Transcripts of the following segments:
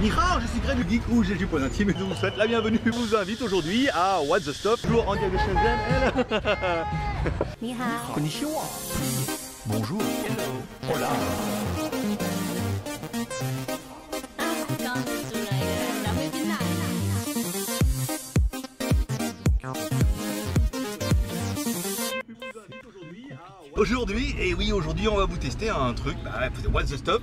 Nihao, je suis Greg Geek ou j'ai du point intime et je vous souhaite la bienvenue. Je vous invite aujourd'hui à What the Stuff, toujours en direct de Shenzhen. Hello. Konnichiwa. Bonjour. Hello. Hola. Aujourd'hui, et oui aujourd'hui on va vous tester un truc, bah, What's the Stop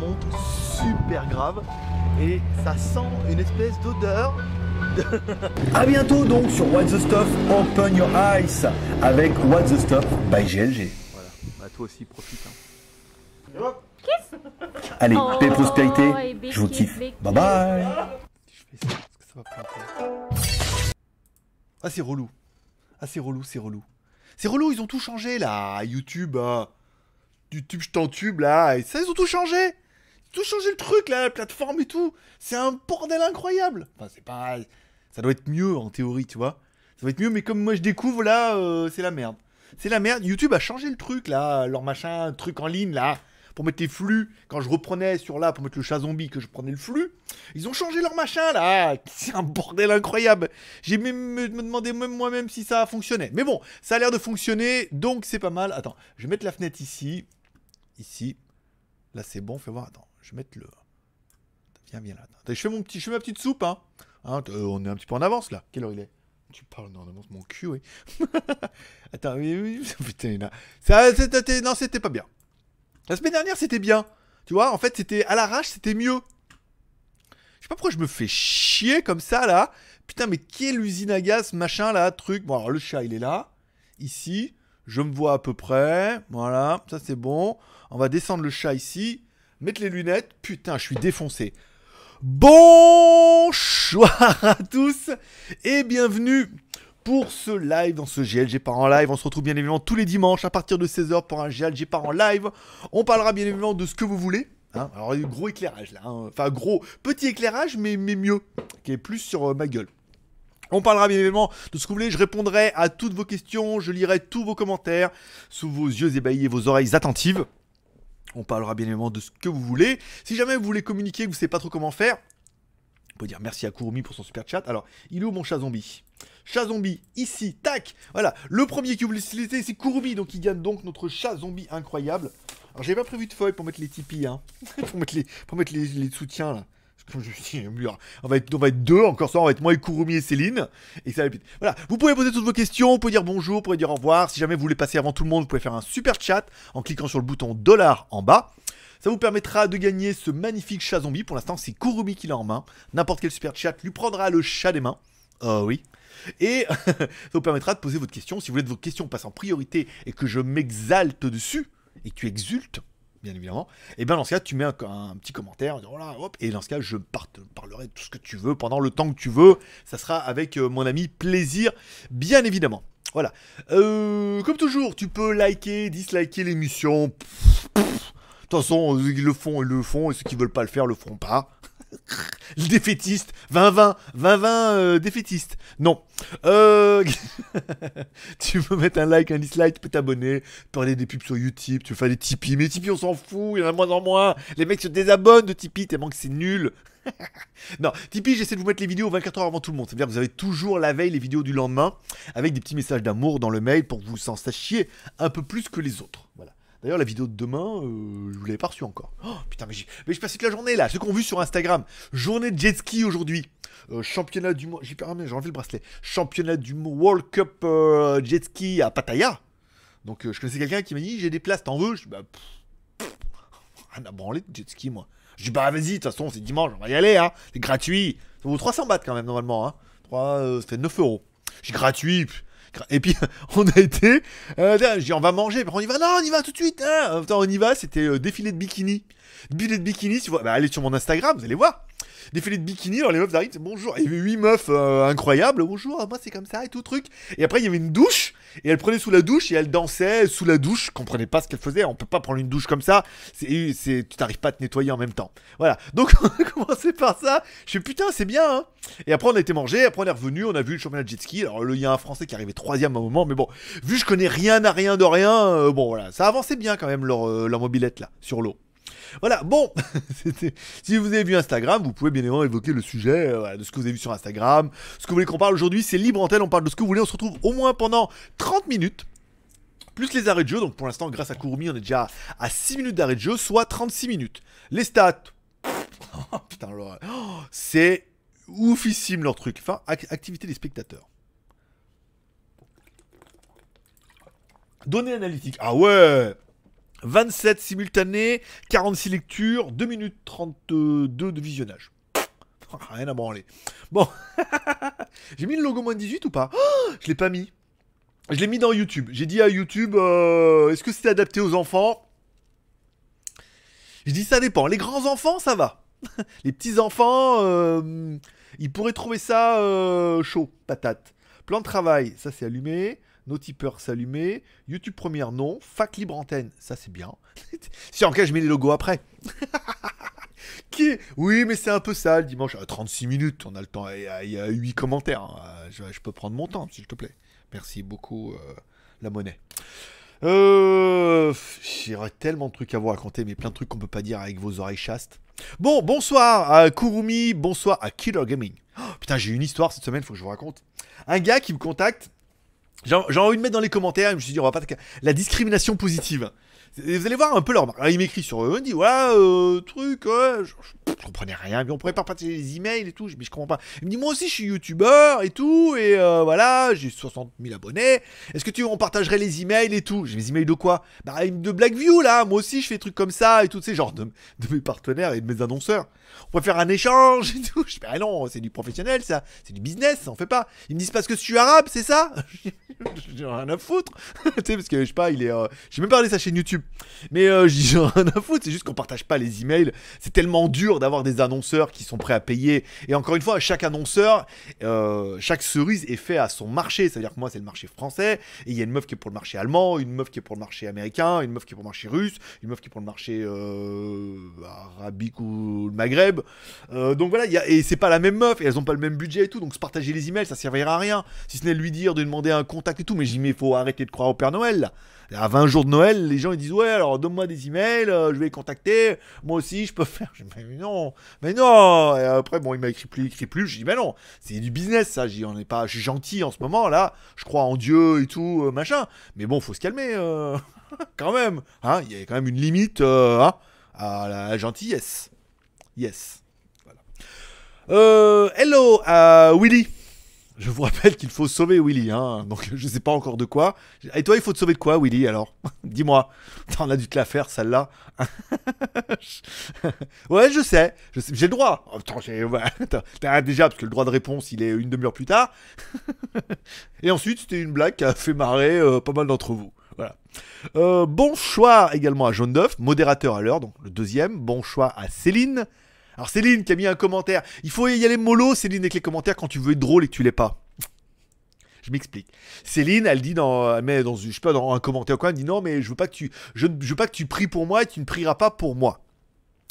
Monte super grave et ça sent une espèce d'odeur. A bientôt donc sur What the Stuff Open Your Eyes avec What the Stuff by GLG. Voilà, bah toi aussi profite. hein. Allez, paix Oh, prospérité, je vous kiffe. Bye bye Si je fais ça, est-ce que ça va planter Ah c'est relou. Ah c'est relou, c'est relou. C'est relou, ils ont tout changé là, YouTube. euh, YouTube, je t'entube là, et ça ils ont tout changé. Tout changé le truc là, la plateforme et tout. C'est un bordel incroyable. Enfin c'est pas... Ça doit être mieux en théorie, tu vois. Ça doit être mieux, mais comme moi je découvre là, euh, c'est la merde. C'est la merde. YouTube a changé le truc là, leur machin, truc en ligne là, pour mettre les flux. Quand je reprenais sur là, pour mettre le chat zombie, que je prenais le flux, ils ont changé leur machin là. C'est un bordel incroyable. J'ai même me, demandé même moi-même si ça fonctionnait. Mais bon, ça a l'air de fonctionner, donc c'est pas mal. Attends, je vais mettre la fenêtre ici. Ici. Là c'est bon, fais voir. Attends, je vais mettre le. Viens, viens là. Attends, je fais mon petit, je fais ma petite soupe, hein. Hein, euh, on est un petit peu en avance là. Quelle heure il est? Tu parles en avance, mon cul, oui. Attends, oui, oui. Putain, là. Ça, c'était, non, c'était pas bien. La semaine dernière, c'était bien. Tu vois, en fait, c'était à l'arrache, c'était mieux. Je sais pas pourquoi je me fais chier comme ça là. Putain, mais quelle usine à gaz, machin là, truc? Bon, alors le chat, il est là. Ici. Je me vois à peu près. Voilà, ça c'est bon. On va descendre le chat ici. Mettre les lunettes. Putain, je suis défoncé. Bonsoir à tous et bienvenue pour ce live dans ce GLG part en live. On se retrouve bien évidemment tous les dimanches à partir de 16h pour un GLG part en live. On parlera bien évidemment de ce que vous voulez. hein. Alors, gros éclairage là. hein. Enfin, gros, petit éclairage, mais, mais mieux. Qui est plus sur euh, ma gueule. On parlera bien évidemment de ce que vous voulez. Je répondrai à toutes vos questions. Je lirai tous vos commentaires sous vos yeux ébahis et vos oreilles attentives. On parlera bien évidemment de ce que vous voulez. Si jamais vous voulez communiquer, que vous ne savez pas trop comment faire, on peut dire merci à Kurumi pour son super chat. Alors, il est où mon chat zombie? Chat zombie, ici, tac Voilà, le premier qui les célébrités, c'est Kurumi, donc il gagne donc notre chat zombie incroyable. Alors, j'avais pas prévu de feuille pour mettre les Tipeee, hein. pour mettre les, pour mettre les, les soutiens, là. On va, être, on va être deux, encore ça, on va être moi et Kurumi et Céline. Et ça. Voilà, vous pouvez poser toutes vos questions, vous pouvez dire bonjour, vous pouvez dire au revoir. Si jamais vous voulez passer avant tout le monde, vous pouvez faire un super chat en cliquant sur le bouton dollar en bas. Ça vous permettra de gagner ce magnifique chat zombie. Pour l'instant, c'est Kurumi qui l'a en main. N'importe quel super chat lui prendra le chat des mains. Oh oui. Et ça vous permettra de poser votre question. Si vous voulez que vos questions passent en priorité et que je m'exalte dessus, et que tu exultes, bien évidemment, et bien dans ce cas, tu mets un, petit commentaire, voilà, hop, et dans ce cas, je parlerai de tout ce que tu veux pendant le temps que tu veux. Ça sera avec euh, mon ami plaisir, bien évidemment. Voilà. Euh, comme toujours, tu peux liker, disliker l'émission. De toute façon, qui le font, ils le font, et ceux qui veulent pas le faire, le feront pas. Le défaitiste, 20-20, 20-20 euh, défaitiste. Non. Euh... tu peux mettre un like, un dislike, tu peux t'abonner, parler des pubs sur YouTube, tu veux faire des Tipeee, mais Tipeee on s'en fout, il y en a moins en moins. Les mecs se désabonnent de Tipeee tellement que c'est nul. non, Tipeee, j'essaie de vous mettre les vidéos 24 heures avant tout le monde. C'est-à-dire que vous avez toujours la veille les vidéos du lendemain avec des petits messages d'amour dans le mail pour que vous s'en sachiez un peu plus que les autres. Voilà. D'ailleurs, la vidéo de demain, euh, je vous l'avais pas reçue encore. Oh, putain, mais j'ai mais j'ai toute la journée là. Ceux qui ont vu sur Instagram, journée de jet ski aujourd'hui. Euh, championnat du monde, j'ai pas j'ai enlevé le bracelet. Championnat du monde, World Cup euh, jet ski à Pattaya. Donc je connaissais quelqu'un qui m'a dit j'ai des places, t'en veux? Je dis bah pff, pff, rien à de jet ski moi. Je dis bah vas-y, de toute façon c'est dimanche, on va y aller hein, c'est gratuit. Ça vaut 300 bahts quand même normalement hein. 3, euh, ça fait 9 euros. Dis gratuit. Et puis on a été, euh, je dis on va manger, puis on y va, non on y va tout de suite. Hein. Attends, on y va, c'était euh, défilé de bikini. Défilé de bikini, tu vois, bah allez sur mon Instagram, vous allez voir. Défilé de bikini, alors les meufs arrivent, bonjour. Il y avait 8 meufs euh, incroyables, bonjour, moi c'est comme ça et tout truc. Et après il y avait une douche, et elle prenait sous la douche et elle dansait sous la douche. Je comprenais pas ce qu'elle faisait. On peut pas prendre une douche comme ça. C'est, c'est, tu t'arrives pas à te nettoyer en même temps. Voilà. Donc on a commencé par ça. Je fais putain, c'est bien. Hein et après on a été manger. Après on est revenu. On a vu le championnat de jet ski. Alors il y a un Français qui arrivait troisième à un moment, mais bon, vu que je connais rien à rien de rien, euh, bon voilà, ça avançait bien quand même leur, euh, leur mobilette là sur l'eau. Voilà, bon, si vous avez vu Instagram, vous pouvez bien évidemment évoquer le sujet euh, de ce que vous avez vu sur Instagram. Ce que vous voulez qu'on parle aujourd'hui, c'est libre antenne, on parle de ce que vous voulez, on se retrouve au moins pendant 30 minutes. Plus les arrêts de jeu, donc pour l'instant, grâce à Kurumi, on est déjà à 6 minutes d'arrêt de jeu, soit 36 minutes. Les stats, oh, putain, oh, c'est oufissime leur truc. Enfin, ac- activité des spectateurs. Données analytiques, ah ouais 27 simultanés, 46 lectures, 2 minutes 32 de visionnage. Rien à branler. Bon. J'ai mis le logo moins de 18 ou pas? Je l'ai pas mis. Je l'ai mis dans YouTube. J'ai dit à YouTube, euh, est-ce que c'est adapté aux enfants? Je dis ça dépend. Les grands enfants, ça va. Les petits enfants, euh, ils pourraient trouver ça euh, chaud, patate. Plan de travail, ça c'est allumé. Notipeur, c'est allumé. YouTube première, non. Fac libre antenne, ça c'est bien. si en cas je mets les logos après. Qui Oui, mais c'est un peu ça le dimanche. À 36 minutes, on a le temps. Il y a, il y a 8 commentaires. hein. Je, peux prendre mon temps, s'il te plaît. Merci beaucoup, euh, la monnaie. Euh, J'aurais tellement de trucs à vous raconter, mais plein de trucs qu'on peut pas dire avec vos oreilles chastes. Bon, bonsoir à Kurumi, bonsoir à Killer Gaming. Oh, putain, j'ai une histoire cette semaine, faut que je vous raconte. Un gars qui me contacte. J'ai envie de mettre dans les commentaires, je me suis dit, on va pas. La discrimination positive. Vous allez voir un peu leur il m'écrit sur eux, il me dit, ouais, euh, truc, ouais, je comprenais rien, mais on pourrait pas partager les emails et tout, mais je comprends pas. Il me dit, moi aussi, je suis youtubeur et tout, et euh, voilà, j'ai 60 000 abonnés. Est-ce que tu on partagerait les emails et tout? J'ai mes emails de quoi? Bah, de Blackview, là, moi aussi, je fais trucs comme ça et tout, sais, genre de, mes partenaires et de mes annonceurs. On pourrait faire un échange et tout. Je fais, ah non, c'est du professionnel, ça, c'est du business, ça on fait pas. Ils me disent parce que je suis arabe, c'est ça? J'ai rien à foutre. tu sais, parce que je sais pas, il est. euh, J'ai même parlé de sa chaîne YouTube. Mais euh, dis j'ai rien à foutre, c'est juste qu'on partage pas les emails. C'est tellement dur d'avoir des annonceurs qui sont prêts à payer. Et encore une fois, chaque annonceur, euh, chaque cerise est fait à son marché. C'est-à-dire que moi, c'est le marché français. Et il y a une meuf qui est pour le marché allemand, une meuf qui est pour le marché américain, une meuf qui est pour le marché russe, une meuf qui est pour le marché euh, arabique ou le Maghreb. Euh, donc voilà, il y a- et c'est pas la même meuf, et elles ont pas le même budget et tout. Donc se partager les emails, ça servira à rien. Si ce n'est lui dire, de demander un contact et tout. Mais j'y mets, faut arrêter de croire au Père Noël. À 20 jours de Noël, les gens ils disent ouais alors donne-moi des emails, euh, je vais les contacter, moi aussi je peux faire. Mais non, mais non. Et après bon il m'a écrit plus, il écrit plus. Je dis mais non, c'est du business ça. Je dis on pas, je suis gentil en ce moment là, je crois en Dieu et tout euh, machin. Mais bon faut se calmer euh, quand même. Hein, il y a quand même une limite hein, à la gentillesse. Yes. Voilà. Hello à Willy. Je vous rappelle qu'il faut sauver Willy, hein. Donc je sais pas encore de quoi. Et toi, il faut te sauver de quoi, Willy, alors? Dis-moi. On a dû te la faire, celle-là. ouais, je sais. J'ai le droit. Oh, déjà, parce que le droit de réponse, il est une demi-heure plus tard. Et ensuite, c'était une blague qui a fait marrer euh, pas mal d'entre vous. Euh, bon choix également à Jaune d'œuf, modérateur à l'heure, donc le deuxième. Bon choix à Céline. Alors Céline qui a mis un commentaire. Il faut y aller mollo, Céline, avec les commentaires quand tu veux être drôle et que tu l'es pas. Je m'explique. Céline, elle dit dans, elle met dans, sais pas, dans un commentaire quoi, elle dit non, mais je veux pas que tu, je, veux pas que tu pries pour moi et tu ne prieras pas pour moi.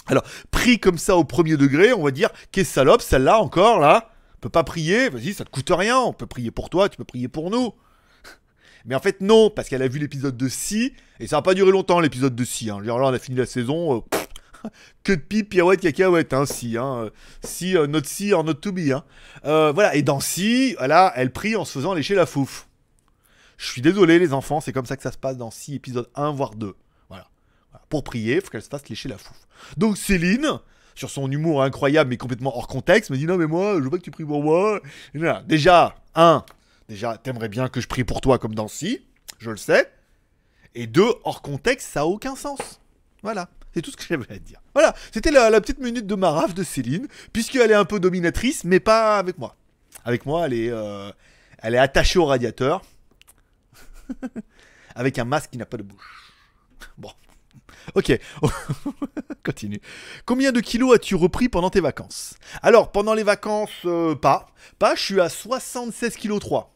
Alors, prie comme ça au premier degré, on va dire, qu'est salope, celle-là encore, là, on peut pas prier, vas-y, ça te coûte rien, on peut prier pour toi, tu peux prier pour nous. Mais en fait, non, parce qu'elle a vu l'épisode de Si, et ça va pas durer longtemps, l'épisode de Si. Hein. Genre là, on a fini la saison, euh, que de pipe, pirouette, cacahuète, hein, Si. Hein. Si, euh, not Si, or not to be. Hein. Euh, voilà, et dans Si, voilà, elle prie en se faisant lécher la fouf. Je suis désolé, les enfants, c'est comme ça que ça se passe dans Si, épisode 1, voire 2. Voilà. pour prier, faut qu'elle se fasse lécher la fouf. Donc Céline, sur son humour incroyable mais complètement hors contexte, me dit non mais moi, je veux pas que tu pries pour moi. Déjà, un, déjà, t'aimerais bien que je prie pour toi comme dans Si, je le sais. Et deux, hors contexte, ça a aucun sens. Voilà. C'est tout ce que j'avais à dire. Voilà, c'était la, la petite minute de marave de Céline, puisqu'elle est un peu dominatrice, mais pas avec moi. Avec moi, elle est, euh, elle est attachée au radiateur, avec un masque qui n'a pas de bouche. Bon. Ok, continue. Combien de kilos as-tu repris pendant tes vacances? Alors, pendant les vacances, euh, pas. Pas, je suis à 76 kg 3.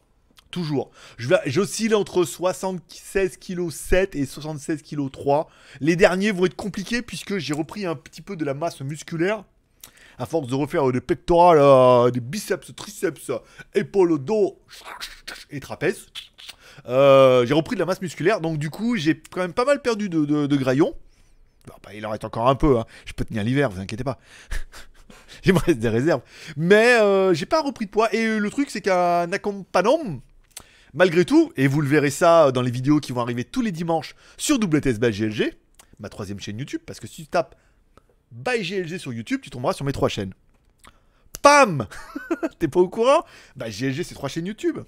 Toujours. J'oscille entre 76 kg 7 et 76 kg 3. Les derniers vont être compliqués puisque j'ai repris un petit peu de la masse musculaire. À force de refaire des pectorales, euh, des biceps, triceps, épaules, dos et trapèzes. Euh, j'ai repris de la masse musculaire, donc du coup j'ai quand même pas mal perdu de, de, graillons. Bah, il en reste encore un peu, hein. je peux tenir l'hiver, vous inquiétez pas. il me reste des réserves. Mais euh, j'ai pas repris de poids. Et le truc c'est qu'un accompagnant, malgré tout, et vous le verrez ça dans les vidéos qui vont arriver tous les dimanches sur WTS by GLG, ma troisième chaîne YouTube, parce que si tu tapes by GLG sur YouTube, tu tomberas sur mes trois chaînes. Pam T'es pas au courant? Bah GLG c'est trois chaînes YouTube.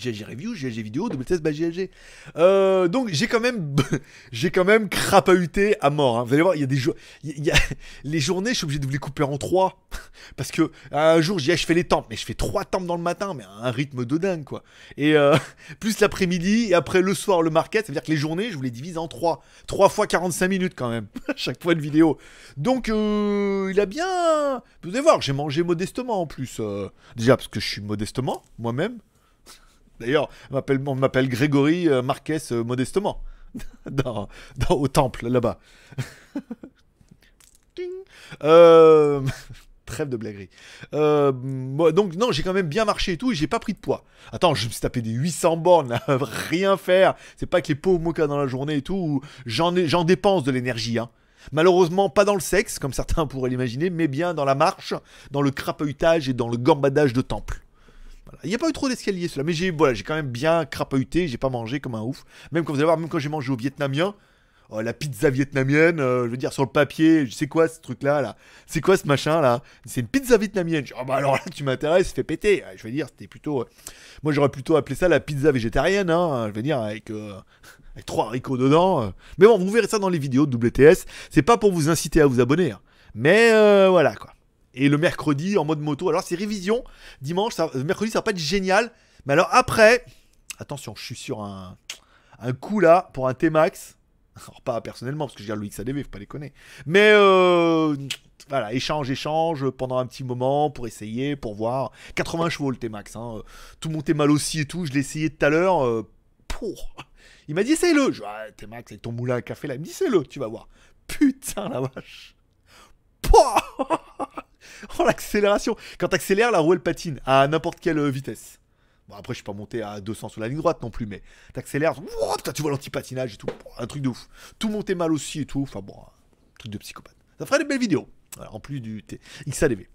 GLG Review, GLG Vidéo, WTS by GLG. Euh, donc j'ai quand même, j'ai quand même crapahuté à mort. hein. Vous allez voir, il y a des jours, les journées, je suis obligé de vous les couper en trois parce que un jour, j'ai je fais les tempes, mais je fais trois tempes dans le matin, mais à un rythme de dingue quoi. Et euh, plus l'après-midi et après le soir le market, ça veut dire que les journées, je vous les divise en trois, trois fois 45 minutes quand même chaque fois de vidéo. Donc euh, il a bien, vous allez voir, j'ai mangé modestement en plus. euh, déjà parce que je suis modestement moi-même. D'ailleurs, on m'appelle, Grégory euh, Marquez euh, modestement. dans, au temple, là-bas. Euh, Trêve de blaguerie. Donc, non, j'ai quand même bien marché et tout, et j'ai pas pris de poids. Attends, je me suis tapé des 800 bornes rien faire. C'est pas que les pauvres mocas dans la journée et tout, j'en dépense de l'énergie, hein. Malheureusement, pas dans le sexe, comme certains pourraient l'imaginer, mais bien dans la marche, dans le crapahutage et dans le gambadage de temple. Il n'y a pas eu trop d'escaliers, cela, mais j'ai voilà, quand même bien crapahuté, j'ai pas mangé comme un ouf. Même quand vous allez voir, même quand j'ai mangé au vietnamien, oh, la pizza vietnamienne, euh, je veux dire, sur le papier, sais quoi ce truc-là, là? C'est quoi ce machin, là C'est une pizza vietnamienne. Je dis, oh, bah alors là, tu m'intéresses, fais péter. Je veux dire, c'était plutôt. euh, Moi, j'aurais plutôt appelé ça la pizza végétarienne, hein, je veux dire, avec. euh, avec trois haricots dedans. euh. Mais bon, vous verrez ça dans les vidéos de WTS. C'est pas pour vous inciter à vous abonner. hein. Mais voilà quoi. Et le mercredi en mode moto. Alors c'est révision. Dimanche, ça, mercredi ça va pas être génial. Mais alors après, attention, je suis sur un, coup là pour un T-Max. Alors pas personnellement parce que je garde le XADV, faut pas déconner. Mais euh, voilà, échange, échange pendant un petit moment pour essayer, pour voir. 80 chevaux le T-Max. Hein. Tout montait mal aussi et tout. Je l'ai essayé tout à l'heure. euh. Il m'a dit essaye-le. Je dis, ah, T-Max avec ton moulin à café là. Il me dit essaye-le, tu vas voir. Putain la vache. oh l'accélération. Quand t'accélères, la roue elle patine à n'importe quelle euh, vitesse. Bon après je suis pas monté à 200 sur la ligne droite non plus, mais t'accélères, tu vois l'anti-patinage et tout. Un truc de ouf. Tout montait mal aussi et tout. Enfin bon, un truc de psychopathe. Ça ferait des belles vidéos. En plus du XADV.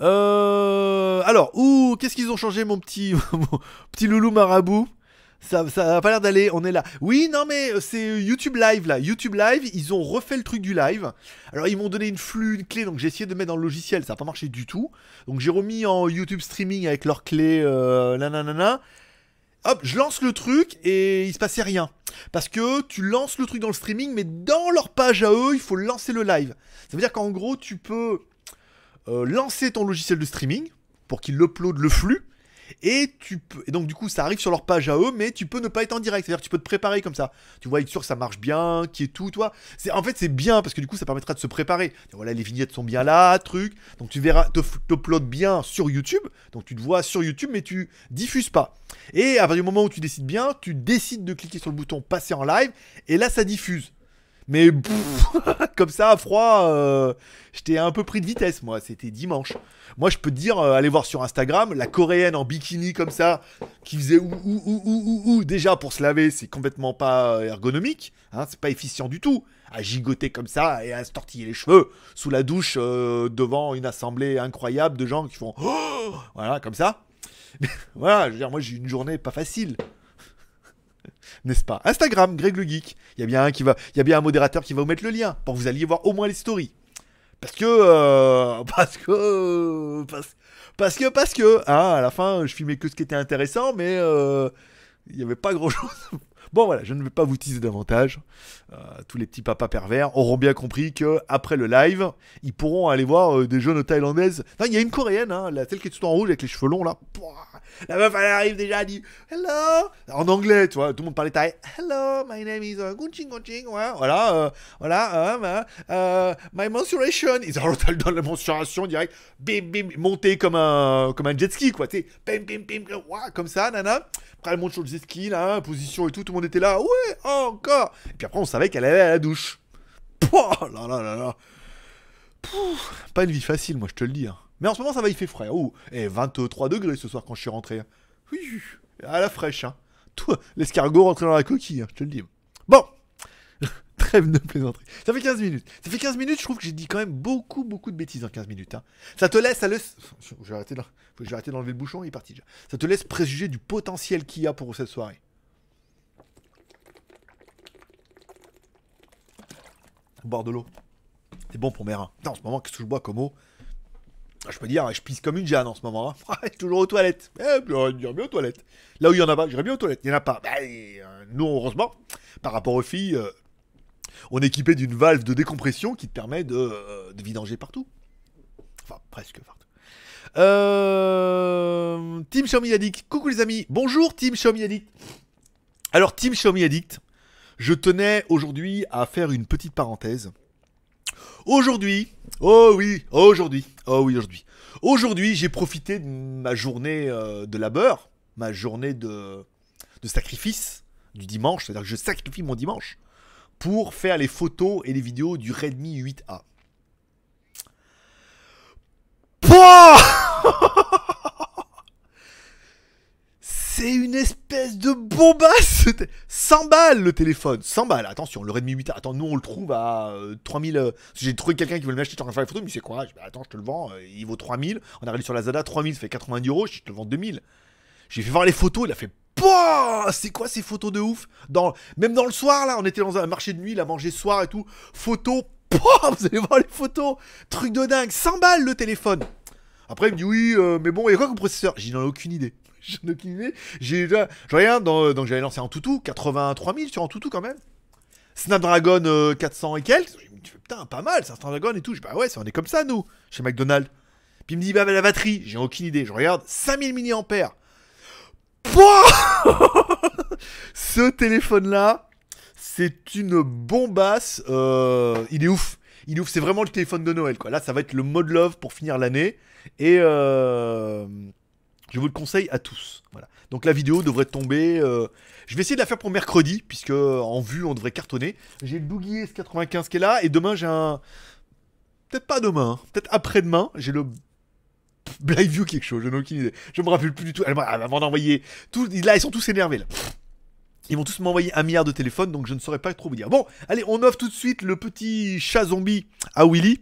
Euh, alors, ouh, qu'est-ce qu'ils ont changé, mon petit, mon petit loulou marabout? Ça, ça a pas l'air d'aller, on est là. Oui, non, mais euh, c'est YouTube Live là. YouTube Live, ils ont refait le truc du live. Alors, ils m'ont donné une flux, une clé, donc j'ai essayé de mettre dans le logiciel, ça n'a pas marché du tout. Donc, j'ai remis en YouTube Streaming avec leur clé, euh, nanana. Hop, je lance le truc et il se passait rien. Parce que tu lances le truc dans le streaming, mais dans leur page à eux, il faut lancer le live. Ça veut dire qu'en gros, tu peux euh, lancer ton logiciel de streaming pour qu'il upload le flux. Et tu peux, et donc du coup ça arrive sur leur page à eux, mais tu peux ne pas être en direct. C'est-à-dire tu peux te préparer comme ça. Tu vois, être sûr que ça marche bien, qui est tout, toi. C'est en fait c'est bien parce que du coup ça permettra de se préparer. Voilà, les vignettes sont bien là, truc. Donc tu verras, te t'uploades bien sur YouTube. Donc tu te vois sur YouTube, mais tu diffuses pas. Et à partir du moment où tu décides bien, tu décides de cliquer sur le bouton passer en live, et là ça diffuse. Mais comme ça, à froid, euh, j'étais un peu pris de vitesse, moi. C'était dimanche. Moi, je peux te dire, euh, allez voir sur Instagram, la coréenne en bikini comme ça, qui faisait ou ou ou ou ou ou. Déjà, pour se laver, c'est complètement pas ergonomique. Hein, c'est pas efficient du tout. À gigoter comme ça et à se tortiller les cheveux sous la douche euh, devant une assemblée incroyable de gens qui font voilà comme ça. voilà, je veux dire, moi j'ai une journée pas facile. N'est-ce pas? Instagram, Greg le Geek. Il y a bien un qui va, il y a bien un modérateur qui va vous mettre le lien pour que vous alliez voir au moins les stories. Parce que, euh, parce que, parce, parce que, parce que, hein, à la fin, je filmais que ce qui était intéressant, mais euh, il n'y avait pas grand-chose. Bon voilà, je ne vais pas vous teaser davantage. Euh, tous les petits papas pervers auront bien compris que après le live, ils pourront aller voir des jeunes thaïlandaises. Non, il y a une coréenne, hein, la, celle qui est tout en rouge avec les cheveux longs là. Pouah, La meuf elle arrive déjà, elle dit Hello En anglais, tu vois, tout le monde parlait thaï. Hello, my name is uh, Gunching Gunching. Ouais, voilà, euh, voilà, euh, euh, my menstruation is. Alors elle donne la menstruation direct, bim bim, montée comme un, comme un jet ski quoi, tu sais, bim bim bim, comme ça, nana. Après elle monte sur le jet ski là, position et tout, tout le monde était là, ouais, encore. Et puis après on savait qu'elle allait à la douche. Pouah, là là là là. Pouf, pas une vie facile, moi je te le dis. hein. Mais en ce moment ça va, il fait frais. Oh, et 23 degrés ce soir quand je suis rentré. hein. Oui, à la fraîche. Hein. Tout, l'escargot rentré dans la coquille, hein, je te le dis. Bon, trêve de plaisanterie. Ça fait 15 minutes. Ça fait 15 minutes, je trouve que j'ai dit quand même beaucoup, beaucoup de bêtises en 15 minutes. hein. Ça te laisse, ça laisse... Je vais arrêter d'enlever le bouchon, il est parti déjà. Ça te laisse préjuger du potentiel qu'il y a pour cette soirée. Boire de l'eau. C'est bon pour mes reins. En ce moment, qu'est-ce que je bois comme eau? Je peux dire, je pisse comme une Jeanne en ce moment. Hein. Toujours aux toilettes. Eh, bien, aux toilettes. Là où il y en a pas, j'irais bien aux toilettes. Il y en a pas. Bah, euh, nous, heureusement, par rapport aux filles, euh, on est équipé d'une valve de décompression qui te permet de, euh, vidanger partout. Enfin, presque partout. Team Xiaomi Addict. Coucou les amis. Bonjour Team Xiaomi Addict. Alors, Team Xiaomi Addict, je tenais aujourd'hui à faire une petite parenthèse. Aujourd'hui, oh oui, aujourd'hui, oh oui, aujourd'hui. Aujourd'hui, j'ai profité de ma journée euh, de labeur, ma journée de, de sacrifice du dimanche, c'est-à-dire que je sacrifie mon dimanche pour faire les photos et les vidéos du Redmi 8A. Pouah C'est une espèce de bombasse 100 balles le téléphone 100 balles, attention, le Redmi 8A. Attends, nous on le trouve à euh, 3000. euh, J'ai trouvé quelqu'un qui veut l'acheter, j'étais en faire les photos, dit c'est quoi? Bah, attends, je te le vends, euh, il vaut 3000. On allé sur la Zada, 3000, ça fait 90 euros, je te le vends 2000. J'ai fait voir les photos, il a fait C'est quoi ces photos de ouf? Dans, Même dans le soir là, on était dans un marché de nuit, il a mangé soir et tout. Photos, Pouah Vous allez voir les photos Truc de dingue 100 balles le téléphone Après il me dit oui, euh, mais bon, il y a quoi comme processeur? J'ai n'en ai aucune idée. J'en ai aucune idée. J'ai déjà. Je regarde, dans, donc j'avais lancé en toutou, 83 000 sur en toutou quand même. Snapdragon euh, 400 et quelques. Je me dis, putain, pas mal, c'est un Snapdragon et tout. Je dis, bah ouais, on est comme ça, nous, chez McDonald's. Puis il me dit, bah, bah, la batterie, j'ai aucune idée. Je regarde, 5000 mAh. Ce téléphone-là, c'est une bombasse. euh, il est ouf. Il est ouf. C'est vraiment le téléphone de Noël, quoi. Là, ça va être le mode love pour finir l'année. Et euh, je vous le conseille à tous. Voilà. Donc la vidéo devrait tomber. euh, Je vais essayer de la faire pour mercredi, puisque euh, en vue, on devrait cartonner. J'ai le Boogie S95 qui est là, et demain, j'ai un. Peut-être pas demain, hein, peut-être après-demain, j'ai le Blind View quelque chose, je n'ai aucune idée. Je me rappelle plus du tout. Elle m'a envoyé. Tout... Là, ils sont tous énervés. Là. Ils vont tous m'envoyer un milliard de téléphones, donc je ne saurais pas trop vous dire. Bon, allez, on offre tout de suite le petit chat zombie à Willy,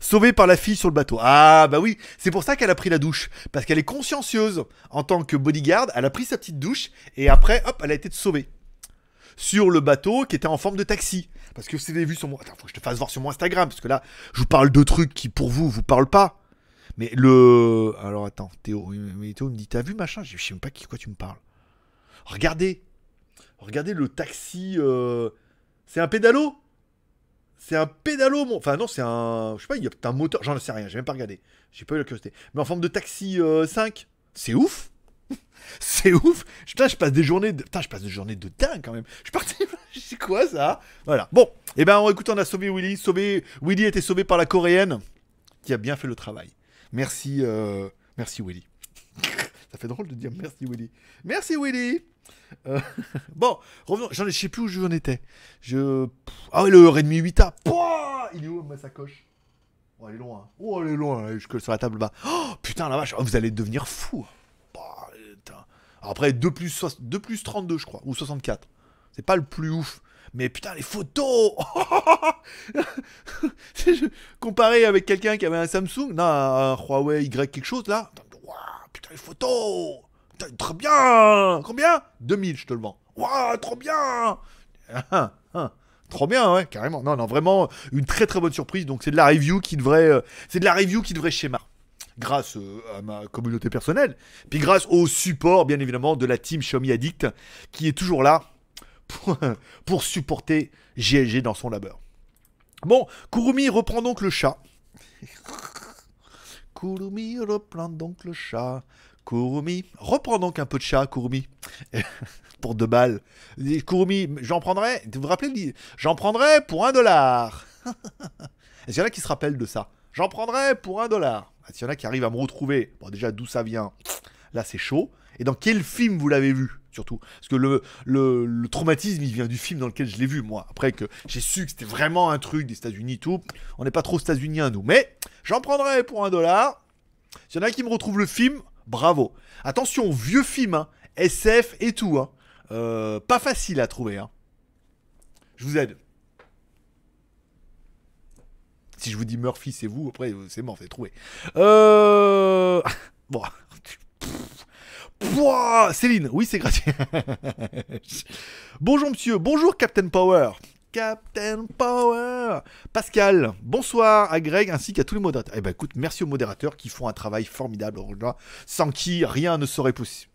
sauvé par la fille sur le bateau. Ah, bah oui, c'est pour ça qu'elle a pris la douche. Parce qu'elle est consciencieuse en tant que bodyguard. Elle a pris sa petite douche et après, hop, elle a été sauvée. Sur le bateau qui était en forme de taxi. Parce que vous avez vu sur mon. Attends, faut que je te fasse voir sur mon Instagram. Parce que là, je vous parle de trucs qui pour vous, vous parlent pas. Mais le. Alors attends, Théo. Théo me dit T'as vu machin? Je sais même pas qui quoi tu me parles. Regardez. Regardez le taxi. euh, C'est un pédalo? C'est un pédalo, mon. Enfin, non, c'est un. Je sais pas, il y a un moteur. J'en sais rien, j'ai même pas regardé. J'ai pas eu la curiosité. Mais en forme de taxi euh, 5. C'est ouf C'est ouf Putain, je passe des journées de... Putain, je passe des journées de dingue quand même. Je suis parti... C'est quoi ça? Voilà. Bon, et ben écoute, on a sauvé Willy. Sauvé... Willy a été sauvé par la coréenne qui a bien fait le travail. Merci, euh, merci Willy. Ça fait drôle de dire merci Willy. Merci Willy. Euh, bon, revenons. J'en ai, je sais plus où j'en étais. Je. Ah le Redmi 8A. Pouah Il est où ma sacoche? Oh, elle est loin. Oh, elle est loin. Jusque sur la table bas. Oh, putain, la vache. Oh, vous allez devenir fou. Bah, après, 2 plus, soix- 2 plus 32, je crois. Ou 64. C'est pas le plus ouf. Mais putain, les photos Comparé avec quelqu'un qui avait un Samsung, non, un Huawei Y quelque chose, là. Putain, les photos Très bien Combien? 2000, je te le vends. Waouh, trop bien Ah, ah, Trop bien, ouais, carrément. Non, non, vraiment une très très bonne surprise. Donc c'est de la review qui devrait, euh, c'est de la review qui devrait schéma. Grâce euh, à ma communauté personnelle, puis grâce au support, bien évidemment, de la team Xiaomi Addict, qui est toujours là pour, pour supporter GLG dans son labeur. Bon, Kurumi reprend donc le chat. Kurumi reprend donc le chat. Kurumi, reprends donc un peu de chat, Kurumi. pour deux balles. Kurumi, j'en prendrais, vous vous rappelez, j'en prendrais pour un dollar. Est-ce qu'il y en a qui se rappellent de ça? J'en prendrais pour un dollar. Est-ce qu'il y en a qui arrivent à me retrouver? Bon, déjà, d'où ça vient? Là, c'est chaud. Et dans quel film vous l'avez vu Surtout? Parce que le, le, traumatisme, il vient du film dans lequel je l'ai vu, moi. Après que j'ai su que c'était vraiment un truc des États-Unis, tout. On n'est pas trop États-Uniens, nous. Mais j'en prendrais pour un dollar. S'il y en a qui me retrouvent le film, bravo. Attention, vieux film, hein. SF et tout. Hein. Euh, pas facile à trouver. Hein. Je vous aide. Si je vous dis Murphy, c'est vous. Après, c'est mort, c'est trouvé. Euh... Bon. Céline, oui, c'est gratuit. Bonjour, monsieur. Bonjour, Captain Power. Captain Power. Pascal, bonsoir à Greg ainsi qu'à tous les modérateurs. Eh ben écoute, merci aux modérateurs qui font un travail formidable, sans qui rien ne serait possible.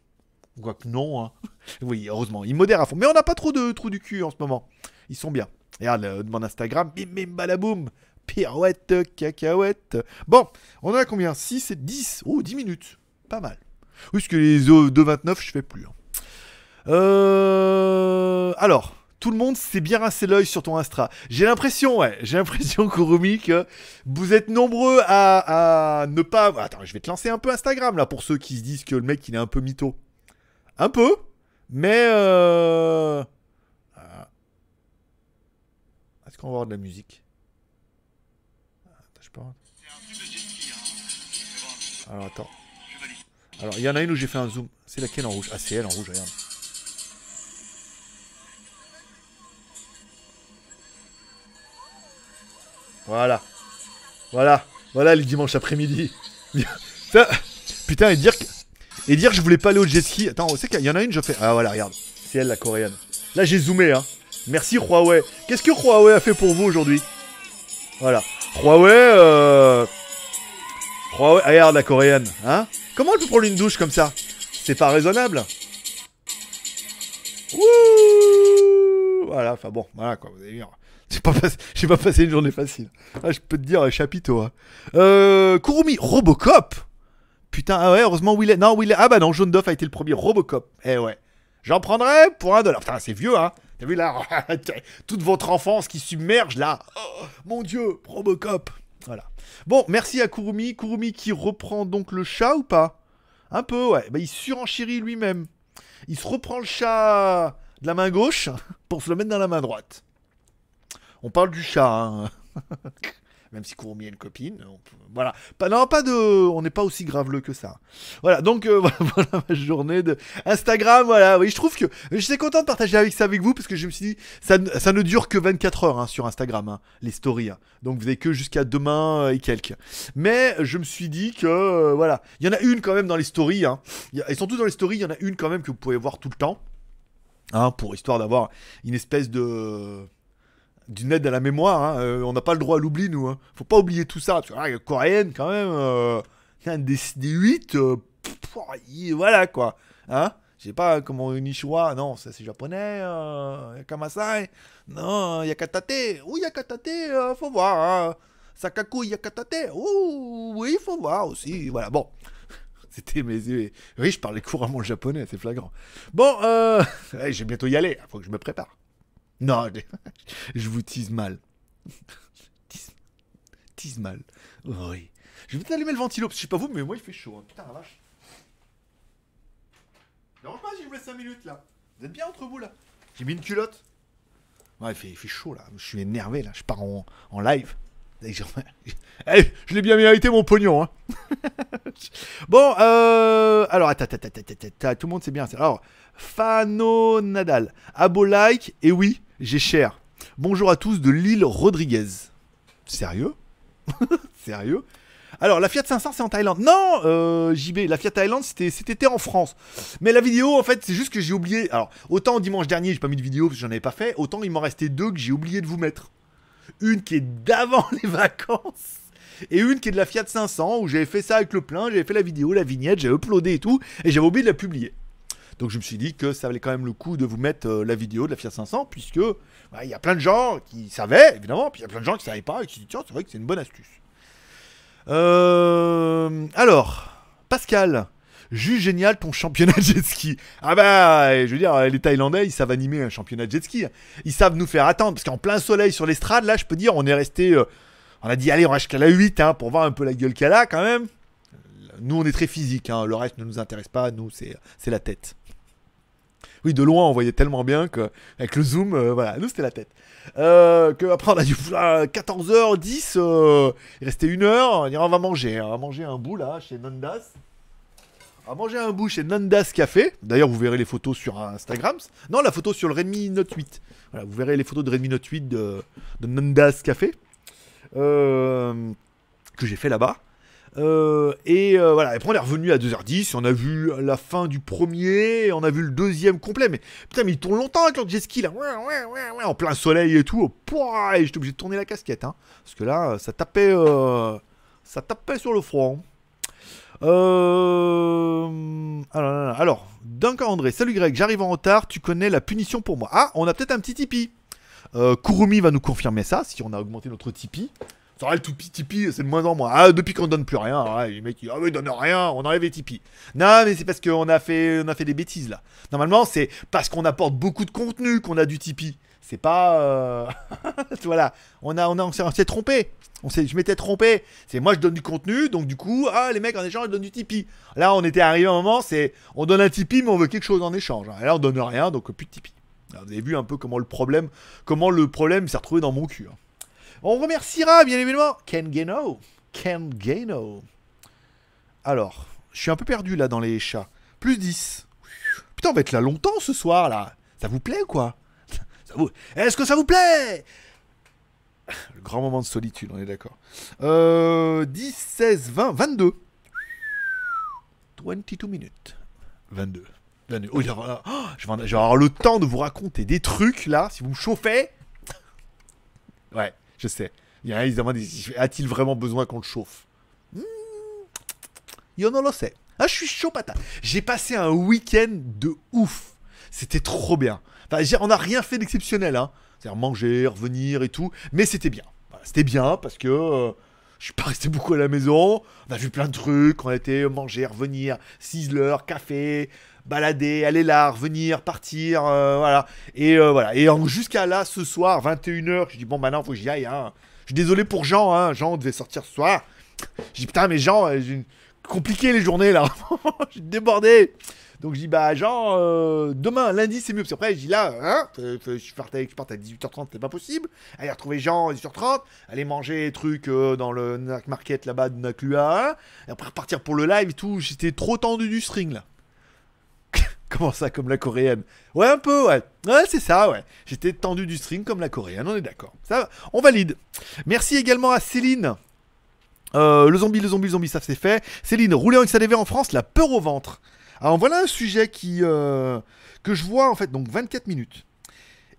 Quoique non, hein. Oui, heureusement, ils modèrent à fond. Mais on n'a pas trop de trous du cul en ce moment. Ils sont bien. Regarde, euh, demande Instagram, bim bim balaboum. Pirouette, cacahuète. Bon, on a combien? 6 et 10. Oh, 10 minutes. Pas mal. Oui, parce que les 2,29, je fais plus. hein. Euh... Alors, tout le monde s'est bien rincé l'œil sur ton Astra. J'ai l'impression, ouais, j'ai l'impression, Kurumi, que vous êtes nombreux à, ne pas... Attends, je vais te lancer un peu Instagram, là, pour ceux qui se disent que le mec, il est un peu mytho. Un peu, mais... Euh... Est-ce qu'on va avoir de la musique? Attends, je peux Alors, attends. Alors, il y en a une où j'ai fait un zoom. C'est laquelle en rouge? Ah, c'est elle en rouge, regarde. Voilà. Voilà. Voilà les dimanches après-midi. Putain, et dire que... Et dire que je voulais pas aller au jet ski. Attends, on qu'il y en a une, je fais... Ah voilà, regarde. C'est elle, la coréenne. Là, j'ai zoomé, hein. Merci Huawei. Qu'est-ce que Huawei a fait pour vous aujourd'hui? Voilà. Huawei, euh... Huawei, ah, regarde la coréenne, hein Comment elle peut prendre une douche comme ça? C'est pas raisonnable. Ouh Voilà, enfin bon, voilà quoi, vous allez dire. J'ai pas, passé, pas passé une journée facile. Ah, je peux te dire, chapiteau. Hein. Euh, Kurumi, Robocop Putain, ah ouais, heureusement Will Non, Ah bah non, Jaune Doff a été le premier Robocop. Eh ouais. J'en prendrais pour un dollar. Putain, c'est vieux, hein T'as vu là Toute votre enfance qui submerge là. Oh, mon dieu, Robocop. Voilà. Bon, merci à Kurumi. Kurumi qui reprend donc le chat ou pas? Un peu, ouais. Bah, il surenchérit lui-même. Il se reprend le chat de la main gauche pour se le mettre dans la main droite. On parle du chat, hein. Même si Kurumi a une copine. Voilà. Pas, non, pas de. On n'est pas aussi graveleux que ça. Voilà, donc euh, voilà ma journée de Instagram. Voilà, oui, je trouve que. J'étais content de partager avec ça avec vous parce que je me suis dit, ça, ne- dure que 24 heures hein, sur Instagram, hein, les stories. hein. Donc vous avez que jusqu'à demain euh, et quelques. Mais je me suis dit que. euh, voilà. Il y en a une quand même dans les stories. Hein. Et surtout dans les stories, il y en a une quand même que vous pouvez voir tout le temps. Hein, pour histoire d'avoir une espèce de d'une aide à la mémoire. hein. Euh, on n'a pas le droit à l'oubli, nous. hein. Faut pas oublier tout ça. Parce que, ah, coréenne, quand même. euh, des, des 8. euh, voilà, quoi. Hein Je sais pas comment Nishua. Non, ça c'est japonais. Euh, Yakamasai. Non, Yakatate. Ou Yakatate, faut voir. hein. Sakaku Yakatate. Ouh, oui, faut voir aussi. Voilà, bon. C'était mes. Oui, je parlais couramment le japonais, c'est flagrant. Bon, euh. vais bientôt y aller. Faut que je me prépare. Non, je- vous tease mal. tease, tease mal. Oui. Je vais peut-être allumer le ventilo, parce que je sais pas vous, mais moi il fait chaud. hein. Putain la vache. Dérange pas si je vous laisse 5 minutes là. Vous êtes bien entre vous là J'ai mis une culotte. Ouais, il fait, chaud là. Je suis énervé là. Je pars en live. Eh, je l'ai bien mérité mon pognon. Hein. bon, euh, alors, tout le monde sait bien. Alors, Fano Nadal, abo like, et oui, j'ai cher. Bonjour à tous de Lille Rodriguez. Sérieux? Sérieux? Alors, la Fiat 500, c'est en Thaïlande. Non, euh, JB, la Fiat Thaïlande, c'était en France. Mais la vidéo, en fait, c'est juste que j'ai oublié. Alors, autant dimanche dernier, j'ai pas mis de vidéo parce que j'en avais pas fait, autant il m'en restait deux que j'ai oublié de vous mettre. Une qui est d'avant les vacances. Et une qui est de la Fiat 500 où j'avais fait ça avec le plein, j'avais fait la vidéo, la vignette, j'ai uploadé et tout, et j'avais oublié de la publier. Donc je me suis dit que ça valait quand même le coup de vous mettre euh, la vidéo de la Fiat 500, puisque bah, il y a plein de gens qui savaient, évidemment, puis il y a plein de gens qui ne savaient pas, et qui se disent, tiens, c'est vrai que c'est une bonne astuce. Euh, alors, Pascal, juste génial ton championnat de jet ski. Ah bah, je veux dire, les Thaïlandais, ils savent animer un championnat de jet ski. Ils savent nous faire attendre, parce qu'en plein soleil sur l'estrade, là, je peux dire, on est resté... euh, on a dit, allez, on va jusqu'à la 8, hein, pour voir un peu la gueule qu'elle a, quand même. Nous, on est très physique, hein, le reste ne nous intéresse pas, nous, c'est la tête. Oui, de loin, on voyait tellement bien que avec le zoom, euh, voilà, nous c'était la tête. Euh, que après on a dû 14h10, euh, il restait une heure, on dit, on va manger, hein, on va manger un bout là chez Nandas. Va manger un bout chez Nandas Café. D'ailleurs, vous verrez les photos sur Instagram. Non, la photo sur le Redmi Note 8. Voilà, vous verrez les photos de Redmi Note 8 de, Nandas Café euh, que j'ai fait là-bas. Euh, et euh, voilà, après on est revenu à 2h10, on a vu la fin du premier, on a vu le deuxième complet, mais putain, mais il tourne longtemps avec leur jet ski là, ouais, ouais, ouais, ouais, en plein soleil et tout, Pouah, et j'étais obligé de tourner la casquette, hein, parce que là, ça tapait, ça tapait sur le front. Euh... Alors, alors, Duncan André, salut Greg, j'arrive en retard, tu connais la punition pour moi. Ah, on a peut-être un petit Tipeee. Euh, Kurumi va nous confirmer ça, si on a augmenté notre Tipeee. C'est vrai, le Tipeee, Tipeee, c'est de moins en moins. Ah, depuis qu'on donne plus rien, les mecs, ah oui, ils donnent rien, on enlève les Tipeee. Non, mais c'est parce qu'on a fait, a fait des bêtises là. Normalement, c'est parce qu'on apporte beaucoup de contenu qu'on a du Tipeee. C'est pas, euh, voilà, on a, on on s'est- trompé. On je m'étais trompé. C'est moi, je donne du contenu, donc du coup, ah, les mecs en échange, ils donnent du Tipeee. Là, on était arrivé à un moment, c'est, on donne un Tipeee, mais on veut quelque chose en échange. Et là, on donne rien, donc plus de Tipeee. Vous avez vu un peu comment le problème, comment le problème s'est retrouvé dans mon cul. hein. On remerciera bien évidemment Ken Gano. Ken Gano. Alors, je suis un peu perdu là dans les chats. Plus 10. Putain, on va être là longtemps ce soir là. Ça vous plaît ou quoi? Vous- Est-ce que ça vous plaît? Le grand moment de solitude, on est d'accord. Euh, 10, 16, 20, 22. 22 minutes. 22. 22. Oh, oh, je, vais avoir le temps de vous raconter des trucs là, si vous me chauffez. Ouais, je sais. Il y a évidemment des... A-t-il vraiment besoin qu'on le chauffe? Hmm. Yo non lo sais. Ah, je suis chaud patate. J'ai passé un week-end de ouf. C'était trop bien. Enfin, on n'a rien fait d'exceptionnel, hein. C'est-à-dire manger, revenir et tout. Mais c'était bien. C'était bien parce que euh, je suis pas resté beaucoup à la maison. On a vu plein de trucs. On a été manger, revenir, Sizzler, café, balader, aller là, revenir, partir, euh, voilà. Et euh, voilà. Et jusqu'à là, ce soir, 21h, je dis bon, maintenant, faut que j'y aille. Hein. Je suis désolé pour Jean, hein. Jean devait sortir ce soir. Je dis putain, mais Jean, euh, compliqué les journées là. je suis débordé. Donc je dis bah Jean, euh, demain, lundi c'est mieux. Parce qu'après je dis là, hein, je partais, je à 18h30, c'était pas possible. Aller retrouver Jean à 18h30, aller manger des trucs euh, dans le Market là-bas de Naklua. Et après repartir pour le live et tout. J'étais trop tendu du string là. Comment ça, comme la coréenne? Ouais, un peu, ouais. Ouais, c'est ça, ouais. J'étais tendu du string comme la coréenne, on est d'accord. Ça, on valide. Merci également à Céline. Euh, le zombie, le zombie, le zombie, ça c'est fait. Céline, rouler en XADV en France, la peur au ventre. Alors voilà un sujet qui euh, que je vois en fait, donc 24 minutes.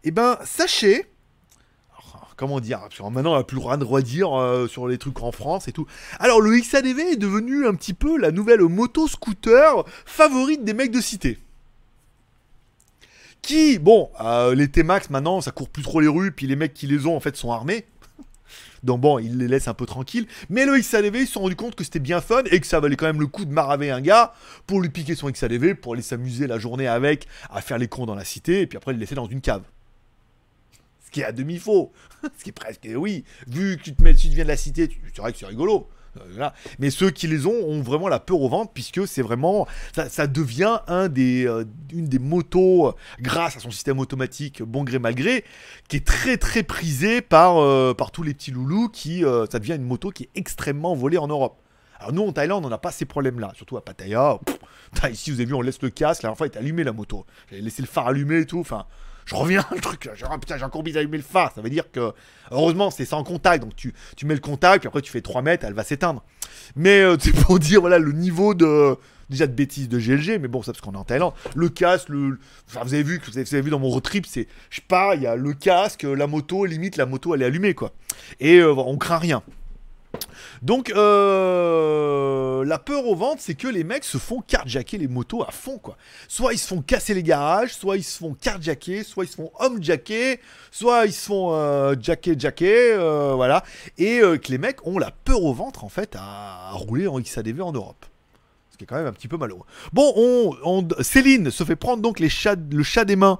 Eh ben, sachez, alors, comment dire, maintenant on n'a plus le droit de redire euh, sur les trucs en France et tout. Alors le XADV est devenu un petit peu la nouvelle moto-scooter favorite des mecs de cité. Qui, bon, euh, les T-Max maintenant, ça court plus trop les rues, puis les mecs qui les ont en fait sont armés. Donc bon, ils les laissent un peu tranquilles. Mais le XADV, ils se sont rendus compte que c'était bien fun et que ça valait quand même le coup de maraver un gars pour lui piquer son XADV, pour aller s'amuser la journée avec, à faire les cons dans la cité, et puis après le laisser dans une cave. Ce qui est à demi faux. Ce qui est presque, oui, vu que tu te mets, tu viens de la cité, c'est vrai que c'est rigolo. Euh. Mais ceux qui les ont ont vraiment la peur au ventre puisque c'est vraiment ça, ça devient un des, euh, une des motos euh, grâce à son système automatique bon gré mal gré qui est très très prisé par, par tous les petits loulous qui ça devient une moto qui est extrêmement volée en Europe. Alors nous en Thaïlande on n'a pas ces problèmes là, surtout à Pattaya. Ici vous avez vu on laisse le casque, la dernière fois il était allumé la moto. J'avais laissé le phare allumé et tout, enfin Je reviens, le truc, putain, j'ai encore oublié d'allumer le phare. Ça veut dire que, heureusement, c'est sans contact. Donc tu, tu mets le contact, puis après tu fais 3 mètres, elle va s'éteindre. Mais euh, c'est pour dire, voilà, le niveau de. Déjà de bêtises de GLG, mais bon, ça parce qu'on est en Thaïlande. Le casque, le. Enfin, vous avez vu, vous avez, vu dans mon road trip, c'est. Je pars, il y a le casque, la moto, limite, la moto, elle est allumée, quoi. Et euh, on craint rien. Donc, euh, la peur au ventre, c'est que les mecs se font carjacker les motos à fond, quoi. Soit ils se font casser les garages, soit ils se font carjacker, soit ils se font homejacker, soit ils se font euh, jacker, jacker, euh, voilà. Et euh, que les mecs ont la peur au ventre, en fait, à, rouler en XADV en Europe. Ce qui est quand même un petit peu malheureux. Bon, on, on- Céline se fait prendre donc le chat des mains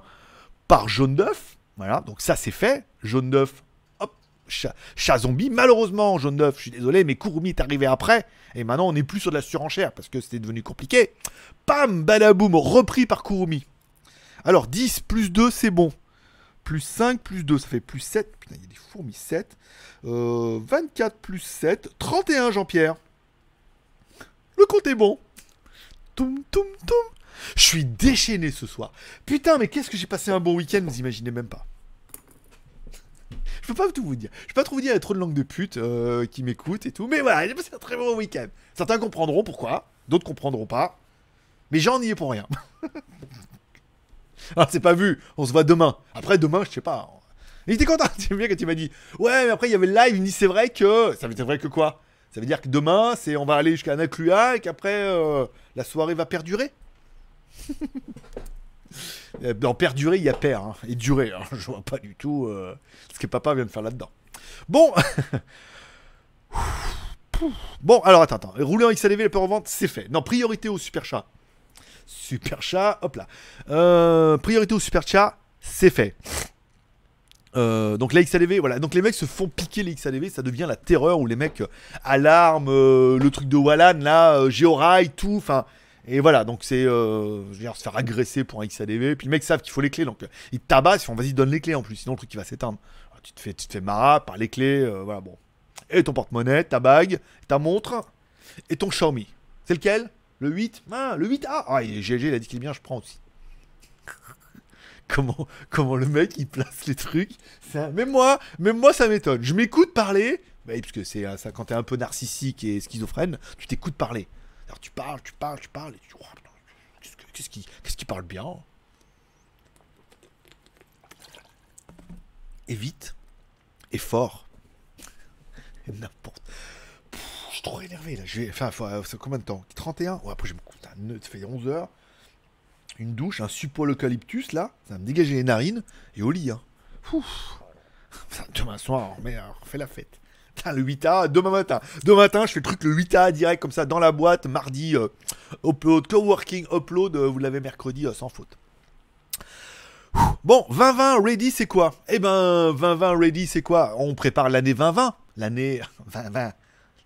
par Jaune d'œuf. Voilà, donc ça c'est fait. Jaune d'œuf, chat, zombie. Malheureusement, Jaune d'œuf, je suis désolé, mais Kurumi est arrivé après. Et maintenant, on n'est plus sur de la surenchère parce que c'était devenu compliqué. Pam, badaboum, repris par Kurumi. Alors, 10 plus 2, c'est bon. Plus 5 plus 2, ça fait plus 7. Putain, il y a des fourmis 7. Euh, 24 plus 7, 31, Jean-Pierre. Le compte est bon. Toum, toum, toum. Je suis déchaîné ce soir. Putain, mais qu'est-ce que j'ai passé un bon week-end, vous imaginez même pas. Je peux pas tout vous dire. Je peux pas trop vous dire, il y a trop de langues de pute euh, qui m'écoutent et tout. Mais voilà, j'ai passé un très bon week-end. Certains comprendront pourquoi, d'autres comprendront pas. Mais j'en y ai pour rien. Alors, c'est pas vu, on se voit demain. Après, demain, je sais pas. Il était content, j'aime bien quand il m'a dit Ouais, mais après, il y avait le live, il me dit C'est vrai que. Ça veut dire vrai que quoi? Ça veut dire que demain, c'est on va aller jusqu'à Naklua et qu'après, euh, la soirée va perdurer? Dans perdurer, il y a père hein, et durer. hein. Je vois pas du tout euh, ce que papa vient de faire là-dedans. Bon. bon, alors attends, attends. Rouler en XLV, la peur en vente, c'est fait. Non, priorité au super chat. Super chat, hop là. Euh, priorité au super chat, c'est fait. Euh, donc la XADV, voilà. Donc les mecs se font piquer les XADV, ça devient la terreur où les mecs euh, alarment, euh, le truc de Wallan, là, euh, Géorail, tout, enfin. Et voilà, donc c'est. Euh, je se faire agresser pour un XADV. Puis les mecs savent qu'il faut les clés, donc euh, ils te tabassent, ils font vas-y, donne les clés en plus, sinon le truc il va s'éteindre. Tu te fais, tu te fais marrer par les clés, euh, voilà, bon. Et ton porte-monnaie, ta bague, ta montre, et ton Xiaomi. C'est lequel? Le 8 Ah, le 8A Ah, il est GG, il a dit qu'il est bien, je prends aussi. comment, comment le mec il place les trucs? Un- Même moi, même moi ça m'étonne. Je m'écoute parler, bah, parce que c'est quand t'es un peu narcissique et schizophrène, tu t'écoutes parler. Alors tu parles, tu parles, tu parles, et tu oh, qu'est-ce que- qu'est-ce qui, qu'est-ce qui parle bien? Et vite, et fort, n'importe. Je suis trop énervé là. Je vais, enfin, euh, combien de temps? 31 Ouais, après je me coupe. un Ça fait 11 heures une douche, un suppôt eucalyptus là, ça va me dégager les narines et au lit. Hein. Demain soir, on, met, on fait la fête. Le 8A, demain matin. Demain matin, je fais le truc le 8A direct comme ça dans la boîte, mardi, euh, upload, coworking, upload, euh, vous l'avez mercredi euh, sans faute. Bon, 2020 ready, c'est quoi? Eh ben, 2020 ready, c'est quoi? On prépare l'année 2020. L'année 2020.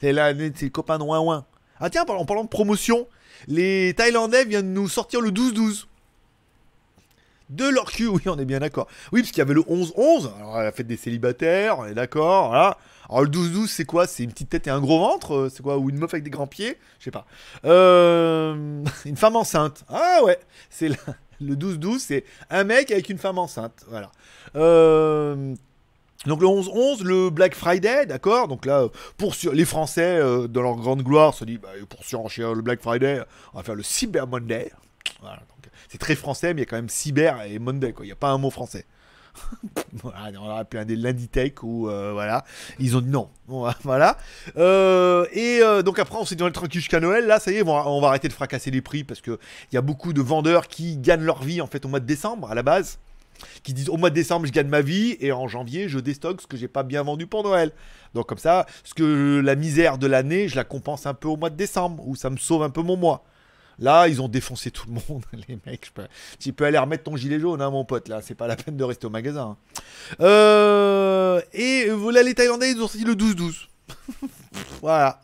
C'est l'année de ses copains de Ouin. Ah tiens, en parlant de promotion, les Thaïlandais viennent nous sortir le 12-12. De leur cul, oui, on est bien d'accord. Oui, parce qu'il y avait le 11-11, alors la fête des célibataires, on est d'accord, voilà. Alors le 12-12, c'est quoi? C'est une petite tête et un gros ventre? Euh, C'est quoi? Ou une meuf avec des grands pieds? Je sais pas. Euh, une femme enceinte. Ah ouais, c'est le 12-12, c'est un mec avec une femme enceinte. Voilà. Euh, donc le 11-11, le Black Friday, d'accord? Donc là, pour sur- les Français, dans leur grande gloire, se disent, bah, pour le Black Friday, on va faire le Cyber Monday. C'est très français, mais il y a quand même Cyber et Monday. Il n'y a pas un mot français. Voilà, on aurait pu un des Lundi Tech ou euh, voilà. Ils ont dit non. Voilà. Euh, et euh, donc après, on s'est dit on est tranquille jusqu'à Noël. Là, ça y est, on va, arrêter de fracasser les prix parce que il y a beaucoup de vendeurs qui gagnent leur vie en fait au mois de décembre à la base qui disent au mois de décembre je gagne ma vie et en janvier je déstocke ce que j'ai pas bien vendu pour Noël. Donc comme ça, ce que la misère de l'année, je la compense un peu au mois de décembre où ça me sauve un peu mon mois. Là, ils ont défoncé tout le monde, les mecs. Tu peux aller remettre ton gilet jaune, hein, mon pote. Là, c'est pas la peine de rester au magasin. hein. Euh, et voilà, les Thaïlandais, ils ont sorti le 12-12. voilà.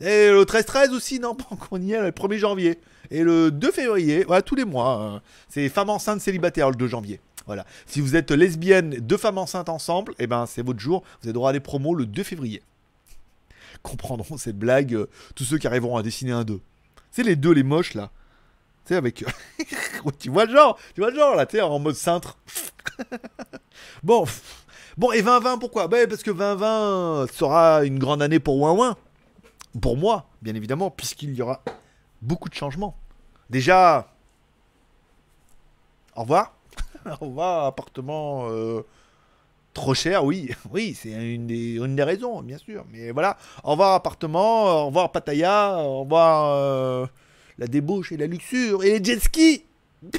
Et le 13-13 aussi, non, qu'on y est, le 1er janvier. Et le 2 février, voilà, tous les mois. euh, c'est femmes enceintes célibataires le 2 janvier. Voilà. Si vous êtes lesbienne, deux femmes enceintes ensemble, et ben c'est votre jour. Vous avez droit à des promos le 2 février. Comprendront cette blague euh, tous ceux qui arriveront à dessiner un 2. C'est les deux, les moches là. sais, avec. tu vois le genre, tu vois le genre là, tu sais, en mode cintre. bon. Bon, et 2020, pourquoi? Ben, parce que 2020 sera une grande année pour Ouin Pour moi, bien évidemment, puisqu'il y aura beaucoup de changements. Déjà. Au revoir. Au revoir, appartement. euh, Trop cher, oui, oui, c'est une des, raisons, bien sûr. Mais voilà, au revoir appartement, au revoir Pattaya, au revoir euh, la débauche et la luxure et les jet skis.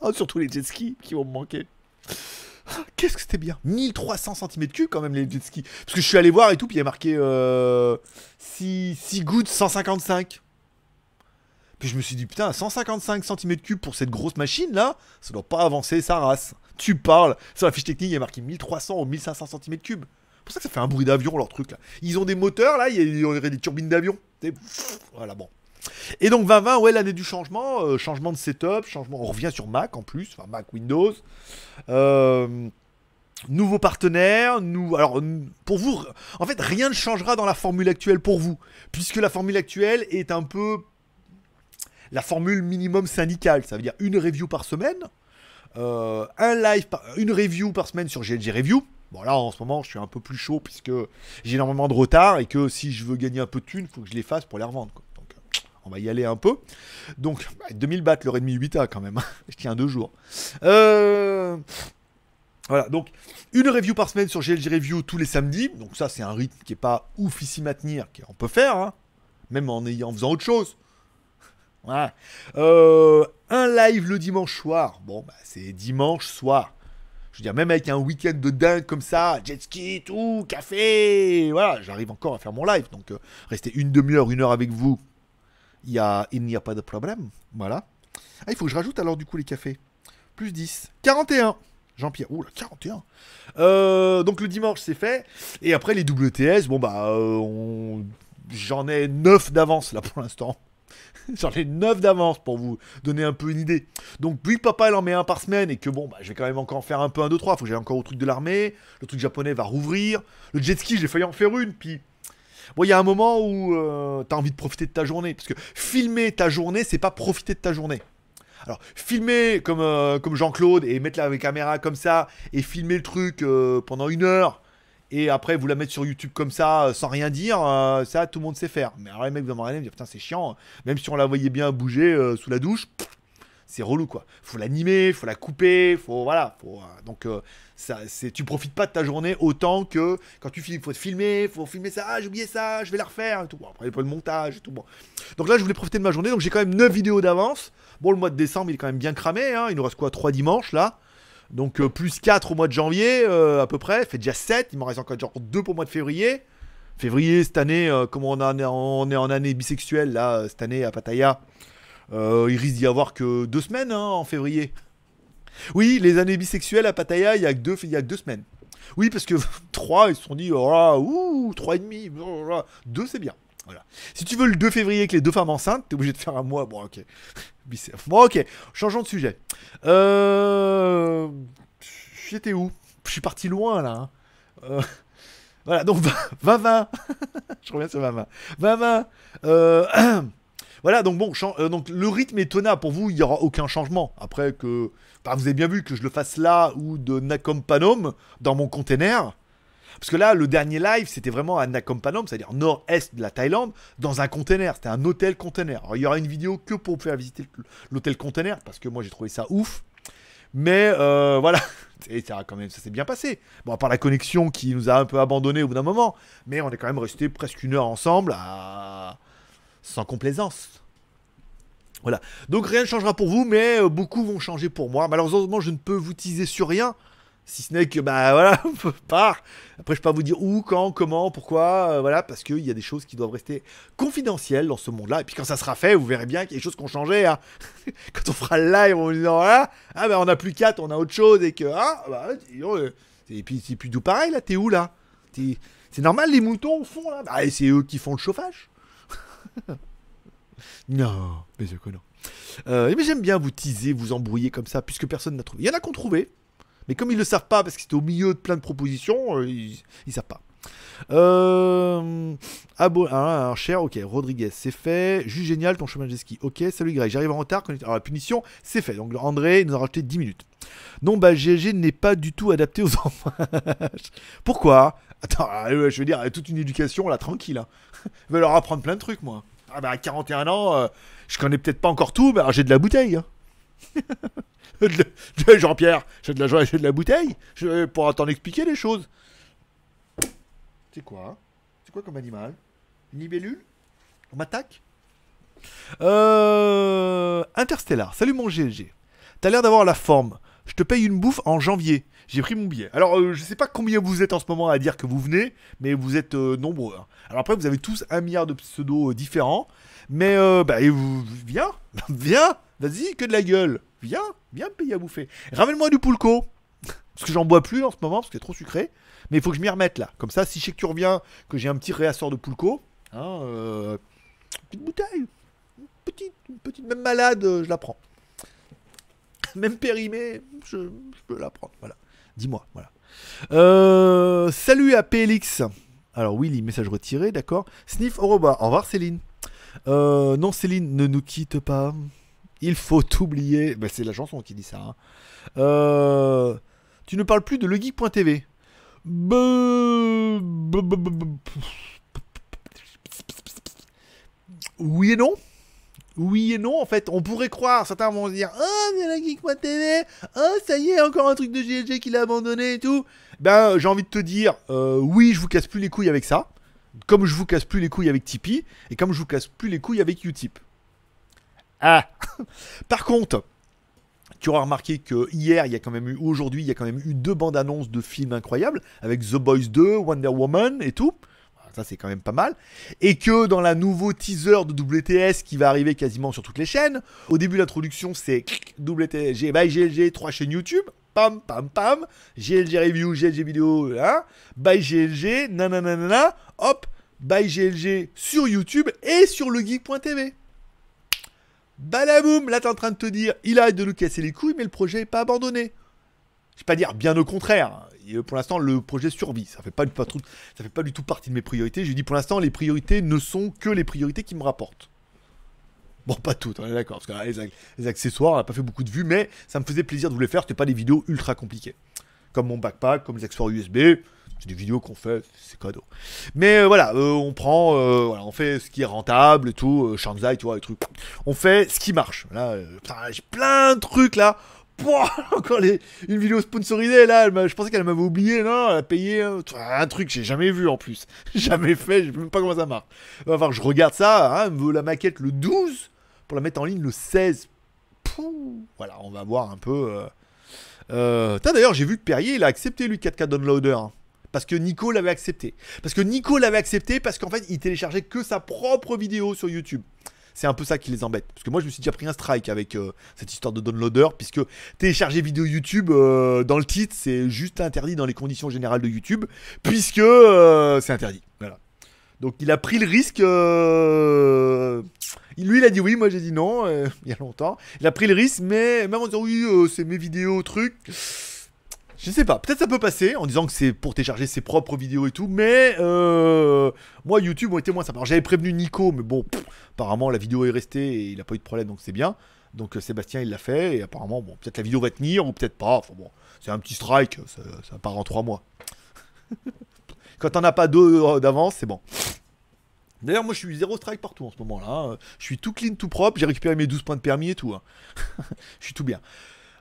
Oh, surtout les jet skis qui vont me manquer. Qu'est-ce que c'était bien 1300 cm3 quand même les jet skis. Parce que je suis allé voir et tout, puis il y a marqué euh, 6, 6 gouttes 155. Puis je me suis dit, putain, 155 cm3 pour cette grosse machine là, ça doit pas avancer sa race. Tu parles, sur la fiche technique, il y a marqué 1300 ou 1500 cm3. C'est pour ça que ça fait un bruit d'avion leur truc là. Ils ont des moteurs là, il y a- il y aurait des turbines d'avion. Voilà, bon. Et donc 2020, ouais, l'année du changement, euh, changement de setup, changement, on revient sur Mac en plus, enfin Mac Windows. Euh, nouveaux partenaires, nous, alors pour vous, en fait, rien ne changera dans la formule actuelle pour vous, puisque la formule actuelle est un peu la formule minimum syndicale, ça veut dire une review par semaine, euh, un live, par- une review par semaine sur GLG Review. Bon là en ce moment je suis un peu plus chaud puisque j'ai énormément de retard et que si je veux gagner un peu de thunes, il faut que je les fasse pour les revendre. quoi. Donc on va y aller un peu. Donc bah, 2000 bahts l'heure et demie 8A quand même. je tiens deux jours. Euh, Voilà, donc une review par semaine sur GLG Review tous les samedis. Donc ça c'est un rythme qui est pas oufissime à tenir, qu'on peut faire, hein, même en, ayant, en faisant autre chose. Euh, un live le dimanche soir. Bon, bah, c'est dimanche soir. Je veux dire, même avec un week-end de dingue comme ça, jet ski, tout, café, voilà, j'arrive encore à faire mon live. Donc, euh, rester une demi-heure, une heure avec vous, y a- il n'y a pas de problème. Voilà. Ah, il faut que je rajoute alors du coup les cafés. Plus 10. 41. Jean-Pierre. Ouh, là, 41. Euh, donc le dimanche, c'est fait. Et après, les WTS, bon, bah, euh, j'en ai 9 d'avance là pour l'instant. J'en ai 9 d'avance pour vous donner un peu une idée. Donc, puis papa, en met un par semaine et que bon, bah, je vais quand même encore en faire un peu un, deux, trois. Faut que j'aille encore au truc de l'armée. Le truc japonais va rouvrir. Le jet ski, j'ai failli en faire une. Puis, bon, il y a un moment où euh, t'as envie de profiter de ta journée. Parce que filmer ta journée, c'est pas profiter de ta journée. Alors, filmer comme, euh, Jean-Claude et mettre la caméra comme ça et filmer le truc euh, pendant une heure et après vous la mettre sur YouTube comme ça euh, sans rien dire, euh, ça tout le monde sait faire. Mais alors les mecs regarder et me dire putain c'est chiant, même si on la voyait bien bouger euh, sous la douche, c'est relou quoi. Faut l'animer, faut la couper, faut voilà, faut, donc ça, c'est, tu profites pas de ta journée autant que quand tu filmes, faut te filmer, faut filmer ça, ah, j'ai oublié ça, je vais la refaire tout. Bon, après il y a pas de montage tout. Bon. Donc là je voulais profiter de ma journée, donc j'ai quand même 9 vidéos d'avance. Bon le mois de décembre il est quand même bien cramé, hein. il nous reste quoi 3 dimanches là. Donc euh, plus 4 au mois de janvier euh, à peu près, fait déjà 7, il m'en reste encore genre 2 pour le mois de février. Février cette année, euh, comme on, est en- année bisexuelle là, cette année à Pattaya, il risque d'y avoir que 2 semaines hein, en février. Oui, les années bisexuelles à Pattaya, il y a que 2 il a que deux semaines. Oui, parce que 3, ils se sont dit, oh là, ouh, 3 et demi, 2 c'est bien. Voilà. Si tu veux le 2 février avec les deux femmes enceintes, t'es obligé de faire un mois. Bon, ok. Bon, ok. Changeons de sujet. Euh... J'étais où? Je suis parti loin, là. hein. Euh, Voilà, donc 20-20. Je reviens sur 20-20. 20-20. Euh... Voilà, donc bon, euh, donc le rythme est tenable. Pour vous, il n'y aura aucun changement. Après que... bah, vous avez bien vu que je le fasse là ou de Nakom Panom dans mon container. Parce que là, le dernier live, c'était vraiment à Nakom Panom, c'est-à-dire nord-est de la Thaïlande, dans un container. C'était un hôtel container. Alors, il y aura une vidéo que pour vous faire visiter l'hôtel container, parce que moi, j'ai trouvé ça ouf. Mais euh, voilà, Et ça, quand même, ça s'est bien passé. Bon, à part la connexion qui nous a un peu abandonné au bout d'un moment, mais on est quand même resté presque une heure ensemble, sans complaisance. Voilà. Donc rien ne changera pour vous, mais euh, beaucoup vont changer pour moi. Malheureusement, je ne peux vous teaser sur rien. Si ce n'est que, bah voilà, on pas. Après, je peux pas vous dire où, quand, comment, pourquoi, euh, voilà, parce qu'il y a des choses qui doivent rester confidentielles dans ce monde-là. Et puis quand ça sera fait, vous verrez bien qu'il y a des choses qui ont changé. hein. quand on fera le live en disant, voilà, ah ben on a plus 4, on a autre chose, et que, ah, bah, euh, et puis c'est plus tout pareil là, t'es où là? C'est normal, les moutons au fond là? Bah, c'est eux qui font le chauffage? non, mais non. Euh, mais j'aime bien vous teaser, vous embrouiller comme ça, puisque personne n'a trouvé. Il y en a qui ont trouvé, mais comme ils le savent pas, parce que c'était au milieu de plein de propositions, euh, ils, ils savent pas. Euh... Abo... Alors, alors, cher, ok. Rodriguez, c'est fait. Juste génial, ton chemin de ski. Ok, salut Greg, j'arrive en retard. Alors, la punition, c'est fait. Donc, André nous a rajouté 10 minutes. Non, bah, GLG n'est pas du tout adapté aux enfants. Pourquoi? Attends, euh, je veux dire, toute une éducation, là, tranquille. Hein. Je vais leur apprendre plein de trucs, moi. Ah, bah, à 41 ans, euh, je connais peut-être pas encore tout, mais j'ai de la bouteille. hein. Jean-Pierre, j'ai de la joie, j'ai de la bouteille. Je pourra t'en expliquer les choses. C'est quoi hein? C'est quoi comme animal? Une libellule? On m'attaque? Euh. Interstellar. Salut mon GLG. T'as l'air d'avoir la forme. Je te paye une bouffe en janvier. J'ai pris mon billet. Alors, euh, je sais pas combien vous êtes en ce moment à dire que vous venez, mais vous êtes euh, nombreux. hein. Alors après, vous avez tous un milliard de pseudos différents. Mais, bah, et vous, viens, viens, vas-y, que de la gueule. Viens, viens me payer à bouffer. Ramène-moi du poulco. Parce que j'en bois plus en ce moment, parce que c'est trop sucré. Mais il faut que je m'y remette là. Comme ça, si je sais que tu reviens, que j'ai un petit réassort de poulco, hein, euh, petite bouteille, une petite, petite, même malade, euh, je la prends. Même périmée, je, peux la prendre. Voilà. Dis-moi, voilà. Euh, salut à PLX. Alors, Willy, message retiré, d'accord. Sniff au revoir. Au revoir, Céline. Non, Céline, ne nous quitte pas. Il faut oublier. Bah, c'est la chanson qui dit ça. hein. Euh, tu ne parles plus de legeek.tv. Oui et non. Oui et non, en fait, on pourrait croire, certains vont se dire Ah, mais la Geek.tv, ah, ça y est, encore un truc de GLG qu'il a abandonné et tout. Ben, j'ai envie de te dire euh, Oui, je vous casse plus les couilles avec ça, comme je vous casse plus les couilles avec Tipeee, et comme je vous casse plus les couilles avec Utip. Ah Par contre, tu auras remarqué que hier, il y a quand même eu, ou aujourd'hui, il y a quand même eu deux bandes annonces de films incroyables, avec The Boys 2, Wonder Woman et tout. Ça, c'est quand même pas mal. Et que dans la nouveau teaser de WTS qui va arriver quasiment sur toutes les chaînes, au début de l'introduction, c'est WTS, by GLG, trois chaînes YouTube. Pam, pam, pam. GLG Review, GLG Vidéo, hein. By GLG, nanana, hop. By GLG sur YouTube et sur legeek.tv. Balaboum, là t'es en train de te dire, il arrête de nous casser les couilles, mais le projet n'est pas abandonné. Je vais pas dire bien au contraire. Euh, Pour l'instant, le projet survit. Ça fait pas, ça fait pas du tout partie de mes priorités. J'ai dit pour l'instant, les priorités ne sont que les priorités qui me rapportent. Bon, pas toutes, on est d'accord. Parce que ah, les accessoires, on n'a pas fait beaucoup de vues, mais ça me faisait plaisir de vous les faire. C'était pas des vidéos ultra compliquées. Comme mon backpack, comme les accessoires USB. C'est des vidéos qu'on fait, c'est cadeau. Mais euh, voilà, euh, on prend, euh, on fait ce qui est rentable et tout, Shanzai, tu vois, les trucs. On fait ce qui marche. Là, j'ai plein de trucs là. Encore les, une vidéo sponsorisée là, je pensais qu'elle m'avait oublié, non, elle a payé vois, un truc j'ai jamais vu en plus. jamais fait, je sais même pas comment ça marche. Que je regarde ça, hein, elle me veut la maquette le 12 pour la mettre en ligne le 16. Pouh, voilà, on va voir un peu. Euh... D'ailleurs, j'ai vu que Perrier, il a accepté lui 4K Downloader. hein. Parce que Nico l'avait accepté. Parce que Nico l'avait accepté parce qu'en fait, il téléchargeait que sa propre vidéo sur YouTube. C'est un peu ça qui les embête. Parce que moi, je me suis déjà pris un strike avec euh, cette histoire de downloader, puisque télécharger vidéo YouTube euh, dans le titre, c'est juste interdit dans les conditions générales de YouTube, puisque euh, c'est interdit. Voilà. Donc il a pris le risque. Lui, il a dit oui, moi j'ai dit non, il y a longtemps. Il a pris le risque, mais même en disant oui, c'est mes vidéos, trucs. Je sais pas, peut-être ça peut passer en disant que c'est pour télécharger ses propres vidéos et tout, mais euh, moi YouTube ont été moins sympa. J'avais prévenu Nico, mais bon, apparemment la vidéo est restée et il a pas eu de problème donc c'est bien. Donc euh, Sébastien il l'a fait et apparemment bon peut-être la vidéo va tenir ou peut-être pas. Enfin bon, c'est un petit strike, ça, part en trois mois. Quand t'en as pas deux euh, d'avance, c'est bon. D'ailleurs, moi je suis zéro strike partout en ce moment là. Je suis tout clean, tout propre, j'ai récupéré mes 12 points de permis et tout. hein. je suis tout bien.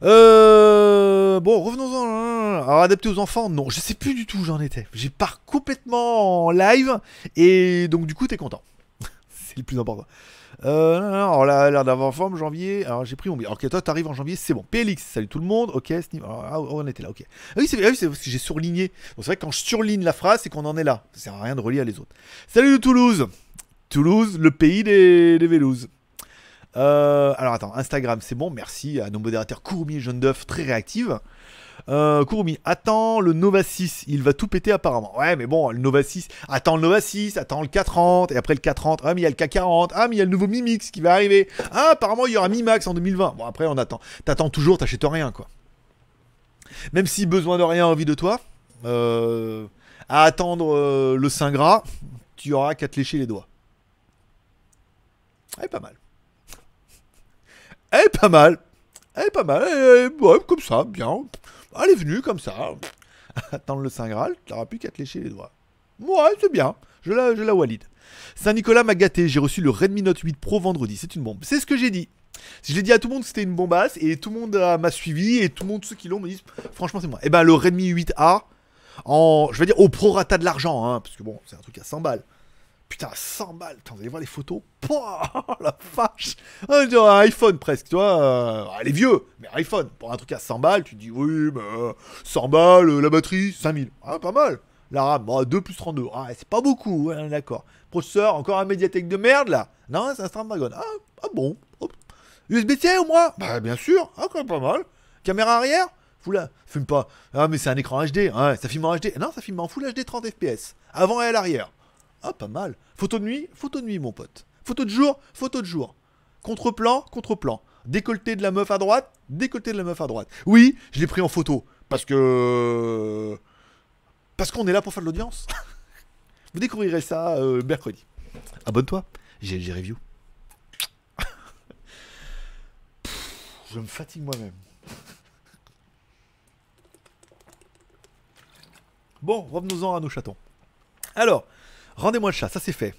Euh, bon, revenons-en. Alors, adapté aux enfants, non, je sais plus du tout où j'en étais. J'ai pars complètement en live et donc du coup, t'es content. c'est le plus important. Euh, non, alors là, l'air d'avoir forme, janvier. Alors j'ai pris mon billet. Ok, toi, t'arrives en janvier, c'est bon. PLX, salut tout le monde. Ok, alors, ah, on était là, ok. Ah oui, c'est ah oui, parce que j'ai surligné. C'est vrai que quand je surligne la phrase, c'est qu'on en est là. Ça sert à rien de relire les autres. Salut de Toulouse. Toulouse, le pays des, des. Euh, alors attends, Instagram, c'est bon, merci à nos modérateurs Courmi et Jeune d'œuf, très réactive. Euh, attends le Nova 6, il va tout péter apparemment. Ouais, mais bon, le Nova 6, attends le Nova 6, attends le K30, et après le K30, ah, mais il y a le K40, ah, mais il y a le nouveau Mi Mix qui va arriver. Ah, apparemment, il y aura Mi Max en 2020. Bon, après, on attend. T'attends toujours, t'achètes rien, quoi. Même si besoin de rien, envie de toi. Euh, à attendre euh, le Saint Gras, tu auras qu'à te lécher les doigts. Est pas mal. Elle est pas mal. Elle est pas mal. Elle est- comme ça, bien. Elle est venue comme ça. Attendre le Saint Graal, tu n'auras plus qu'à te lécher les doigts. Ouais, c'est bien. Je la, je. Saint-Nicolas m'a gâté. J'ai reçu le Redmi Note 8 Pro vendredi. C'est une bombe. C'est ce que j'ai dit. Je l'ai dit à tout le monde c'était une bombasse et tout le monde euh, m'a suivi et tout le monde, ceux qui l'ont, me disent franchement, c'est moi. Et ben, le Redmi 8A, en, je vais dire au prorata de l'argent, hein, parce que bon, c'est un truc à 100 balles. Putain, 100 balles. Putain, vous allez voir les photos. Pouah, la vache. Dirait un iPhone presque, vois. euh, elle est vieux, mais iPhone. Pour un truc à 100 balles, tu dis oui, mais euh, 100 balles, euh, la batterie, 5000. Ah, pas mal. La RAM, bon, 2 plus 32. Ah, c'est pas beaucoup, ouais, d'accord. Processeur, encore un médiathèque de merde là. Non, c'est un Snapdragon. Ah, ah bon. USB-C au moins? Bah, bien sûr. Ah, pas mal. Caméra arrière? Vous la... Fume pas. Ah, mais c'est un écran HD. Ouais, ça filme en HD. Non, ça filme en Full HD 30 FPS. Avant et à l'arrière. Ah, pas mal. Photo de nuit, photo de nuit, mon pote. Photo de jour, photo de jour. Contre-plan, contre-plan. Décolleté de la meuf à droite, décolleté de la meuf à droite. Oui, je l'ai pris en photo. Parce que. Parce qu'on est là pour faire de l'audience. Vous découvrirez ça euh, mercredi. Abonne-toi. GLG Review. Je me fatigue moi-même. Bon, revenons-en à nos chatons. Alors, rendez-moi le chat, ça c'est fait.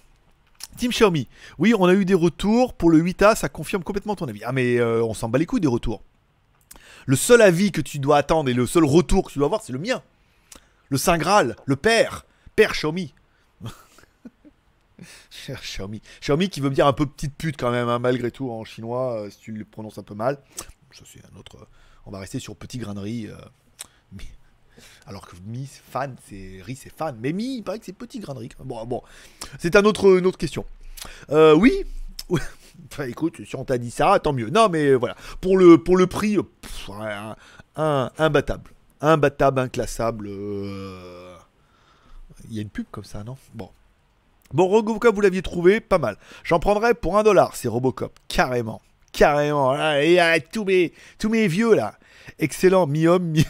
Team Xiaomi, oui, on a eu des retours pour le 8A, ça confirme complètement ton avis. Ah, mais euh, on s'en bat les couilles des retours. Le seul avis que tu dois attendre et le seul retour que tu dois avoir, c'est le mien. Le Saint Graal, le père, père Xiaomi. Xiaomi. Xiaomi qui veut dire un peu petite pute quand même, hein, malgré tout en chinois, euh, si tu le prononces un peu mal. Ça c'est un autre. euh, on va rester sur petit grain de riz. euh, mi. Alors que mi, fan, c'est riz, c'est fan. Mais mi, il paraît que c'est petit grain de riz. Bon, bon. C'est un autre, une autre question. Euh, oui. Enfin, écoute, si on t'a dit ça, tant mieux. Non, mais euh, voilà. Pour le, pour le prix, euh, un, imbattable. Imbattable, inclassable. euh, Il y a une pub comme ça, non? Bon. Bon, Robocop, vous l'aviez trouvé, pas mal. J'en prendrais pour un dollar, c'est Robocop. Carrément. Carrément. Et ah, tous, mes, tous mes vieux, là. Excellent, mi-homme, mi...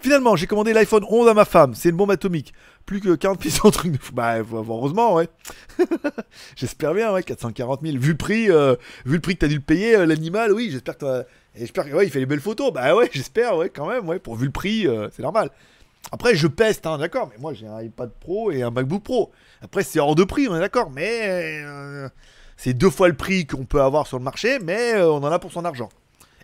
Finalement, j'ai commandé l'iPhone 11 à ma femme. C'est une bombe atomique. Plus que 40 pièces en truc de fou. Bah, heureusement, ouais. j'espère bien, ouais. 440 000. Vu le prix, euh, vu le prix que t'as dû le payer, euh, l'animal, oui, j'espère que et J'espère que ouais, il fait les belles photos. Bah ouais, j'espère, ouais, quand même, ouais. Pour vu le prix, euh, c'est normal. Après, je peste, hein, d'accord. Mais moi, j'ai un iPad Pro et un MacBook Pro. Après, c'est hors de prix, on est d'accord. Mais euh, c'est deux fois le prix qu'on peut avoir sur le marché, mais euh, on en a pour son argent.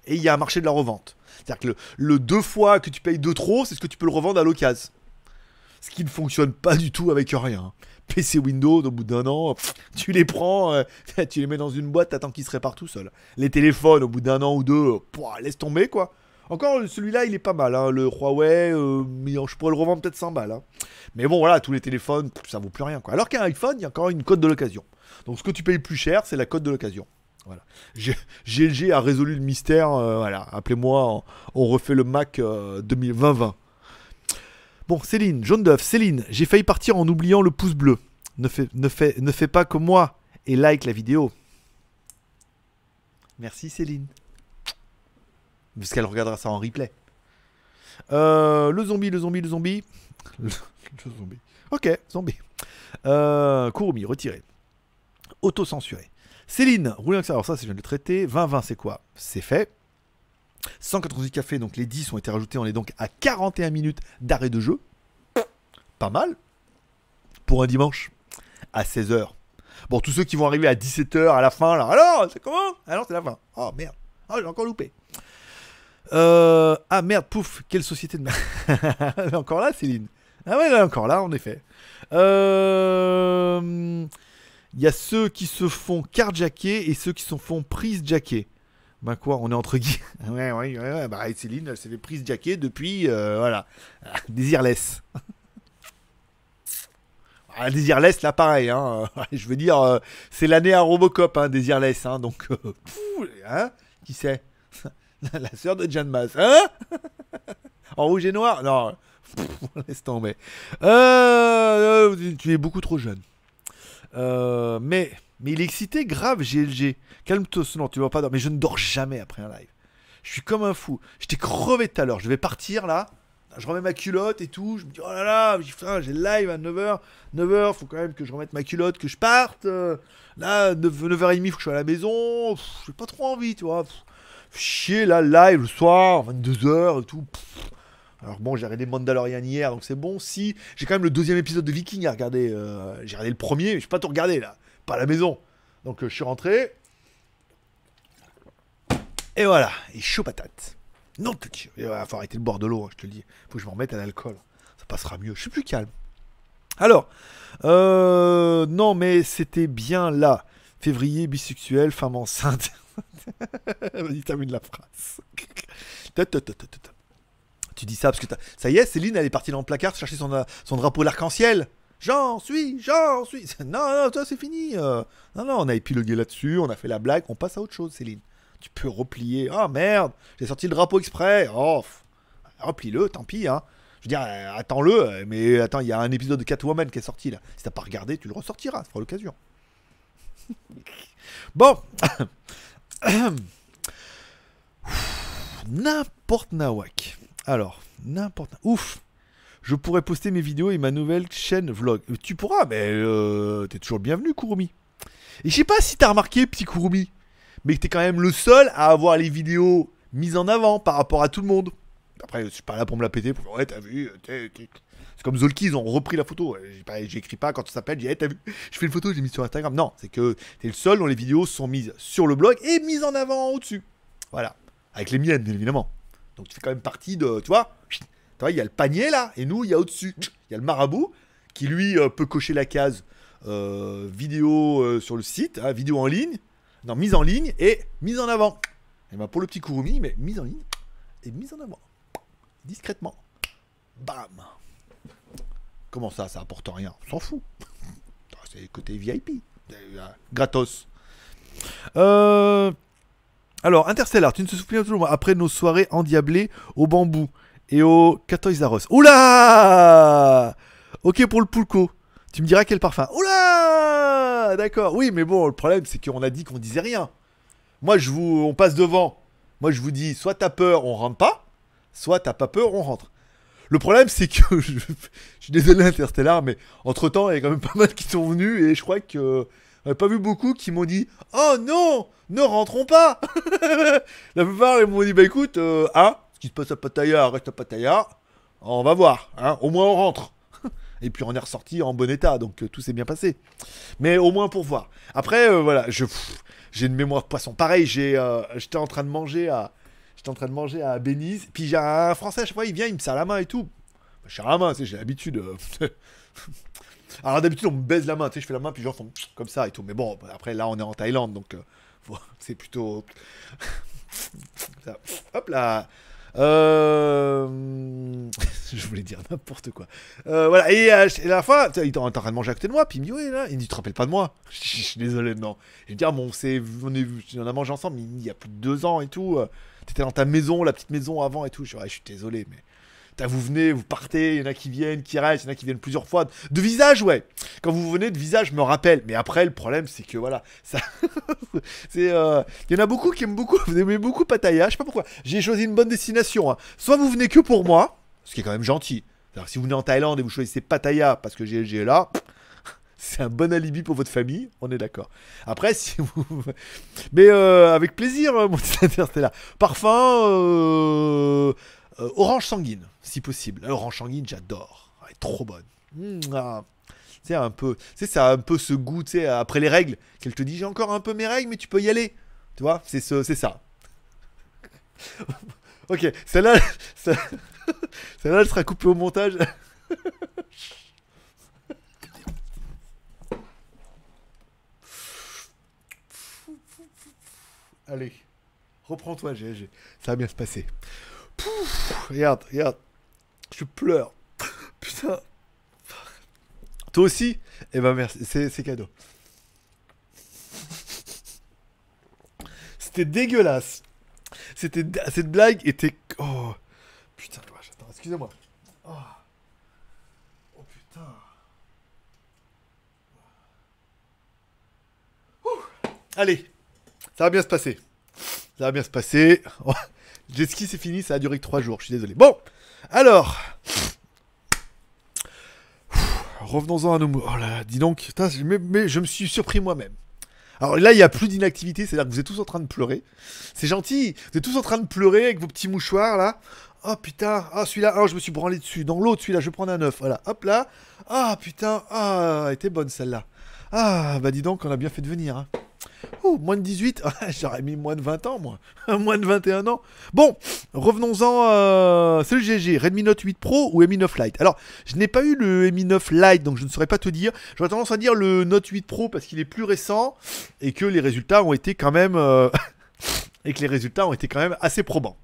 Et il y a un marché de la revente. C'est-à-dire que le, deux fois que tu payes de trop, c'est ce que tu peux le revendre à l'occasion. Ce qui ne fonctionne pas du tout avec rien. PC Windows, au bout d'un an, pff, tu les prends, euh, tu les mets dans une boîte, t'attends qu'ils se réparent tout seuls. Les téléphones, au bout d'un an ou deux, pouah, laisse tomber quoi. Encore, celui-là, il est pas mal, hein, le Huawei, euh, je pourrais le revendre peut-être 100 balles. hein. Mais bon, voilà, tous les téléphones, ça vaut plus rien. Alors qu'un iPhone, il y a encore une cote de l'occasion. Donc ce que tu payes plus cher, c'est la cote de l'occasion. Voilà. GLG a résolu le mystère. euh, voilà, appelez-moi. On, refait le Mac euh, 2020. Bon, Céline, jaune d'œuf. Céline, j'ai failli partir en oubliant le pouce bleu. Ne fais, ne fais, ne fais pas comme moi et like la vidéo. Merci Céline. Parce qu'elle regardera ça en replay. Euh, le zombie, le zombie, le zombie. Zombie. Ok, zombie. Euh, Kurumi, retiré. Auto-censuré. Céline, rouler alors ça, c'est viens de le traiter. 20-20, c'est quoi? C'est fait. 198 cafés, donc les 10 ont été rajoutés. On est donc à 41 minutes d'arrêt de jeu. Pas mal. Pour un dimanche. À 16h. Bon, tous ceux qui vont arriver à 17h à la fin, là. Alors, c'est comment? Alors, c'est la fin. Oh merde. Oh, j'ai encore loupé. Euh, ah merde, pouf, quelle société de merde. Elle est encore là, Céline? Ah ouais, elle est encore là, en effet. Euh, Il y a ceux qui se font carjacker et ceux qui se font prise jacker. Bah quoi, on est entre guillemets. Ouais, ouais, ouais, bah Céline, elle s'est fait prise jacker depuis, euh, voilà, Désirless. Ah, Désirless, là, pareil, hein. Je veux dire, c'est l'année à Robocop, hein, Désirless, hein, donc, euh, hein, qui c'est La sœur de Jeanne Masse, hein En rouge et noir Non, pff, laisse tomber. Euh, euh, tu es beaucoup trop jeune. Euh, mais Mais il est excité, grave, GLG. Calme-toi, non, tu vas pas dormir. Mais je ne dors jamais après un live. Je suis comme un fou. J'étais crevé tout à l'heure. Je vais partir là. Je remets ma culotte et tout. Je me dis, oh là là, j'ai live à 9h. 9h, faut quand même que je remette ma culotte, que je parte. Euh, Là, 9, 9h30, faut que je sois à la maison. J'ai pas trop envie, tu vois. Chier là, live le soir, 22h et tout. Alors bon, j'ai regardé Mandalorian hier, donc c'est bon. Si, j'ai quand même le deuxième épisode de Viking à regarder. euh, j'ai regardé le premier, mais je pas tout regardé là. Pas à la maison. Donc euh, je suis rentré. Et voilà, et chaud patate. Non, Dieu. Il va faut arrêter de boire de l'eau, hein, je te le dis. Faut que je m'en remette à l'alcool. Ça passera mieux. Je suis plus calme. Alors, euh, non, mais c'était bien là. Février, bisexuel, femme enceinte. Vas-y, termine la phrase. Tu dis ça parce que ça y est, Céline, elle est partie dans le placard chercher son, euh, drapeau l'arc-en-ciel. J'en suis, j'en suis. Non, non, toi, c'est fini. euh. Non, non, on a épilogué là-dessus, on a fait la blague, on passe à autre chose, Céline. Tu peux replier. Ah merde, j'ai sorti le drapeau exprès. Oh, replie-le, tant pis. Hein. Je veux dire, euh, attends-le, mais attends, il y a un épisode de Catwoman qui est sorti là. Si t'as pas regardé, tu le ressortiras, ça fera l'occasion. bon. N'importe nawak. Alors, n'importe. Ouf. Je pourrais poster mes vidéos et ma nouvelle chaîne vlog. Euh, Tu pourras, mais euh, t'es toujours bienvenu, Kurumi. Et je sais pas si t'as remarqué, petit Kurumi, mais que t'es quand même le seul à avoir les vidéos mises en avant par rapport à tout le monde. Après, je suis pas là pour me la péter. Pour ouais, t'as vu. t'es- C'est comme Zolki, ils ont repris la photo. Pas- J'écris pas quand ça s'appelle, j'ai hey, t'as vu. Je fais une photo, j'ai mis sur Instagram. Non, c'est que t'es le seul dont les vidéos sont mises sur le blog et mises en avant au-dessus. Voilà. Avec les miennes, bien évidemment. Donc tu fais quand même partie de. Tu vois Tu vois, il y a le panier là, et nous, il y a au-dessus. Il y a le marabout qui lui euh, peut cocher la case euh, vidéo euh, sur le site, hein, vidéo en ligne, non, mise en ligne et mise en avant. Et ben pour le petit Kurumi, mais mise en ligne et mise en avant. Discrètement. Bam Comment ça, ça apporte rien? On s'en fout. C'est le côté VIP. Euh, Gratos. Euh. Alors, Interstellar, tu ne te souviens toujours après nos soirées endiablées au bambou et au Us. Oula Ok pour le Poulco. Tu me diras quel parfum. Oula D'accord. Oui, mais bon, le problème, c'est qu'on a dit qu'on disait rien. Moi, je vous, on passe devant. Moi, je vous dis, soit t'as peur, on rentre pas, soit t'as pas peur, on rentre. Le problème, c'est que je, suis désolé, Interstellar, mais entre temps, il y a quand même pas mal qui sont venus et je crois que j'en ai pas vu beaucoup qui m'ont dit, oh non, ne rentrons pas. La plupart, ils m'ont dit, bah écoute, euh, hein, ce qui se passe à Pattaya reste à Pattaya. On va voir, hein, au moins on rentre. Et puis on est ressorti en bon état, donc euh, tout s'est bien passé. Mais au moins pour voir. Après, euh, voilà, je, j'ai une mémoire poisson. Pareil, euh, j'étais en train de manger à, en train de manger à Benize. Puis j'ai un Français à chaque fois, il vient, il me serre la main et tout. Je serre la main, tu sais, j'ai l'habitude. euh, Alors d'habitude, on me baise la main, tu sais, je fais la main, puis font comme ça et tout. Mais bon, après là, on est en Thaïlande, donc euh, c'est plutôt. Hop là. Euh... je voulais dire n'importe quoi. Voilà, et, euh, et la fin, il est en train de manger à côté de moi, puis il me dit, ouais, là, il me dit, tu te rappelles pas de moi? Je suis désolé, non. Je lui dis, ah, bon, c'est, on, est, on a mangé ensemble il y a plus de deux ans et tout. T'étais dans ta maison, la petite maison avant et tout. Je suis désolé, mais. Vous venez, vous partez, il y en a qui viennent, qui restent, il y en a qui viennent plusieurs fois. De visage, ouais. Quand vous venez de visage, je me rappelle. Mais après, le problème, c'est que voilà, c'est. euh, Il y en a beaucoup qui aiment beaucoup. Vous aimez beaucoup Pattaya, je sais pas pourquoi. J'ai choisi une bonne destination. hein. Soit vous venez que pour moi, ce qui est quand même gentil. Si vous venez en Thaïlande et vous choisissez Pattaya parce que est là, c'est un bon alibi pour votre famille, on est d'accord. Après, si vous. Mais euh, avec plaisir, euh, mon petit interstellar. Parfum, euh, orange sanguine, si possible. Orange sanguine, j'adore. Elle est trop bonne. Sais, un peu. Sais, ça un peu ce goût, après les règles, qu'elle te dit j'ai encore un peu mes règles, mais tu peux y aller. Tu vois, c'est ce, c'est ça. ok, celle-là, celle-là, elle sera coupée au montage. Allez, reprends-toi, GG. Ça va bien se passer. Pouf, regarde, regarde. Je pleure. Putain. Toi aussi Eh ben merci, c'est cadeau. C'était dégueulasse. C'était cette blague était oh putain attends, excusez-moi. Oh. Oh, putain. Allez, ça va bien se passer. Ça va bien se passer. Oh, Jet ski, c'est fini, ça a duré que 3 jours, je suis désolé. Bon, alors. Revenons-en à nos mots. Oh là dis donc, mais, je me suis surpris moi-même. Alors là, il n'y a plus d'inactivité, c'est-à-dire que vous êtes tous en train de pleurer. C'est gentil, vous êtes tous en train de pleurer avec vos petits mouchoirs là. Oh putain, ah celui-là, oh je me suis branlé dessus. Dans l'autre, celui-là, je vais prendre un œuf. Voilà, hop là. Ah putain, ah, elle était bonne celle-là. Ah, bah dis donc, on a bien fait de venir. Hein. Ouh, moins de 18 Ah, J'aurais mis moins de 20 ans, moi. moins de 21 ans. Bon, revenons-en. euh, C'est le GG, Redmi Note 8 Pro ou Mi 9 Lite? Alors, je n'ai pas eu le Mi 9 Lite, donc je ne saurais pas te dire. J'aurais tendance à dire le Note 8 Pro parce qu'il est plus récent et que les résultats ont été quand même... euh, et que les résultats ont été quand même assez probants.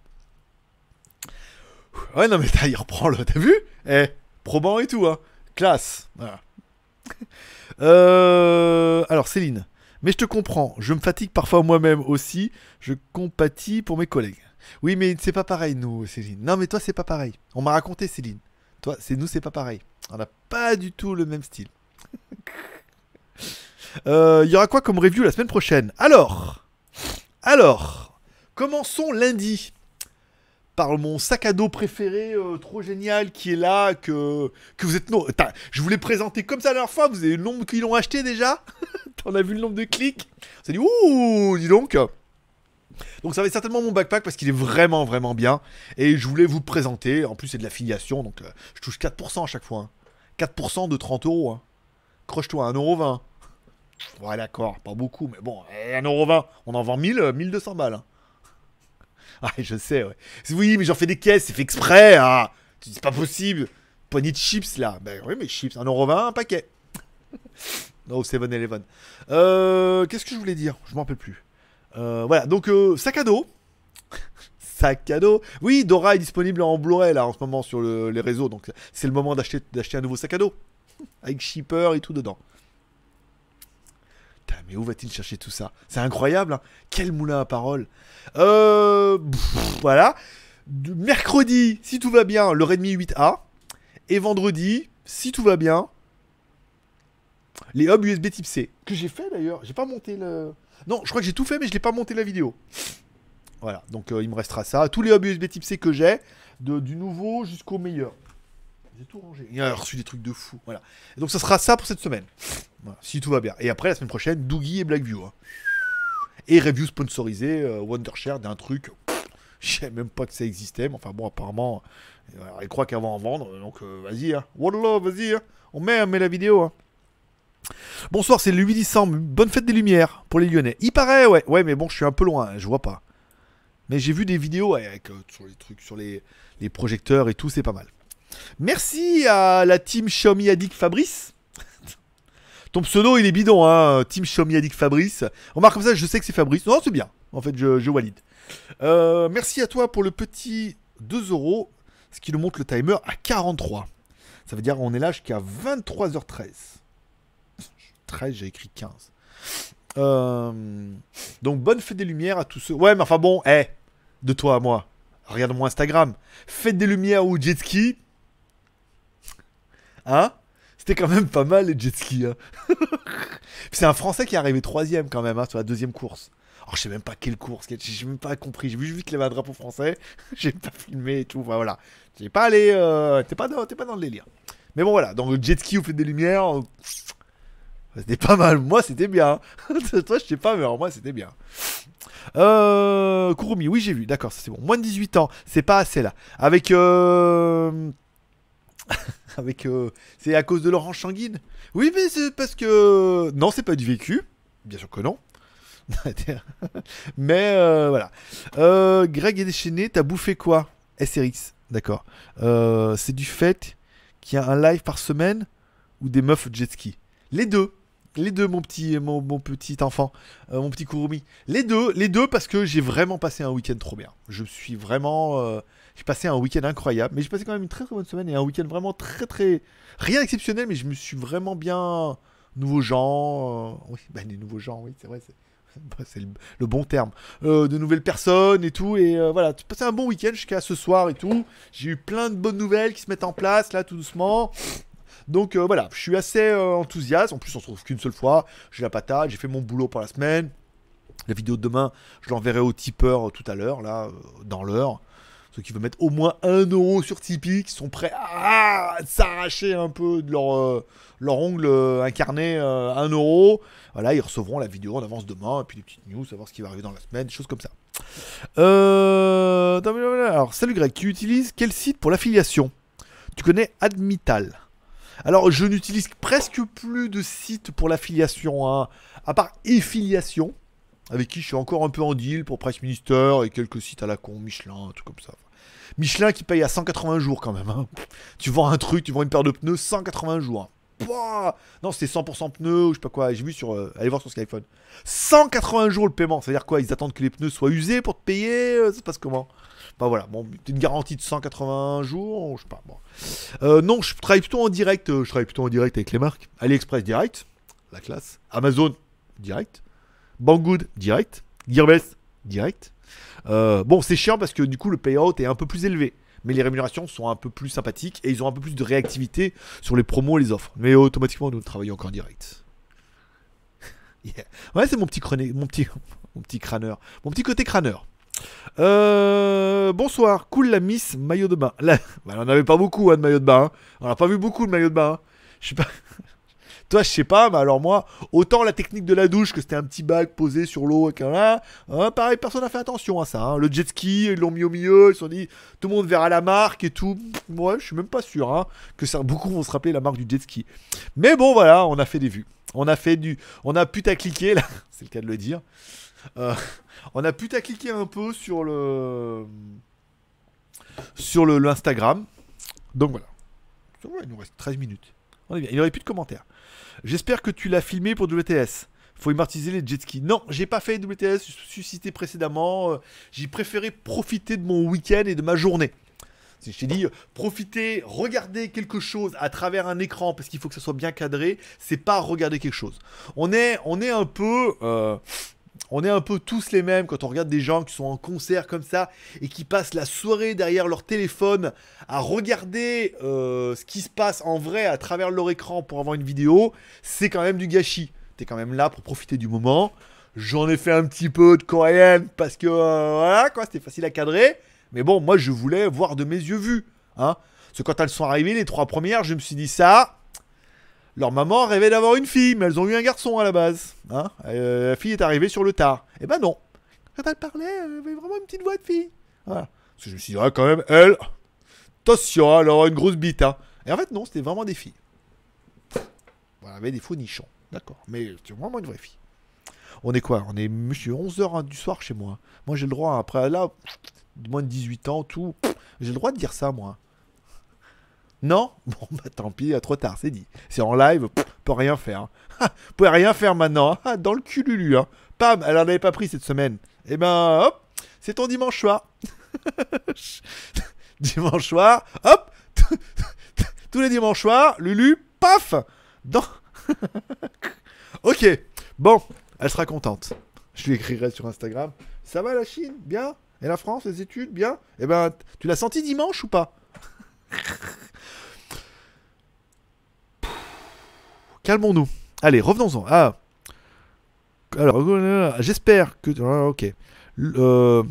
Ouais, non, mais t'as, il reprend le... T'as vu? Eh, probant et tout, hein. Classe. Euh, alors, Céline. Mais je te comprends, je me fatigue parfois moi-même aussi, je compatis pour mes collègues. Oui, mais c'est pas pareil, nous, Céline. Non, mais toi, c'est pas pareil. On m'a raconté, Céline. Toi, c'est nous, c'est pas pareil. On n'a pas du tout le même style. Euh, Il y aura quoi comme review la semaine prochaine? Alors, alors, commençons lundi par mon sac à dos préféré, euh, trop génial, qui est là, que, que vous êtes... Non, je vous l'ai présenté comme ça la dernière fois, vous avez le nombre qui l'ont acheté déjà? On a vu le nombre de clics? On s'est dit, ouh, dis donc Donc ça va être certainement mon backpack parce qu'il est vraiment, vraiment bien. Et je voulais vous présenter. En plus, c'est de l'affiliation, donc euh, je touche 4% à chaque fois. hein. 4% de 30 euros. Hein. Croche-toi, 1,20€. Ouais, d'accord, pas beaucoup, mais bon, eh, 1,20€. On en vend 1000, euh, 1200 balles. hein. Ah, je sais, ouais. Oui, mais j'en fais des caisses, c'est fait exprès. Dis, C'est pas possible. Poignée de chips, là. Ben oui, mais chips, 1,20€, un paquet. No, 7-Eleven. Euh, Qu'est-ce que je voulais dire? Je m'en rappelle plus. Euh, voilà, donc euh, sac à dos. sac à dos. Oui, Dora est disponible en Blu-ray là en ce moment sur le- les réseaux, donc c'est le moment d'acheter d'acheter un nouveau sac à dos avec shipper et tout dedans. Mais où va-t-il chercher tout ça? C'est incroyable. hein. Quel moulin à parole. Euh, voilà. Mercredi, si tout va bien, le Redmi 8A. Et vendredi, si tout va bien, les hubs USB type C. Que j'ai fait d'ailleurs. J'ai pas monté le. Non, je crois que j'ai tout fait, mais je l'ai pas monté la vidéo. Voilà, donc euh, il me restera ça. Tous les hubs USB type C que j'ai, du nouveau jusqu'au meilleur. J'ai tout rangé. Il a reçu des trucs de fou. Voilà. Et donc ça sera ça pour cette semaine. Si tout va bien. Et après, la semaine prochaine, Doogie et Blackview. hein. Et review sponsorisé, euh, Wondershare d'un truc. Je savais même pas que ça existait, mais enfin bon, apparemment, euh, ils croient va en vendre. Donc euh, vas-y, hein. Wallah, vas-y. hein. On met, on met la vidéo. hein. Bonsoir, c'est le 8 décembre. Bonne fête des Lumières pour les Lyonnais. Il paraît, ouais. Ouais, mais bon, je suis un peu loin, je vois pas. Mais j'ai vu des vidéos avec, sur les trucs, sur les, les projecteurs et tout, c'est pas mal. Merci à la team Xiaomi Addict Fabrice. Ton pseudo, il est bidon, hein. Team Xiaomi Addict Fabrice. Remarque comme ça, je sais que c'est Fabrice. Non, c'est bien. En fait, je, valide. Euh, merci à toi pour le petit 2 euros, ce qui nous montre le timer à 43. Ça veut dire on est là jusqu'à 23h13. 13, j'ai écrit 15. Euh, donc bonne fête des lumières à tous ceux. Ouais, mais enfin bon, eh, de toi à moi. Regarde mon Instagram. Fête des lumières ou jet ski. Hein? C'était quand même pas mal les jet skis. Hein. C'est un Français qui est arrivé troisième quand même hein, sur la deuxième course. Je sais même pas quelle course, j'ai même pas compris. J'ai vu juste qu'il avait un drapeau français. j'ai pas filmé et tout. Enfin, voilà. J'ai pas allé. Euh... T'es pas, dans- pas dans le délire. Mais bon voilà. Donc le jet ski ou fête des lumières. c'était pas mal. Moi, c'était bien. Toi, je sais pas, mais moi, c'était bien. Euh, Kurumi, oui, j'ai vu. D'accord, c'est bon. Moins de 18 ans, c'est pas assez là. Avec. Euh... Avec. euh, C'est à cause de l'orange sanguine Oui, mais c'est parce que. Non, c'est pas du vécu. Bien sûr que non. mais euh, voilà. Euh, Greg est déchaîné, t'as bouffé quoi? SRX, d'accord. C'est du fait qu'il y a un live par semaine ou des meufs jet ski Les deux. Les deux, mon petit, mon, petit enfant, mon petit Kurumi. Les deux, les deux, parce que j'ai vraiment passé un week-end trop bien. Je suis vraiment. J'ai passé un week-end incroyable, mais j'ai passé quand même une très très bonne semaine et un week-end vraiment très très. Rien d'exceptionnel, mais je me suis vraiment bien. Nouveaux gens. euh, Oui, bah, des nouveaux gens, oui, c'est vrai, c'est. bah, le, bon terme. Euh, de nouvelles personnes et tout. Et euh, voilà, j'ai passé un bon week-end jusqu'à ce soir et tout. J'ai eu plein de bonnes nouvelles qui se mettent en place là tout doucement. Donc euh, voilà, je suis assez euh, enthousiaste. En plus, on se retrouve qu'une seule fois. J'ai la patate, j'ai fait mon boulot pour la semaine. La vidéo de demain, je l'enverrai au tipeur euh, tout à l'heure, là, euh, dans l'heure. Ceux qui veulent mettre au moins 1 euro sur Tipeee, qui sont prêts à s'arracher un peu de leur, euh, ongle euh, incarné euh, 1 euro. Voilà, ils recevront la vidéo en avance demain, et puis des petites news, savoir ce qui va arriver dans la semaine, des choses comme ça. Euh, alors, salut Greg, tu utilises quel site pour l'affiliation? Tu connais Admital? Alors, je n'utilise presque plus de site pour l'affiliation, hein, à part Effiliation, avec qui je suis encore un peu en deal pour Price Minister et quelques sites à la con, Michelin, truc comme ça. Michelin qui paye à 180 jours quand même. hein. Tu vends un truc, tu vends une paire de pneus, 180 jours. hein. Non, c'était 100% pneus, ou je sais pas quoi. J'ai vu sur. euh, allez voir sur Skyphone. 180 jours le paiement. C'est-à-dire quoi Ils attendent que les pneus soient usés pour te payer euh, Ça se passe comment? Bah voilà, bon, une garantie de 180 jours, je sais pas. Euh, non, je travaille plutôt en direct. Je travaille plutôt en direct avec les marques. AliExpress direct, la classe. Amazon direct. Banggood direct. Gearbest direct. Euh, bon, c'est chiant parce que du coup le payout est un peu plus élevé. Mais les rémunérations sont un peu plus sympathiques et ils ont un peu plus de réactivité sur les promos et les offres. Mais automatiquement, nous travaillons encore en direct. Ouais, c'est mon petit mon petit, mon petit crâneur, mon petit côté crâneur. Euh, bonsoir, cool la Miss maillot de bain. Là, bah, on en avait pas beaucoup hein, de maillot de bain. hein. On n'a pas vu beaucoup de maillot de bain. hein. Je sais pas. Toi, je sais pas, mais alors moi, autant la technique de la douche, que c'était un petit bac posé sur l'eau, et que là, hein, pareil, personne n'a fait attention à ça. hein. Le jet ski, ils l'ont mis au milieu, ils se sont dit, tout le monde verra la marque et tout. Ouais, je suis même pas sûr hein, que beaucoup vont se rappeler la marque du jet ski. Mais bon, voilà, on a fait des vues. On a fait du. On a putacliqué, là, c'est le cas de le dire. Euh, on a putacliqué un peu sur le. Sur le. Donc voilà. Il nous reste 13 minutes. On est bien. Il n'y aurait plus de commentaires. J'espère que tu l'as filmé pour WTS. Faut immortaliser les jet skis. Non, j'ai pas fait WTS, je suis cité précédemment. euh, J'ai préféré profiter de mon week-end et de ma journée. Je t'ai dit, euh, profiter, regarder quelque chose à travers un écran parce qu'il faut que ça soit bien cadré, c'est pas regarder quelque chose. On est, on est un peu. euh, on est un peu tous les mêmes quand on regarde des gens qui sont en concert comme ça et qui passent la soirée derrière leur téléphone à regarder euh, ce qui se passe en vrai à travers leur écran pour avoir une vidéo. C'est quand même du gâchis. T'es quand même là pour profiter du moment. J'en ai fait un petit peu de coréenne parce que euh, voilà quoi, c'était facile à cadrer. Mais bon, moi je voulais voir de mes yeux vus. Hein. Parce que quand elles sont arrivées, les trois premières, je me suis dit ça. Leur maman rêvait d'avoir une fille, mais elles ont eu un garçon à la base. Hein. Euh, la fille est arrivée sur le tard. Eh ben non. Quand elle parlait, elle avait vraiment une petite voix de fille. Voilà. Parce que je me suis dit, ah, quand même, elle, attention, elle aura une grosse bite. Hein. Et en fait, non, c'était vraiment des filles. Voilà, avait des faux nichons. D'accord. Mais c'est vraiment une vraie fille. On est quoi? On est monsieur 11h du soir chez moi. Moi, j'ai le droit, après là, moins de 18 ans, tout. J'ai le droit de dire ça, moi. Non Bon, bah tant pis, trop tard, c'est dit. C'est en live, pff, peut rien faire. Ah, pouvez rien faire maintenant. Ah, dans le cululu, hein. Pam, elle en avait pas pris cette semaine. Eh ben, hop, c'est ton dimanche soir. dimanche soir, hop, tous les dimanches soirs, Lulu, paf, dans... ok, bon, elle sera contente. Je lui écrirai sur Instagram. Ça va la Chine? Bien? Et la France, les études? Bien? Eh ben, tu l'as senti dimanche ou pas? Calmons-nous. Allez, revenons-en. Ah. Alors, euh, j'espère que. ah, ok. Euh,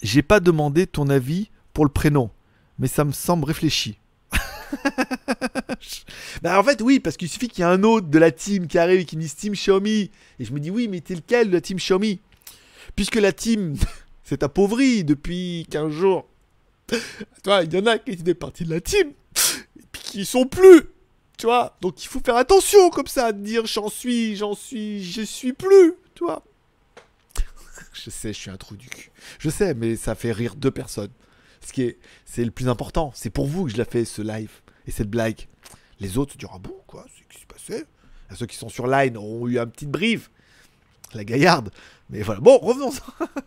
J'ai pas demandé ton avis pour le prénom, mais ça me semble réfléchi. bah en fait oui parce qu'il suffit qu'il y ait un autre de la team qui arrive et qui me dise team Xiaomi et je me dis oui mais t'es lequel de la team Xiaomi? Puisque la team s'est appauvrie depuis 15 jours toi il y en a qui étaient partie de la team et puis qui sont plus donc il faut faire attention comme ça de dire j'en suis j'en suis je suis plus tu vois. Je sais je suis un trou du cul. Je sais mais ça fait rire deux personnes. Ce qui est c'est le plus important. C'est pour vous que je l'ai fait ce live et cette blague. Les autres se diront ah bon quoi c'est ce qui s'est passé? Et ceux qui sont sur line auront eu un petit brief. La gaillarde. Mais voilà. Bon revenons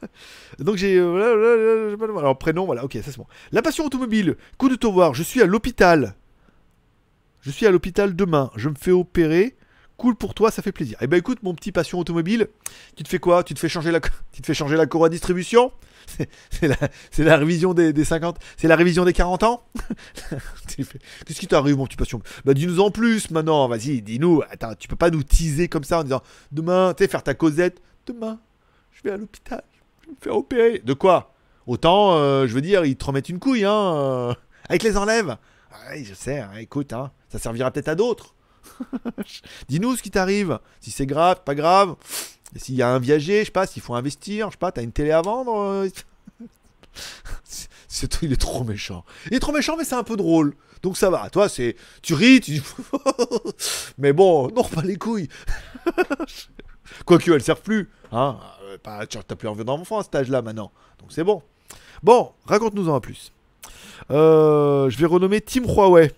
donc j'ai euh, alors prénom voilà. Ok ça c'est bon. La passion automobile. Coup de tovoir je suis à l'hôpital je suis à l'hôpital demain je me fais opérer cool pour toi ça fait plaisir eh ben écoute mon petit passion automobile tu te fais quoi? Tu te fais changer la tu te courroie de distribution? C'est la, révision des, des 50 c'est la révision des 40 ans? Qu'est-ce qui t'arrive, mon petit passion? Bah, dis-nous en plus maintenant, vas-y, dis-nous. Attends, tu peux pas nous teaser comme ça en disant demain, tu sais, faire ta causette. Demain, Je vais à l'hôpital. Je vais me faire opérer. De quoi? Autant, euh, je veux dire, ils te remettent une couille, hein. euh, avec les enlèves. Je sais, hein, écoute, hein, ça servira peut-être à d'autres. Dis-nous ce qui t'arrive. Si c'est grave, pas grave. S'il y a un viager, je sais pas, s'il faut investir, je sais pas, t'as une télé à vendre. euh, c'est- il est trop méchant. Il est trop méchant, mais c'est un peu drôle. Donc ça va. Toi, c'est. Tu ris, tu mais bon, non, pas les couilles. Quoique, elles servent plus. Hein Euh, t'as plus envie d'enfant à cet âge-là maintenant. Donc c'est bon. Bon, raconte-nous en plus. Euh, je vais renommer Team Huawei.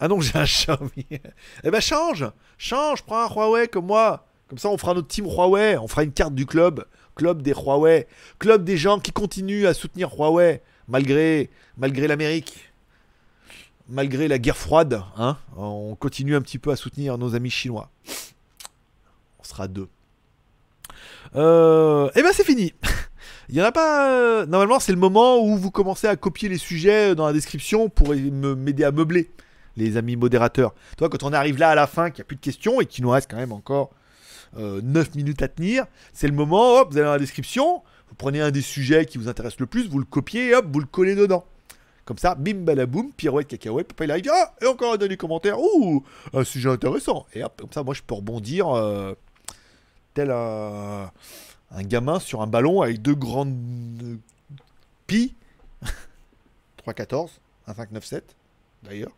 Ah non, j'ai un Xiaomi. eh ben change, change, prends un Huawei comme moi. Comme ça, on fera notre Team Huawei. On fera une carte du club, club des Huawei, club des gens qui continuent à soutenir Huawei malgré, malgré l'Amérique, malgré la guerre froide. Hein on continue un petit peu à soutenir nos amis chinois. On sera deux. Euh, eh ben c'est fini. Il y en a pas. euh, Normalement, c'est le moment où vous commencez à copier les sujets dans la description pour m'aider à meubler, les amis modérateurs. Toi, quand on arrive là à la fin, qu'il n'y a plus de questions et qu'il nous reste quand même encore 9 minutes à tenir, c'est le moment, hop, vous allez dans la description, vous prenez un des sujets qui vous intéresse le plus, vous le copiez et hop, vous le collez dedans. Comme ça, bim balaboum, pirouette, cacahuète, papa il arrive, ah, et encore un dernier commentaire, ouh, un sujet intéressant. Et hop, comme ça, moi je peux rebondir euh, tel un, un gamin sur un ballon avec deux grandes pi. 3,14, 1,597 d'ailleurs.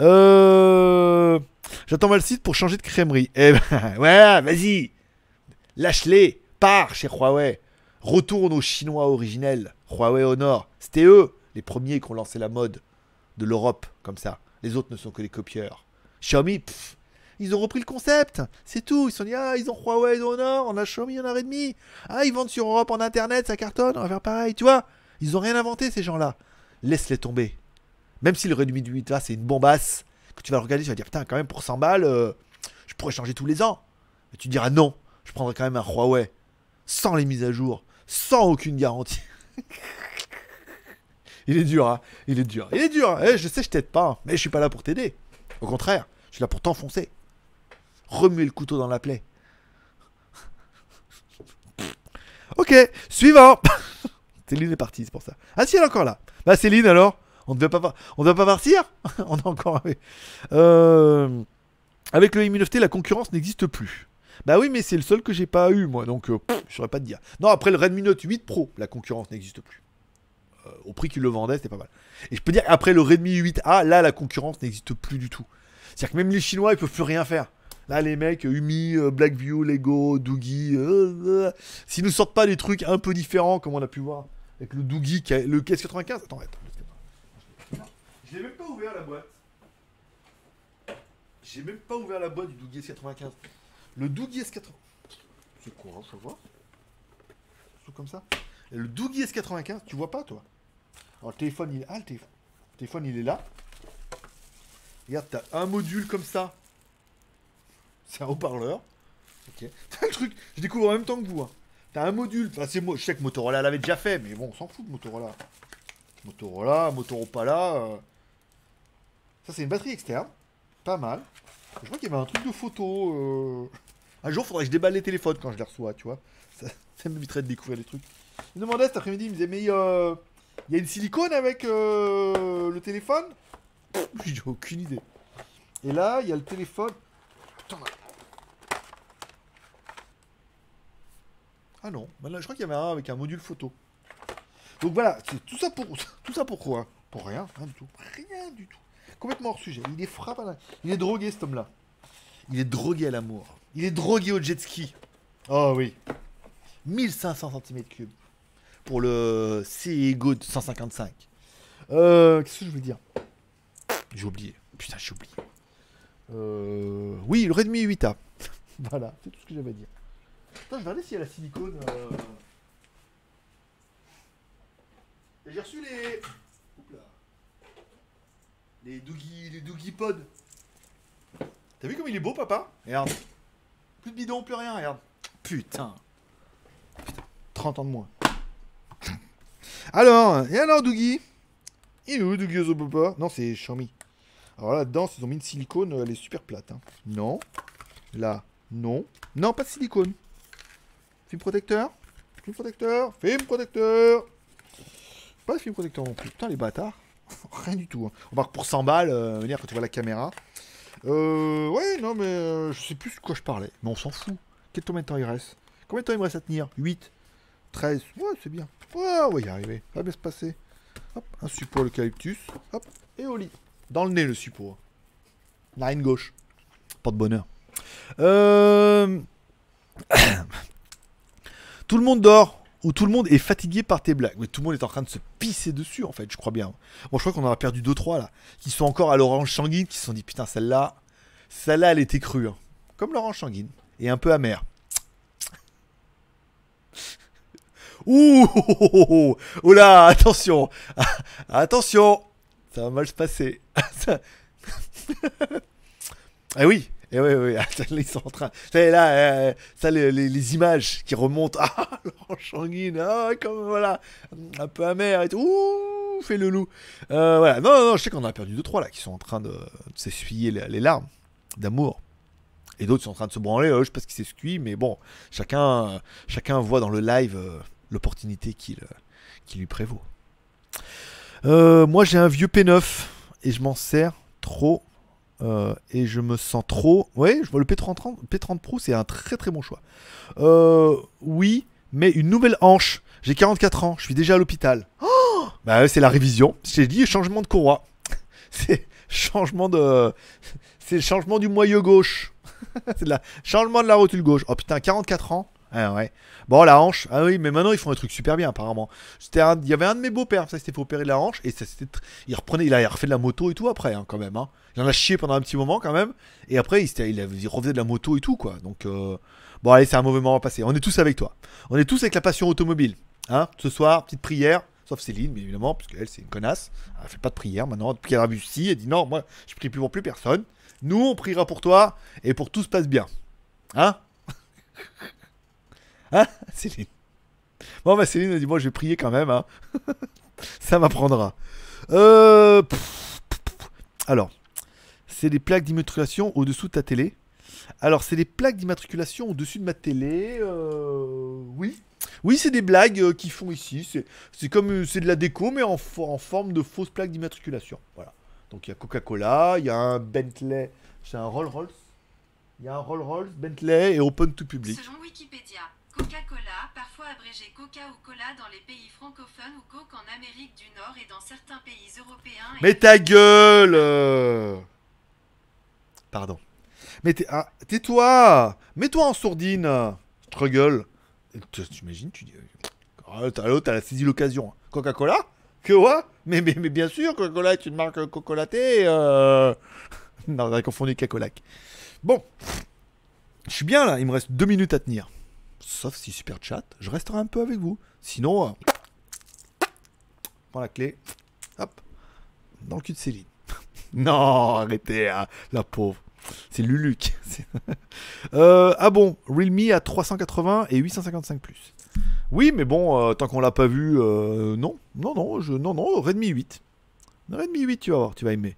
Euh, J'attends mal le site pour changer de crèmerie. Eh ben, ouais, vas-y. Lâche-les. Pars chez Huawei. Retourne aux Chinois originels. Huawei au nord. C'était eux, les premiers qui ont lancé la mode de l'Europe, comme ça. Les autres ne sont que des copieurs. Xiaomi, ils ont repris le concept. C'est tout. Ils se sont dit, ah, ils ont Huawei au nord, on a Xiaomi heure et demie. Ah, ils vendent sur Europe en internet, ça cartonne, on va faire pareil, tu vois. Ils ont rien inventé, ces gens-là. Laisse-les tomber. Même si le Redmi 8 là, c'est une bombasse, que tu vas le regarder, tu vas dire, putain, quand même, pour 100 balles, euh, je pourrais changer tous les ans. Et tu diras, non, je prendrais quand même un Huawei, sans les mises à jour, sans aucune garantie. Il est dur, hein. Il est dur. Il est dur. Eh, je sais, je t'aide pas, hein, mais je suis pas là pour t'aider. Au contraire, je suis là pour t'enfoncer. Remuer le couteau dans la plaie. Ok, suivant. Céline est partie, c'est pour ça. Ah si, elle est encore là. Bah Céline alors, on ne devait pas, on pas partir? On a encore. Euh, Avec le Mi 9T, la concurrence n'existe plus. Bah oui, mais c'est le seul que j'ai pas eu moi, donc euh, je saurais pas te dire. Non, après le Redmi Note 8 Pro, la concurrence n'existe plus. Euh, au prix qu'il le vendait, c'était pas mal. Et je peux dire après le Redmi 8A, là la concurrence n'existe plus du tout. C'est-à-dire que même les Chinois, ils peuvent plus rien faire. Là, les mecs, Umi, euh, Blackview, Lego, Doogie, euh, euh, s'ils nous sortent pas des trucs un peu différents, comme on a pu voir avec le Doogie, le KS95. Attends, attends. Je l'ai même pas ouvert la boîte. J'ai même pas ouvert la boîte du Doogie S95. Le Doogie S80. C'est quoi, hein, ça voit comme ça. Le Doogie S95, tu vois pas, toi Alors, le téléphone, il est. Ah, le téléphone. Le téléphone, il est là. Regarde, t'as un module comme ça. C'est un haut-parleur. Ok. T'as le truc, je découvre en même temps que vous. hein. T'as un module. Enfin, c'est moi. Je sais que Motorola l'avait déjà fait, mais bon, on s'en fout de Motorola. Motorola, Motorola. Euh... Ça, c'est une batterie externe. Pas mal. Je crois qu'il y avait un truc de photo. euh. Un jour, faudrait que je déballe les téléphones quand je les reçois, tu vois. Ça, ça m'éviterait de découvrir des trucs. Il me demandait cet après-midi, il me disait, mais euh, il y a une silicone avec euh, le téléphone? J'ai aucune idée. Et là, il y a le téléphone. Ah non, bah là, je crois qu'il y avait un avec un module photo. Donc voilà, c'est tout ça pour tout ça pourquoi Pour rien, rien du tout. Rien du tout. Complètement hors sujet. Il est la- Il est drogué cet homme-là. Il est drogué à l'amour. Il est drogué au jet ski. Oh oui. 1500 cm3 pour le Good 155. Euh, Qu'est-ce que je veux dire? J'ai oublié. Putain, j'ai oublié. Euh, oui, le Redmi 8A. voilà, c'est tout ce que j'avais à dire. Attends, je vais regarder s'il y a la silicone. euh. J'ai reçu les. Les Doogie, les Doogie Pod. T'as vu comme il est beau, papa? Regarde. Plus de bidon, plus rien, regarde. Putain. Putain. 30 ans de moins. Alors, et alors, Doogie? Il est où, Doogie Ozopopa Non, c'est Xiaomi. Alors là, dedans, ils ont mis une silicone, elle est super plate. hein. Non. Là, non. Non, pas de silicone. Film protecteur Film protecteur, film protecteur. Pas de film protecteur non plus. Putain, les bâtards. Rien du tout. hein. On marque pour 100 balles, euh, venir quand tu vois la caméra. Euh, ouais, non, mais euh, je sais plus de quoi je parlais. Mais on s'en fout. Quel combien de temps il reste? Combien de temps il me reste à tenir? 8 13 Ouais, c'est bien. Ouais, on va y arriver. Ça va bien se passer. Hop, un support l'eucalyptus. Hop, et au lit. Dans le nez, le support. Narine gauche. Pas de bonheur. Euh... tout le monde dort. Ou tout le monde est fatigué par tes blagues. Mais tout le monde est en train de se pisser dessus, en fait, je crois bien. Bon, je crois qu'on en perdu 2-3 là. Qui sont encore à l'orange sanguine, qui se sont dit putain, celle-là, celle-là, elle était crue. hein. Comme l'orange sanguine. Et un peu amère. Ouh oh, oh, là, attention Attention Ça va mal se passer. Ah oui et oui, oui, attends, là, ils sont en train. Là, euh, ça les, images qui remontent. Ah, l'orange sanguine, ah, comme voilà, un peu amer et tout. Ouh, fait le loup. Euh, voilà, non, non, non, je sais qu'on a perdu 2-3 là qui sont en train de, s'essuyer les, larmes d'amour. Et d'autres sont en train de se branler, euh, je sais pas ce qui s'essuie, mais bon, chacun, chacun voit dans le live euh, l'opportunité qui, lui prévaut. Moi j'ai un vieux P9 et je m'en sers trop euh, et je me sens trop. Ouais, je vois le P30, P30 Pro, c'est un très très bon choix. Euh, oui, mais une nouvelle hanche. J'ai 44 ans, je suis déjà à l'hôpital. Oh bah c'est la révision. J'ai dit changement de courroie. c'est changement de. C'est changement du moyeu gauche. c'est la changement de la rotule gauche. Oh putain, 44 ans. Ah ouais. Bon, la hanche. Ah oui, mais maintenant ils font des trucs super bien apparemment. Un- Il y avait un de mes beaux-pères, ça s'était fait opérer de la hanche et ça Il reprenait, il a refait de la moto et tout après hein, quand même. Hein. Il en a chié pendant un petit moment quand même. Et après il, il, refaisait de la moto et tout quoi. Donc euh, bon allez, c'est un mauvais moment passé. On est tous avec toi. On est tous avec la passion automobile. Hein. Ce soir, petite prière. Sauf Céline, bien évidemment, parce qu'elle, c'est une connasse. Elle fait pas de prière maintenant. Depuis qu'elle a vu si, elle dit non, moi, je prie plus pour plus personne. Nous, on priera pour toi et pour tout se passe bien. Hein Hein Céline Bon, bah, Céline a dit moi, je vais prier quand même. Hein. Ça m'apprendra. Euh... Alors, c'est des plaques d'immatriculation au-dessous de ta télé. Alors, c'est des plaques d'immatriculation au-dessus de ma télé. euh, Oui. Oui, c'est des blagues euh, qu'ils font ici. C'est, comme euh, c'est de la déco, mais en forme de fausses plaques d'immatriculation. Voilà. Donc il y a Coca-Cola, il y a un Bentley, c'est un Rolls-Royce. Il y a un Rolls-Royce, Bentley et Open to Public. Selon Wikipédia, Coca-Cola, parfois abrégé Coca ou Cola dans les pays francophones ou Coke en Amérique du Nord et dans certains pays européens. Mais ta gueule euh Pardon. Mais ah, tais-toi Mets-toi en sourdine Struggle. T'imagines, tu dis... L'autre, elle a saisi l'occasion. Coca-Cola? Que quoi? Mais, mais, mais bien sûr, Coca-Cola est une marque cocolatée. Euh... non, on a confondu Cacolac. Bon. Je suis bien là, il me reste deux minutes à tenir. Sauf si super chat, je resterai un peu avec vous. Sinon, euh, prends la clé. Hop. Dans le cul de Céline. non, arrêtez, hein, la pauvre. C'est Lulu. qui- c'est- Euh, ah bon, Realme à 380 et 855 plus. Oui, mais bon, euh, tant qu'on l'a pas vu, non, non, non, je, non, non, Redmi 8. Redmi 8, tu vas voir, tu vas aimer.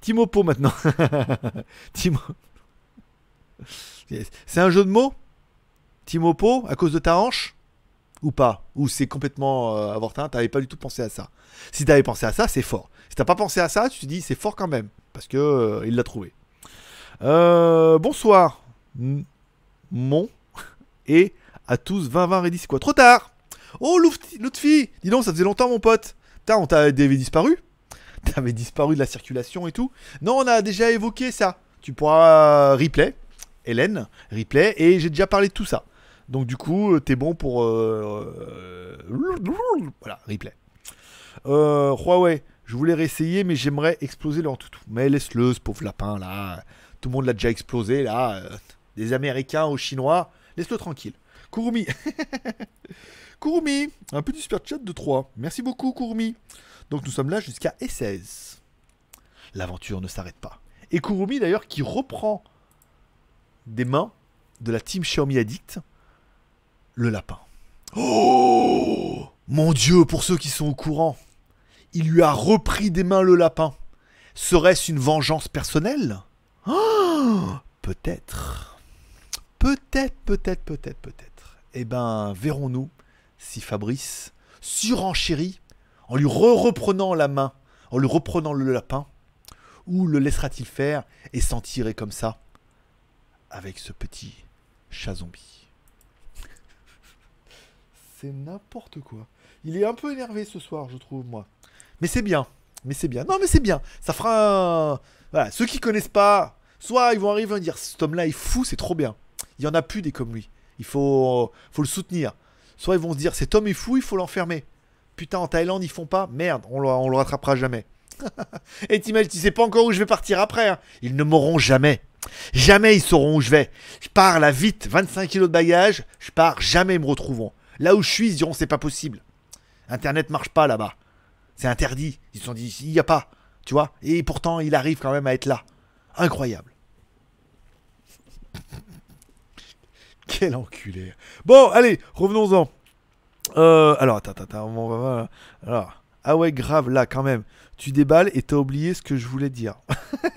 Timopo maintenant. Timo. C'est un jeu de mots? Timopo, à cause de ta hanche Ou pas Ou c'est complètement euh, avortin, t'avais pas du tout pensé à ça Si t'avais pensé à ça, c'est fort. Si t'as pas pensé à ça, tu te dis c'est fort quand même. Parce que euh, il l'a trouvé. Euh, bonsoir. Mon. Et à tous 20-20 Ready, c'est quoi Trop tard? Oh Lutfi, Dis donc, ça faisait longtemps mon pote. Putain, on t'avait disparu T'avais disparu de la circulation et tout? Non, on a déjà évoqué ça. Tu pourras replay, Hélène, replay, et j'ai déjà parlé de tout ça. Donc du coup, euh, t'es bon pour... euh, euh, voilà, replay. Huawei, je voulais réessayer, mais j'aimerais exploser leur toutou. Mais laisse-le, ce pauvre lapin, là. Tout le monde l'a déjà explosé, là. Des Américains aux Chinois. Laisse-le tranquille. Kurumi. Kurumi, un petit super chat de 3. Merci beaucoup, Kurumi. Donc nous sommes là jusqu'à E16. L'aventure ne s'arrête pas. Et Kurumi, d'ailleurs, qui reprend des mains de la team Xiaomi Addict le lapin. Oh Mon Dieu, pour ceux qui sont au courant, il lui a repris des mains le lapin. Serait-ce une vengeance personnelle? Oh Peut-être. Peut-être, peut-être, peut-être, peut-être. Eh ben, verrons-nous si Fabrice surenchérit en lui re-reprenant la main, en lui reprenant le lapin Ou le laissera-t-il faire et s'en tirer comme ça avec ce petit chat zombie? C'est n'importe quoi. Il est un peu énervé ce soir, je trouve, moi. Mais c'est bien. Mais c'est bien. Non, mais c'est bien. Ça fera un... Voilà, ceux qui connaissent pas, soit ils vont arriver et dire cet homme-là est fou, c'est trop bien. Il y en a plus des comme lui. Il faut, faut le soutenir. Soit ils vont se dire cet homme est fou, il faut l'enfermer. Putain, en Thaïlande, ils font pas. Merde, on le, on le rattrapera jamais. Et t'imagines, tu sais pas encore où je vais partir après. hein. Ils ne m'auront jamais. Jamais ils sauront où je vais. Je pars là vite, 25 kilos de bagages. Je pars, jamais ils me retrouveront. Là où je suis, ils diront c'est pas possible. Internet marche pas là-bas. C'est interdit. Ils se sont dit il y a pas. Tu vois? Et pourtant, il arrive quand même à être là. Incroyable. Quel enculé. Bon, allez, revenons-en. Euh, alors, attends, attends, attends, on va voir. Alors, ah ouais, grave, là, quand même. Tu déballes et t'as oublié ce que je voulais dire.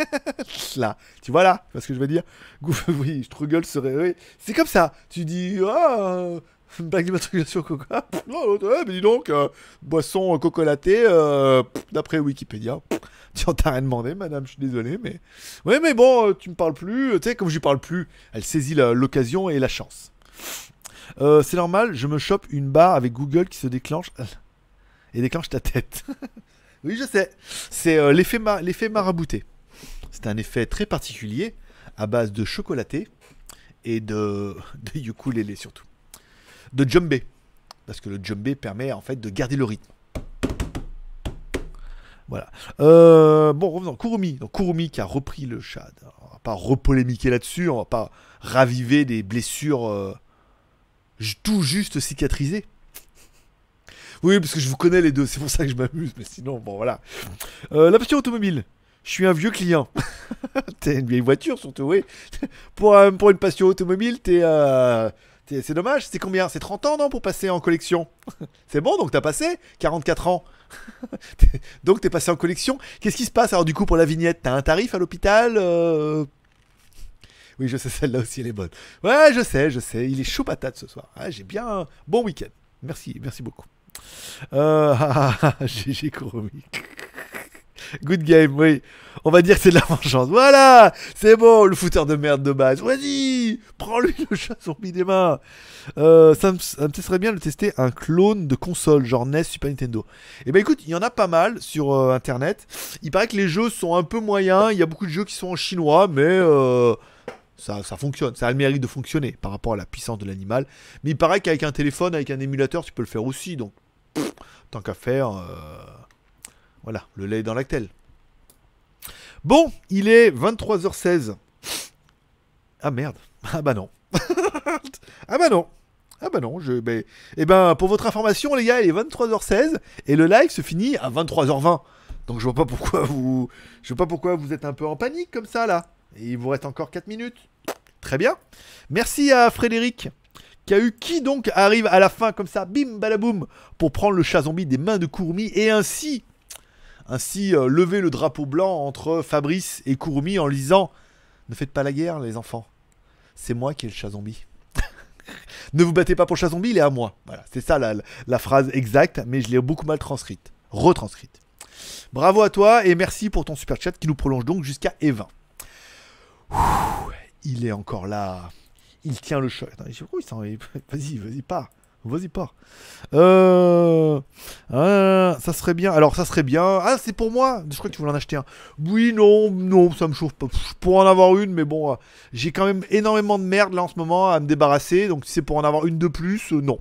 là, tu vois là, ce que je veux dire? Oui, rigole, serait. C'est comme ça. Tu dis, ah, euh, bague d'immatriculation coca. Ouais, mais dis donc, euh, boisson euh, cocolatée, euh, d'après Wikipédia. Tu en t'as rien demandé, madame, je suis désolé, mais. Ouais, mais bon, tu me parles plus. Tu sais, comme je lui parle plus, elle saisit l'occasion et la chance. C'est normal, je me chope une barre avec Google qui se déclenche et déclenche ta tête. oui, je sais. C'est l'effet marabouté. C'est un effet très particulier à base de chocolaté et de, de ukulélé surtout. De djembé. Parce que le djembé permet en fait de garder le rythme. Voilà. Euh, bon, revenons. Kurumi. Donc, Kurumi qui a repris le chat. On va pas repolémiquer là-dessus. On va pas raviver des blessures euh, tout juste cicatrisées. Oui, parce que je vous connais les deux. C'est pour ça que je m'amuse. Mais sinon, bon, voilà. Euh, la passion automobile. Je suis un vieux client. t'es une vieille voiture, surtout, oui. pour, pour une passion automobile, t'es. C'est dommage. C'est combien? C'est 30 ans, non, pour passer en collection? C'est bon, donc t'as passé 44 ans. Donc t'es passé en collection. Qu'est-ce qui se passe alors du coup pour la vignette? T'as un tarif à l'hôpital euh? Oui, je sais, celle-là aussi elle est bonne. Ouais, je sais, je sais. Il est chaud patate ce soir. Ah, J'ai bien bon week-end. Merci, merci beaucoup. Euh... GG Kurumi. Good game, oui. On va dire que c'est de la vengeance. Voilà, c'est bon, le fouteur de merde de base. Vas-y, prends-lui le chat zombie des mains. Ça, me, serait bien de tester un clone de console, genre NES, Super Nintendo. Et ben écoute, il y en a pas mal sur euh, internet. Il paraît que les jeux sont un peu moyens. Il y a beaucoup de jeux qui sont en chinois, mais euh, ça, fonctionne. Ça a le mérite de fonctionner par rapport à la puissance de l'animal. Mais il paraît qu'avec un téléphone, avec un émulateur, tu peux le faire aussi. Donc, tant qu'à faire, euh, voilà, le lait est dans l'actel. Bon, il est 23h16. Ah merde. Ah bah non. ah bah non. Ah bah non, ben- Eh ben, pour votre information, les gars, il est 23h16 et le live se finit à 23h20. Donc je vois pas pourquoi vous. Je vois pas pourquoi vous êtes un peu en panique comme ça là. Et il vous reste encore 4 minutes. Très bien. Merci à Frédéric qui a eu qui donc arrive à la fin comme ça, bim balaboum, pour prendre le chat zombie des mains de Kurumi et ainsi ainsi euh, lever le drapeau blanc entre Fabrice et Kurumi en lui disant Ne faites pas la guerre, les enfants. C'est moi qui ai le chat zombie. ne vous battez pas pour le chat zombie, il est à moi. Voilà, c'est ça la, phrase exacte, mais je l'ai beaucoup mal transcrite. Retranscrite. Bravo à toi et merci pour ton super chat qui nous prolonge donc jusqu'à E20. Ouh, il est encore là. Il tient le choc. Vas-y, vas-y, pars. Vas-y, pars. Euh... ah, ça serait bien. Alors, ça serait bien. Ah, c'est pour moi. Je crois que tu voulais en acheter un. Oui, non, non, ça me chauffe pas. Je pourrais en avoir une, mais bon, euh, j'ai quand même énormément de merde là en ce moment à me débarrasser. Donc, si c'est pour en avoir une de plus, euh, non.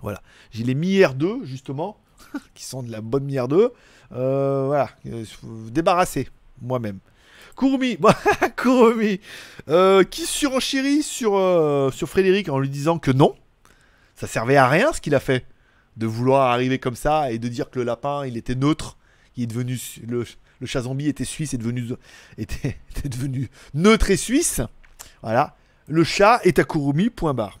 Voilà. J'ai les Mi R2, justement, qui sont de la bonne Mi R2. Euh, voilà. Faut débarrasser, moi-même. Kurumi, Kurumi, qui surenchérit sur, sur Frédéric en lui disant que non, ça servait à rien ce qu'il a fait, de vouloir arriver comme ça et de dire que le lapin il était neutre, il est devenu le, le chat zombie était suisse et devenu était, était devenu neutre et suisse. Voilà, le chat est à Kurumi. Point barre.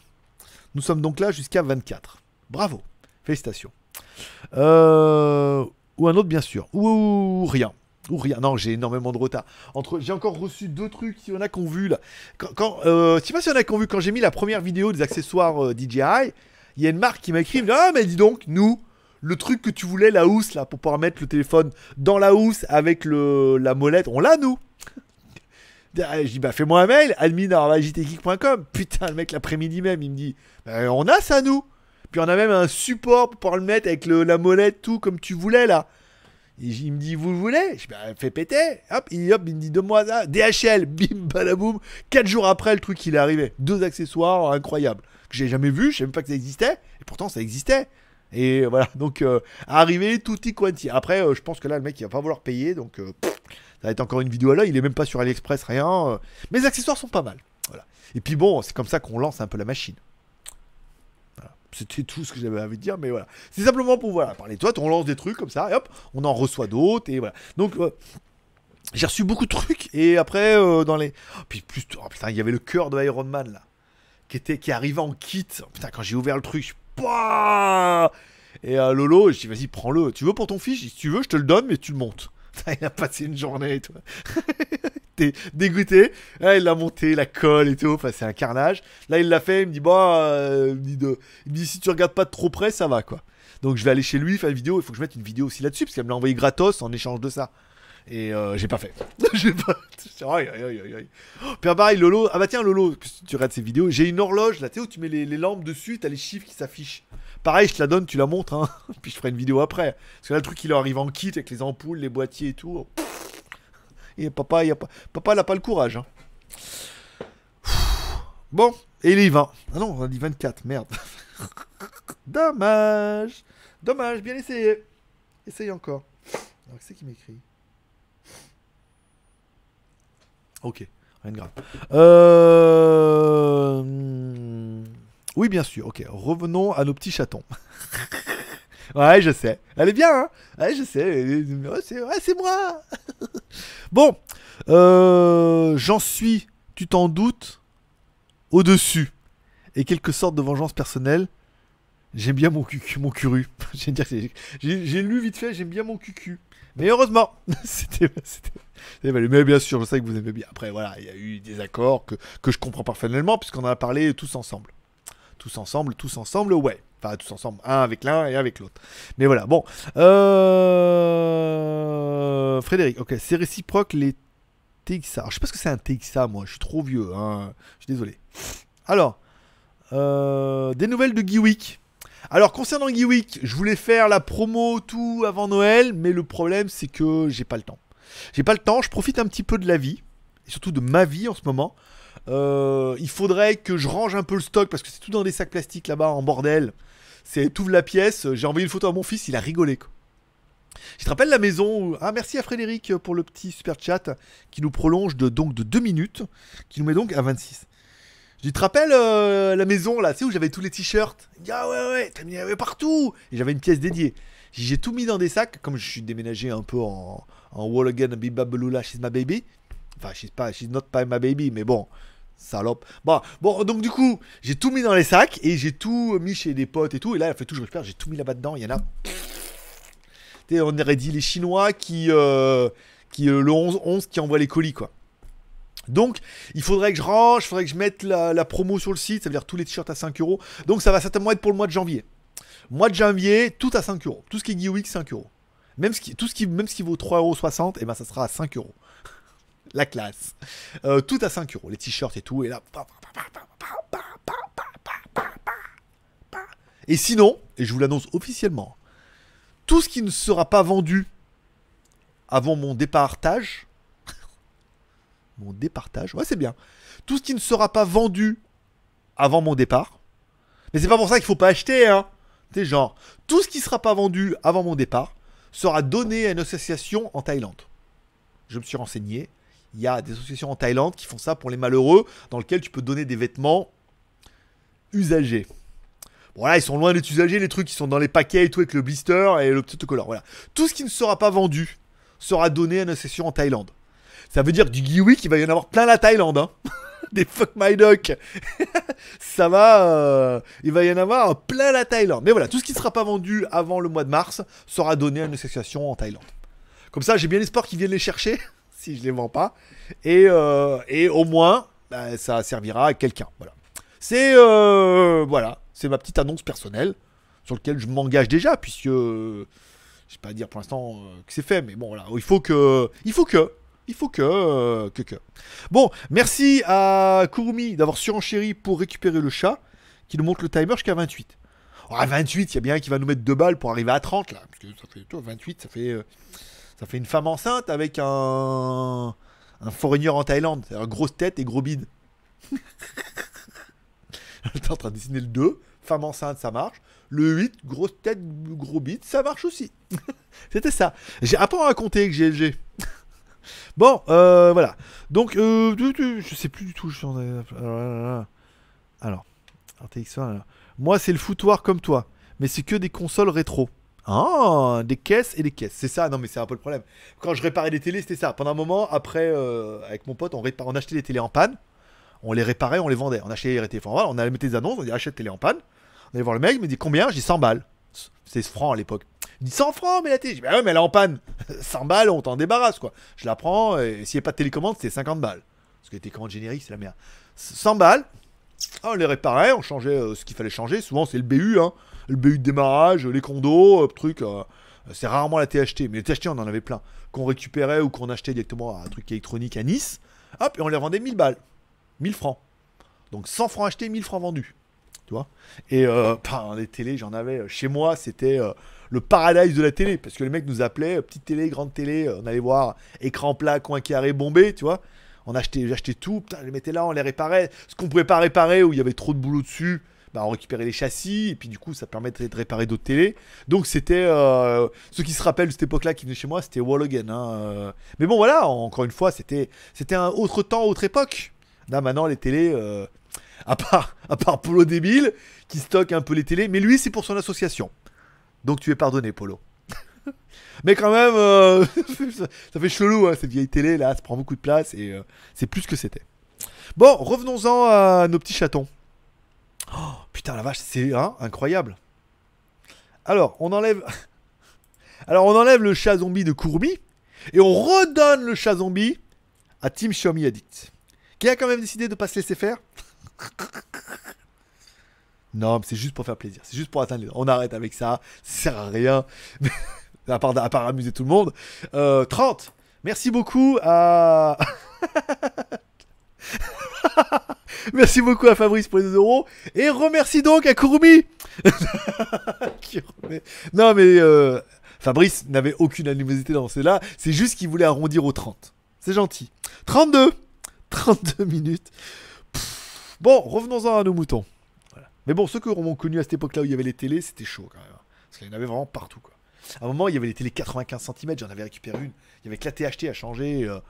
Nous sommes donc là jusqu'à 24. Bravo, félicitations. Euh, ou un autre bien sûr, ou rien. Ou rien. Non, j'ai énormément de retard. Entre, j'ai encore reçu deux trucs. Il y en a qui ont vu là. Quand, quand, euh, je sais pas s'il y en a qui ont vu quand j'ai mis la première vidéo des accessoires euh, DJI. il y a une marque qui m'a écrit, ah mais dis donc, nous, le truc que tu voulais, la housse là, pour pouvoir mettre le téléphone dans la housse avec le, la molette, on l'a nous. Je dis bah fais-moi un mail, admin.jtgeek.com. Putain, le mec l'après-midi même, il me dit Bah, on a ça nous. Puis on a même un support pour pouvoir le mettre avec le- la molette, tout comme tu voulais là. Il me dit vous le voulez? Je bah fais péter. Hop, il, me dit donne-moi ça. DHL, bim, badaboum. Quatre jours après, le truc il est arrivé. Deux accessoires incroyables que j'ai jamais vu, je savais même pas que ça existait. Et pourtant ça existait. Et voilà, donc euh, arrivé tutti quanti. Après, euh, je pense que là le mec il va pas vouloir payer, donc euh, ça va être encore une vidéo là. Il est même pas sur AliExpress, rien. les accessoires sont pas mal. Et puis bon, c'est comme ça qu'on lance un peu la machine. C'était tout ce que j'avais envie de dire, mais voilà. C'est simplement pour voilà, parler de toi, on lance des trucs comme ça, et hop, on en reçoit d'autres, et voilà. Donc, euh, j'ai reçu beaucoup de trucs, et après, euh, dans les. Oh, puis plus. Oh putain, il y avait le cœur de Iron Man là, qui, était, qui arrivait en kit. Oh, putain, quand j'ai ouvert le truc. Pouah Et euh, Lolo, je dis, vas-y, prends-le. Tu veux pour ton dis, Si tu veux, je te le donne, mais tu le montes. Il a passé une journée et tout. T'es dégoûté. Là, il l'a monté, la colle et tout. Enfin, c'est un carnage. Là, il l'a fait. Il me dit, bah, euh, il, me dit si tu regardes pas de trop près, ça va, quoi. Donc, je vais aller chez lui, faire une vidéo. Il faut que je mette une vidéo aussi là-dessus, parce qu'elle me l'a envoyé gratos en échange de ça. Et euh, j'ai pas fait. j'ai pas. Oh, Puis ah, pareil, Lolo. Ah bah tiens, Lolo, tu regardes ces vidéos, j'ai une horloge là, tu sais, où tu mets les, les lampes dessus, t'as les chiffres qui s'affichent. Pareil, je te la donne, tu la montres, hein. Puis je ferai une vidéo après. Parce que là, le truc, il arrive en kit avec les ampoules, les boîtiers et tout. Et papa, il a pas... papa, il a pas le courage. hein. Bon, et il est 20. Ah non, on a dit 24, merde. Dommage. Dommage, bien essayé. Essaye encore. Alors, c'est qui m'écrit? Ok, rien de grave. Euh... Oui, bien sûr. Ok, revenons à nos petits chatons. ouais, je sais. Elle est bien, hein? Ouais, je sais. C'est moi. bon, euh, j'en suis, tu t'en doutes, au-dessus. Et quelque sorte de vengeance personnelle. J'aime bien mon cucu, mon curu. J'ai lu vite fait, j'aime bien mon cucu. Mais heureusement, c'était. Mais bien sûr, je sais que vous aimez bien. Après, voilà, il y a eu des accords que, que je comprends parfaitement, puisqu'on en a parlé tous ensemble. Tous ensemble, tous ensemble, ouais. Enfin, tous ensemble, un avec l'un et avec l'autre. Mais voilà, bon. Euh... Frédéric, ok, c'est réciproque les TXA. Alors, je sais pas ce que c'est un TXA, moi, je suis trop vieux, hein. Je suis désolé. Alors, euh, des nouvelles de Geeweek. Alors concernant Geeweek, je voulais faire la promo tout avant Noël, mais le problème c'est que j'ai pas le temps. J'ai pas le temps, je profite un petit peu de la vie, et surtout de ma vie en ce moment. Euh, il faudrait que je range un peu le stock parce que c'est tout dans des sacs plastiques là-bas en bordel. C'est tout la pièce. J'ai envoyé une photo à mon fils, il a rigolé. Quoi. Je te rappelle la maison. Ah merci à Frédéric pour le petit super chat qui nous prolonge de donc de 2 minutes, qui nous met donc à 26. Je te rappelles euh, la maison là, tu sais où j'avais tous les t-shirts? Il ah ouais ouais, t'as mis partout. Et j'avais une pièce dédiée. J'ai tout mis dans des sacs, comme je suis déménagé un peu en, en wall again, bibabelula, she's my baby. Enfin, she's, pas, she's not my baby, mais bon, salope. Bon, bon, donc du coup, j'ai tout mis dans les sacs et j'ai tout mis chez des potes et tout. Et là, elle fait tout, je récupère, j'ai tout mis là-bas dedans. Il y en a. On aurait dit les Chinois qui, euh, qui euh, le 11-11 qui envoient les colis, quoi. Donc, il faudrait que je range, il faudrait que je mette la, promo sur le site, ça veut dire tous les t-shirts à 5 euros. Donc, ça va certainement être pour le mois de janvier. Mois de janvier, tout à 5 euros. Tout ce qui est Geeweek, 5 euros. Même ce qui, tout ce qui, même ce qui vaut 3,60 euros, et ben ça sera à 5 euros. La classe. Euh, tout à 5 euros. Les t-shirts et tout. Et là. Et sinon, et je vous l'annonce officiellement, tout ce qui ne sera pas vendu avant mon départage, mon départage, ouais c'est bien, tout ce qui ne sera pas vendu avant mon départ, mais c'est pas pour ça qu'il faut pas acheter, hein. C'est genre, tout ce qui sera pas vendu avant mon départ sera donné à une association en Thaïlande. Je me suis renseigné, il y a des associations en Thaïlande qui font ça pour les malheureux, dans lesquels tu peux donner des vêtements usagés. Bon là, ils sont loin d'être usagés, les trucs qui sont dans les paquets et tout avec le blister et le petit autocollant. Voilà. Tout ce qui ne sera pas vendu sera donné à une association en Thaïlande. Ça veut dire du Geeweek, il va y en avoir plein la Thaïlande. Hein. Des fuck my duck. ça va. euh, il va y en avoir plein la Thaïlande. Mais voilà, tout ce qui ne sera pas vendu avant le mois de mars sera donné à une association en Thaïlande. Comme ça, j'ai bien l'espoir qu'ils viennent les chercher, si je les vends pas. Et, euh, et au moins, bah, ça servira à quelqu'un. Voilà. C'est. euh, voilà. C'est ma petite annonce personnelle sur laquelle je m'engage déjà, puisque euh, je vais pas dire pour l'instant euh, que c'est fait, mais bon, voilà, il faut que, il faut que, il faut que, que, que. Bon, merci à Kurumi d'avoir surenchéri pour récupérer le chat, qui nous montre le timer jusqu'à 28. Oh, à 28, il y a bien qui va nous mettre deux balles pour arriver à 30 là, parce que ça fait, toi, 28, ça fait, ça fait une femme enceinte avec un, un foreigner en Thaïlande, c'est-à-dire grosse tête et gros bide. T'es en train de dessiner le 2, femme enceinte, ça marche. Le 8, grosse tête, gros bide, ça marche aussi. C'était ça. J'ai appris à raconter que GLG. bon, euh, voilà. Donc, euh, je sais plus du tout. En... Alors, alors, alors, TX1, alors. moi, c'est le foutoir comme toi, mais c'est que des consoles rétro. Ah, des caisses et des caisses. C'est ça, non mais c'est un peu le problème. Quand je réparais des télés, c'était ça. Pendant un moment, après, euh, avec mon pote, on, achetait les télés en panne. On les réparait, on les vendait. On achetait les téléphones. On allait mettre des annonces, on dit achète télé en panne. On allait voir le mec, il me dit combien? Dis 100 balles. C'est francs à l'époque. Il dit 100 francs, mais la télé. Je dis bah ouais, mais elle est en panne. 100 balles, on t'en débarrasse quoi. Je la prends, et s'il n'y a pas de télécommande, c'est 50 balles. Parce que les télécommandes génériques, c'est la merde. 100 balles. Ah, on les réparait, on changeait euh, ce qu'il fallait changer. Souvent, c'est le BU, hein. Le BU de démarrage, les condos, truc. euh, c'est rarement la THT, mais les THT, on en avait plein. Qu'on récupérait ou qu'on achetait directement un truc électronique à Nice. Hop, et on les revendait 1000 balles. 1000 francs. Donc 100 francs achetés, 1000 francs vendus. Tu vois Et euh, par les télés, j'en avais. euh, Chez moi, c'était le paradise de la télé. Parce que les mecs nous appelaient, petite télé, grande télé. on allait voir écran plat, coin carré, bombé, tu vois. On achetait, j'achetais tout, putain, je les mettais là, on les réparait. Ce qu'on pouvait pas réparer, où il y avait trop de boulot dessus, bah, on récupérait les châssis, et puis du coup, ça permettait de réparer d'autres télés. Donc c'était, euh, ceux qui se rappellent de cette époque-là qui venaient chez moi, c'était Wallogan. Hein, euh. Mais bon, voilà, encore une fois, c'était, c'était un autre temps, autre époque. Là, maintenant, les télés, euh, à part, à part Polo débile, qui stocke un peu les télés, mais lui, c'est pour son association. Donc tu es pardonné, Polo. Mais quand même, ça, fait chelou, hein, cette vieille télé là, ça prend beaucoup de place et c'est plus que c'était. Bon, revenons-en à nos petits chatons. Oh, putain, la vache, c'est hein, incroyable. Alors, on enlève. Alors, on enlève le chat zombie de Courbi et on redonne le chat zombie à Team Xiaomi Addict, qui a quand même décidé de pas se laisser faire. Non, mais c'est juste pour faire plaisir. C'est juste pour atteindre les... On arrête avec ça. Ça sert à rien. à, part, amuser tout le monde. Euh, 30. Merci beaucoup. Merci beaucoup à Fabrice pour les 2 euros. Et remercie donc à Kurumi. Non, mais euh, Fabrice n'avait aucune animosité dans cela. C'est juste qu'il voulait arrondir aux 30. C'est gentil. 32. 32 minutes. Bon, revenons-en à nos moutons. Mais bon, ceux qui ont connu à cette époque-là où il y avait les télés, c'était chaud quand même. hein. Parce qu'il y en avait vraiment partout. À un moment, il y avait les télés 95 cm, j'en avais récupéré une. Il y avait que la THT à changer. euh,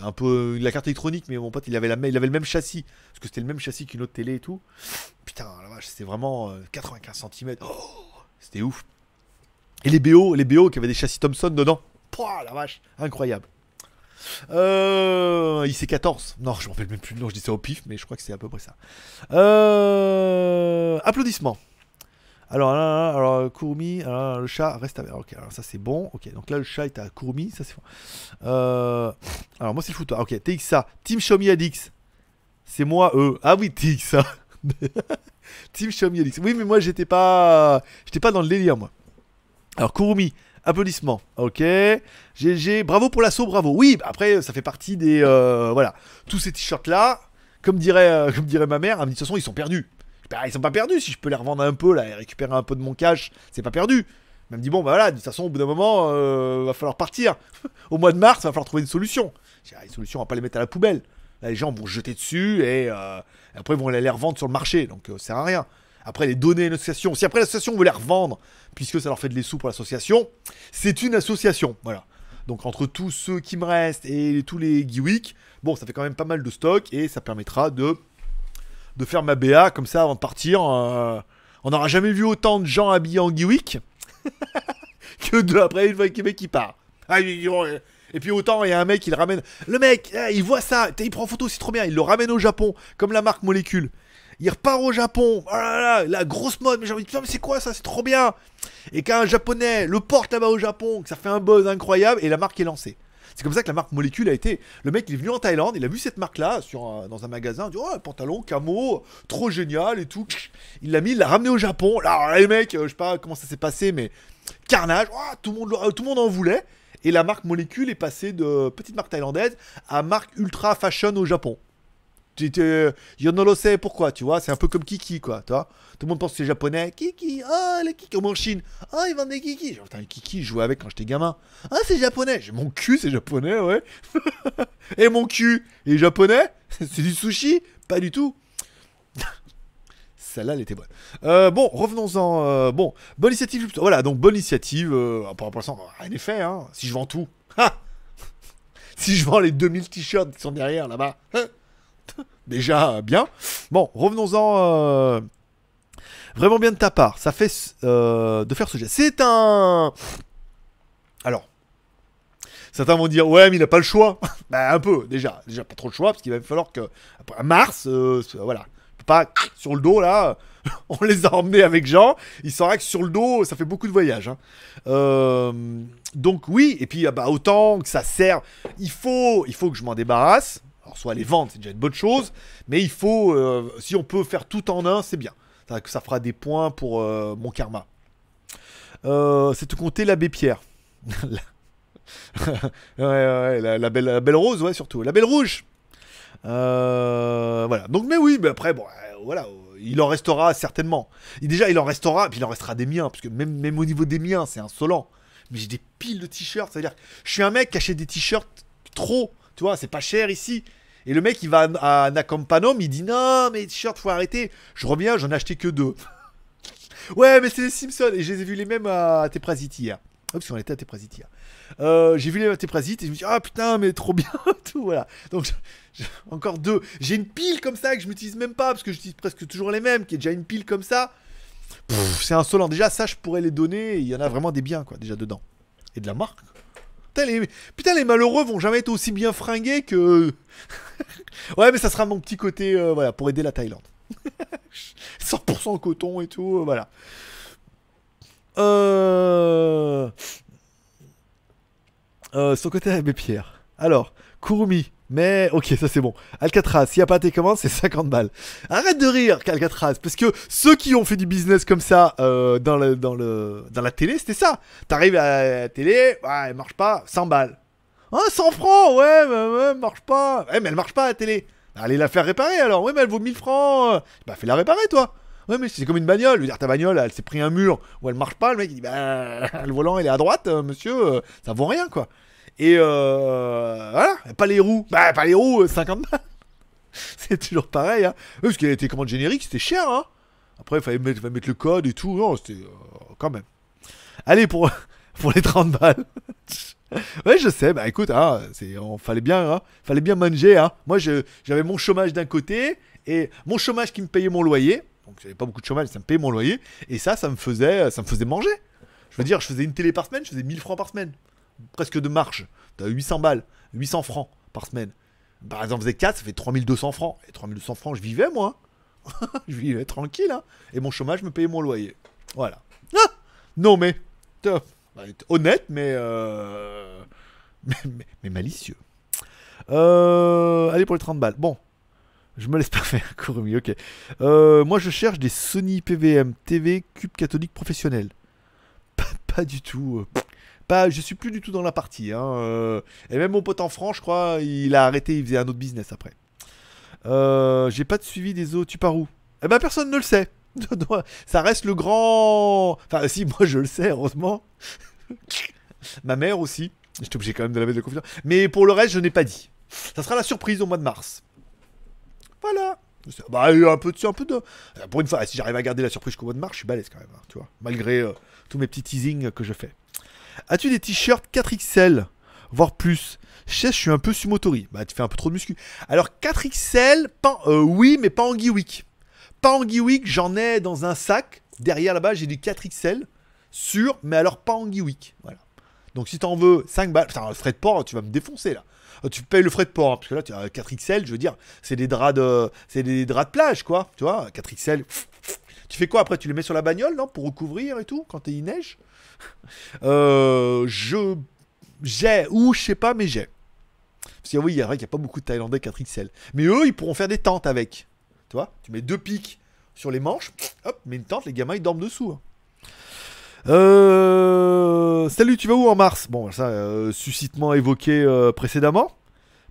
un peu la carte électronique, mais mon pote, il avait, la, il avait le même châssis. Parce que c'était le même châssis qu'une autre télé et tout. Putain, la vache, c'était vraiment euh, 95 cm. c'était ouf. Et les BO, les BO qui avaient des châssis Thomson dedans. Pouah, la vache, incroyable. Euh, IC14. Non, je m'en rappelle même plus le nom, je dis ça au pif, mais je crois que c'est à peu près ça. Euh, applaudissements. Alors, là, alors Kurumi, alors, le chat reste avec. Ok, alors ça c'est bon. Ok, donc là le chat est à Kurumi, ça c'est bon. Euh, alors moi c'est le foutoir. Ok, TXA, Team Xiaomi Adix. C'est moi, eux. Ah oui, TXA. Team Xiaomi Adix. Oui, mais moi j'étais pas, j'étais pas dans le délire moi. Alors Kurumi, applaudissements. Ok. GG, bravo pour l'assaut, bravo. Oui, après ça fait partie des, euh, voilà, tous ces t-shirts là. Comme dirait, euh, comme dirait ma mère, de toute façon ils sont perdus. Bah, ils sont pas perdus. Si je peux les revendre un peu là et récupérer un peu de mon cash, c'est pas perdu. Elle me dit bon bah voilà, de toute façon au bout d'un moment, euh, va falloir partir. au mois de mars, va falloir trouver une solution. Dis, ah, une solution, on va pas les mettre à la poubelle. Là, les gens vont jeter dessus et, euh, après ils vont les revendre sur le marché, donc euh, ça sert à rien. Après les donner à une association. Si après l'association veut les revendre, puisque ça leur fait de les sous pour l'association, c'est une association. Voilà. Donc entre tous ceux qui me restent et tous les Geeweek, bon, ça fait quand même pas mal de stock et ça permettra de de faire ma BA comme ça avant de partir. euh, on n'aura jamais vu autant de gens habillés en Geeweek que de après une fois qu'il mec qui part. Ah, et puis autant il y a un mec il le ramène. Le mec, ah, il voit ça, il prend photo, c'est trop bien. Il le ramène au Japon comme la marque Molécule. Il repart au Japon. Oh la grosse mode. Mais j'ai envie de dire, mais c'est quoi ça C'est trop bien. Et qu'un japonais le porte là-bas au Japon, que ça fait un buzz incroyable et la marque est lancée. C'est comme ça que la marque Molécule a été. Le mec, il est venu en Thaïlande, il a vu cette marque-là dans un magasin, il dit Oh, pantalon, camo, trop génial et tout. Il l'a mis, il l'a ramené au Japon. Là, les mecs, euh, je sais pas comment ça s'est passé, mais carnage, tout, le monde, tout le monde en voulait. Et la marque Molécule est passée de petite marque thaïlandaise à marque ultra fashion au Japon. Yo no sais pourquoi, tu vois, c'est un peu comme Kiki, quoi, tu vois. Tout le monde pense que c'est japonais. Kiki, oh, les Kiki, comme en Chine. Oh, ils vendent des Kiki. Genre, putain, Kiki, je jouais avec quand j'étais gamin. Ah, c'est japonais. Mon cul, c'est japonais, ouais. Et mon cul, est japonais C'est du sushi? Pas du tout. Celle-là, elle était bonne. Euh, bon, revenons-en. euh, bon, bonne initiative. Voilà, donc bonne initiative. Euh, pour l'instant, rien n'est fait, hein. Si je vends tout. Si je vends les 2000 t-shirts qui sont derrière là-bas. Déjà, bien. Bon, revenons-en. euh, Vraiment bien de ta part. Ça fait euh, de faire ce geste. C'est un. Alors. Certains vont dire, ouais, mais il n'a pas le choix. bah, un peu, déjà. Déjà, pas trop le choix, parce qu'il va falloir que. Après, à mars, euh, voilà. Pas sur le dos, là. On les a emmenés avec Jean. Il saura que sur le dos, ça fait beaucoup de voyages. hein. Donc, oui. Et puis, ah bah, autant que ça sert. Il faut, il faut que je m'en débarrasse. Alors, soit les vendre, c'est déjà une bonne chose. Mais il faut. euh, si on peut faire tout en un, c'est bien. Ça, ça fera des points pour euh, mon karma. Euh, c'est tout compter l'abbé Pierre. la, la belle, la belle rose, ouais, surtout. La belle rouge. Voilà. Donc, mais oui, mais après, bon, voilà, il en restera certainement. Et déjà, il en restera, puis il en restera des miens, parce que même, même au niveau des miens, c'est insolent. Mais j'ai des piles de t-shirts, c'est-à-dire, je suis un mec qui achète des t-shirts trop, tu vois, c'est pas cher ici. Et le mec, il va à, à Nakampanum, il dit non, mais les t-shirts, faut arrêter. Je reviens, j'en ai acheté que deux. ouais, mais c'est les Simpsons, et je les ai vus les mêmes à Teprazit hier. Ah, parce qu'on était à Teprazit hier. Euh, j'ai vu les Teprazit et je me dis ah putain mais trop bien tout voilà donc encore deux j'ai une pile comme ça que je m'utilise même pas parce que j'utilise presque toujours les mêmes qui est déjà une pile comme ça c'est insolent déjà ça je pourrais les donner il y en a vraiment des biens quoi déjà dedans et de la marque putain les, malheureux vont jamais être aussi bien fringués que ouais mais ça sera mon petit côté euh, voilà pour aider la Thaïlande 100% coton et tout euh, voilà euh... Euh, son côté Abbé Pierre. Alors, Kurumi. Mais ok, ça c'est bon. Alcatraz, s'il n'y a pas tes commandes, c'est 50 balles. Arrête de rire, Alcatraz, parce que ceux qui ont fait du business comme ça euh, dans, la télé, c'était ça. T'arrives à la télé, ouais, elle marche pas, 100 balles. Ah, 100 francs, ouais, mais, ouais, marche pas. Ouais, mais elle marche pas la télé. Allez la faire réparer alors. Ouais, mais elle vaut 1000 francs. Bah, fais-la réparer, toi. Ouais, mais c'est comme une bagnole. Je veux dire, ta bagnole, elle s'est pris un mur où elle marche pas. Le mec, il dit, bah, le volant, il est à droite, euh, monsieur. euh, ça vaut rien, quoi. Et euh, voilà, pas les roues. Bah, pas les roues, euh, 50 balles. c'est toujours pareil, hein. Parce qu'il était commande générique, c'était cher, hein. Après, il fallait mettre, le code et tout. Non, c'était euh, quand même. Allez, pour, pour les 30 balles. ouais, je sais. Bah, écoute, hein, fallait bien, hein, fallait bien manger, hein. Moi, j'avais mon chômage d'un côté et mon chômage qui me payait mon loyer. Donc, j'avais pas beaucoup de chômage, ça me payait mon loyer. Et ça, ça me faisait, ça me faisait manger. Je veux dire, je faisais une télé par semaine, je faisais 1000 francs par semaine. Presque de marge. T'as 800 balles, 800 francs par semaine. Par exemple, faisait 4, ça fait 3200 francs. Et 3200 francs, je vivais, moi. je vivais tranquille, hein. Et mon chômage me payait mon loyer. Voilà. Ah non, mais. Bah, honnête, mais, euh, mais, mais- malicieux. Euh, allez pour les 30 balles. Bon. Je me laisse pas faire, ok. Euh, moi, je cherche des Sony PVM TV Cube catholique professionnel. Pas, du tout. Je suis plus du tout dans la partie. hein, euh, et même mon pote en France, je crois, il a arrêté, il faisait un autre business après. Euh, J'ai pas de suivi des eaux, tu pars où? Eh ben, personne ne le sait. Ça reste le grand. Enfin, si, moi je le sais, heureusement. Ma mère aussi. J'étais obligé quand même de la mettre de confiance. Mais pour le reste, je n'ai pas dit. Ça sera la surprise au mois de mars. Voilà. Bah, un peu de. Un peu de... Pour une fois, si j'arrive à garder la surprise jusqu'au mois de mars, je suis balèze quand même. hein. Malgré euh, tous mes petits teasings que je fais. As-tu des t-shirts 4XL Voire plus? Je sais, je suis un peu sumotori. Bah, tu fais un peu trop de muscu. Alors, 4XL, pas, euh, oui, mais pas en Geewick. Pas en Geewick, j'en ai dans un sac. Derrière là-bas, j'ai du 4XL. Sûr, mais alors pas en Geewick. Voilà. Donc si t'en veux 5 balles, putain, le frais de port, tu vas me défoncer là. Euh, Tu payes le frais de port, hein, parce que là, tu as 4XL, je veux dire, c'est des draps de, c'est des draps de plage, quoi. Tu vois, 4XL. Tu fais quoi après? Tu les mets sur la bagnole, non Pour recouvrir et tout, quand il neige? Euh, Je j'ai, ou je sais pas, mais j'ai. Parce que oui, il y a vrai qu'il n'y a pas beaucoup de Thaïlandais 4XL. Mais eux, ils pourront faire des tentes avec. Tu vois Tu mets deux pics sur les manches, hop, mets une tente, les gamins, ils dorment dessous. hein. Euh, Salut, tu vas où en mars? Bon, ça, euh, suscitement évoqué euh, précédemment.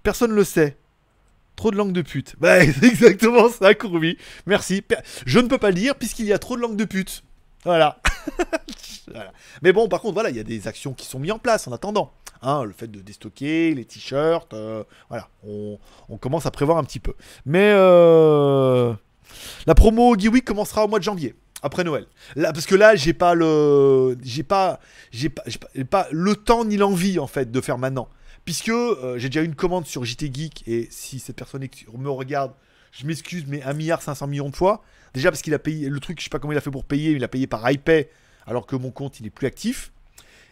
Personne le sait. Trop de langue de pute. Bah, c'est exactement ça, Courbi. Merci. Je ne peux pas le dire puisqu'il y a trop de langue de pute. Voilà. Mais bon, par contre, voilà, il y a des actions qui sont mises en place en attendant. Hein, le fait de déstocker, les t-shirts, euh, voilà, on, commence à prévoir un petit peu. Mais euh, la promo Geeweek commencera au mois de janvier, après Noël. Là, parce que là, j'ai pas le, j'ai pas, j'ai pas, le temps ni l'envie en fait de faire maintenant, puisque euh, j'ai déjà une commande sur JT Geek et si cette personne me regarde, je m'excuse, mais 1 milliard 500 millions de fois. Déjà parce qu'il a payé le truc, je sais pas comment il a fait pour payer, il a payé par iPay alors que mon compte il est plus actif.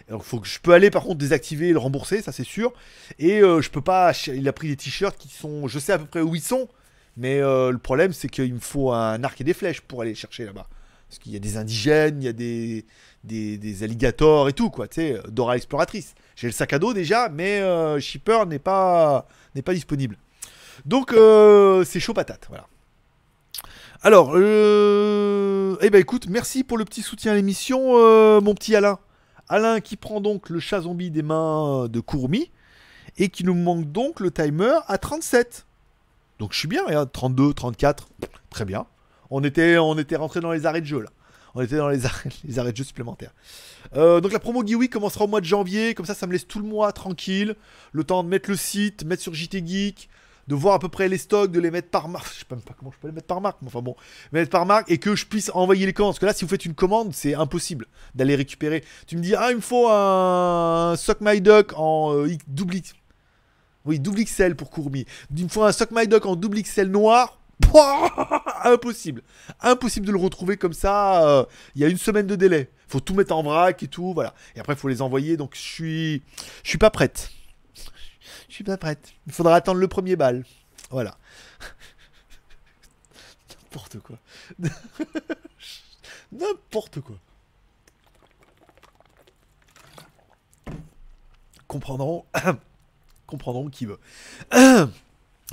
Alors faut que je peux aller par contre désactiver et le rembourser, ça c'est sûr. Et euh, je peux pas. Il a pris des t-shirts qui sont, je sais à peu près où ils sont, mais euh, le problème c'est qu'il me faut un arc et des flèches pour aller chercher là-bas. Parce qu'il y a des indigènes, il y a des, des, alligators et tout quoi. Tu sais, Dora l'exploratrice. J'ai le sac à dos déjà, mais euh, shipper n'est pas n'est pas disponible. Donc euh, c'est chaud patate, voilà. Alors, euh... eh ben écoute, merci pour le petit soutien à l'émission, euh, mon petit Alain. Alain qui prend donc le chat zombie des mains de Courmi et qui nous manque donc le timer à 37. Donc je suis bien, regarde, 32, 34, très bien. On était, on rentré dans les arrêts de jeu là. On était dans les arrêts, de jeu supplémentaires. Donc la promo Geewy commencera au mois de janvier, comme ça ça me laisse tout le mois tranquille, le temps de mettre le site, mettre sur JT Geek, de voir à peu près les stocks, de les mettre par marque. Je sais même pas comment je peux les mettre par marque, mais enfin bon, mettre par marque et que je puisse envoyer les commandes. Parce que là, si vous faites une commande, c'est impossible d'aller récupérer. Tu me dis, ah, il me faut un Sock My Duck en euh, double. Oui, double XL pour Courmi. Il me faut un Sock My Duck en double XL noir. Impossible. Impossible de le retrouver comme ça. euh, Il y a une semaine de délai. Faut tout mettre en vrac et tout, voilà. Et après, faut les envoyer. Donc, je suis, je suis pas prête. Je suis pas prête. Il faudra attendre le premier bal. Voilà. N'importe quoi. N'importe quoi. Comprendront. Comprendront qui veut.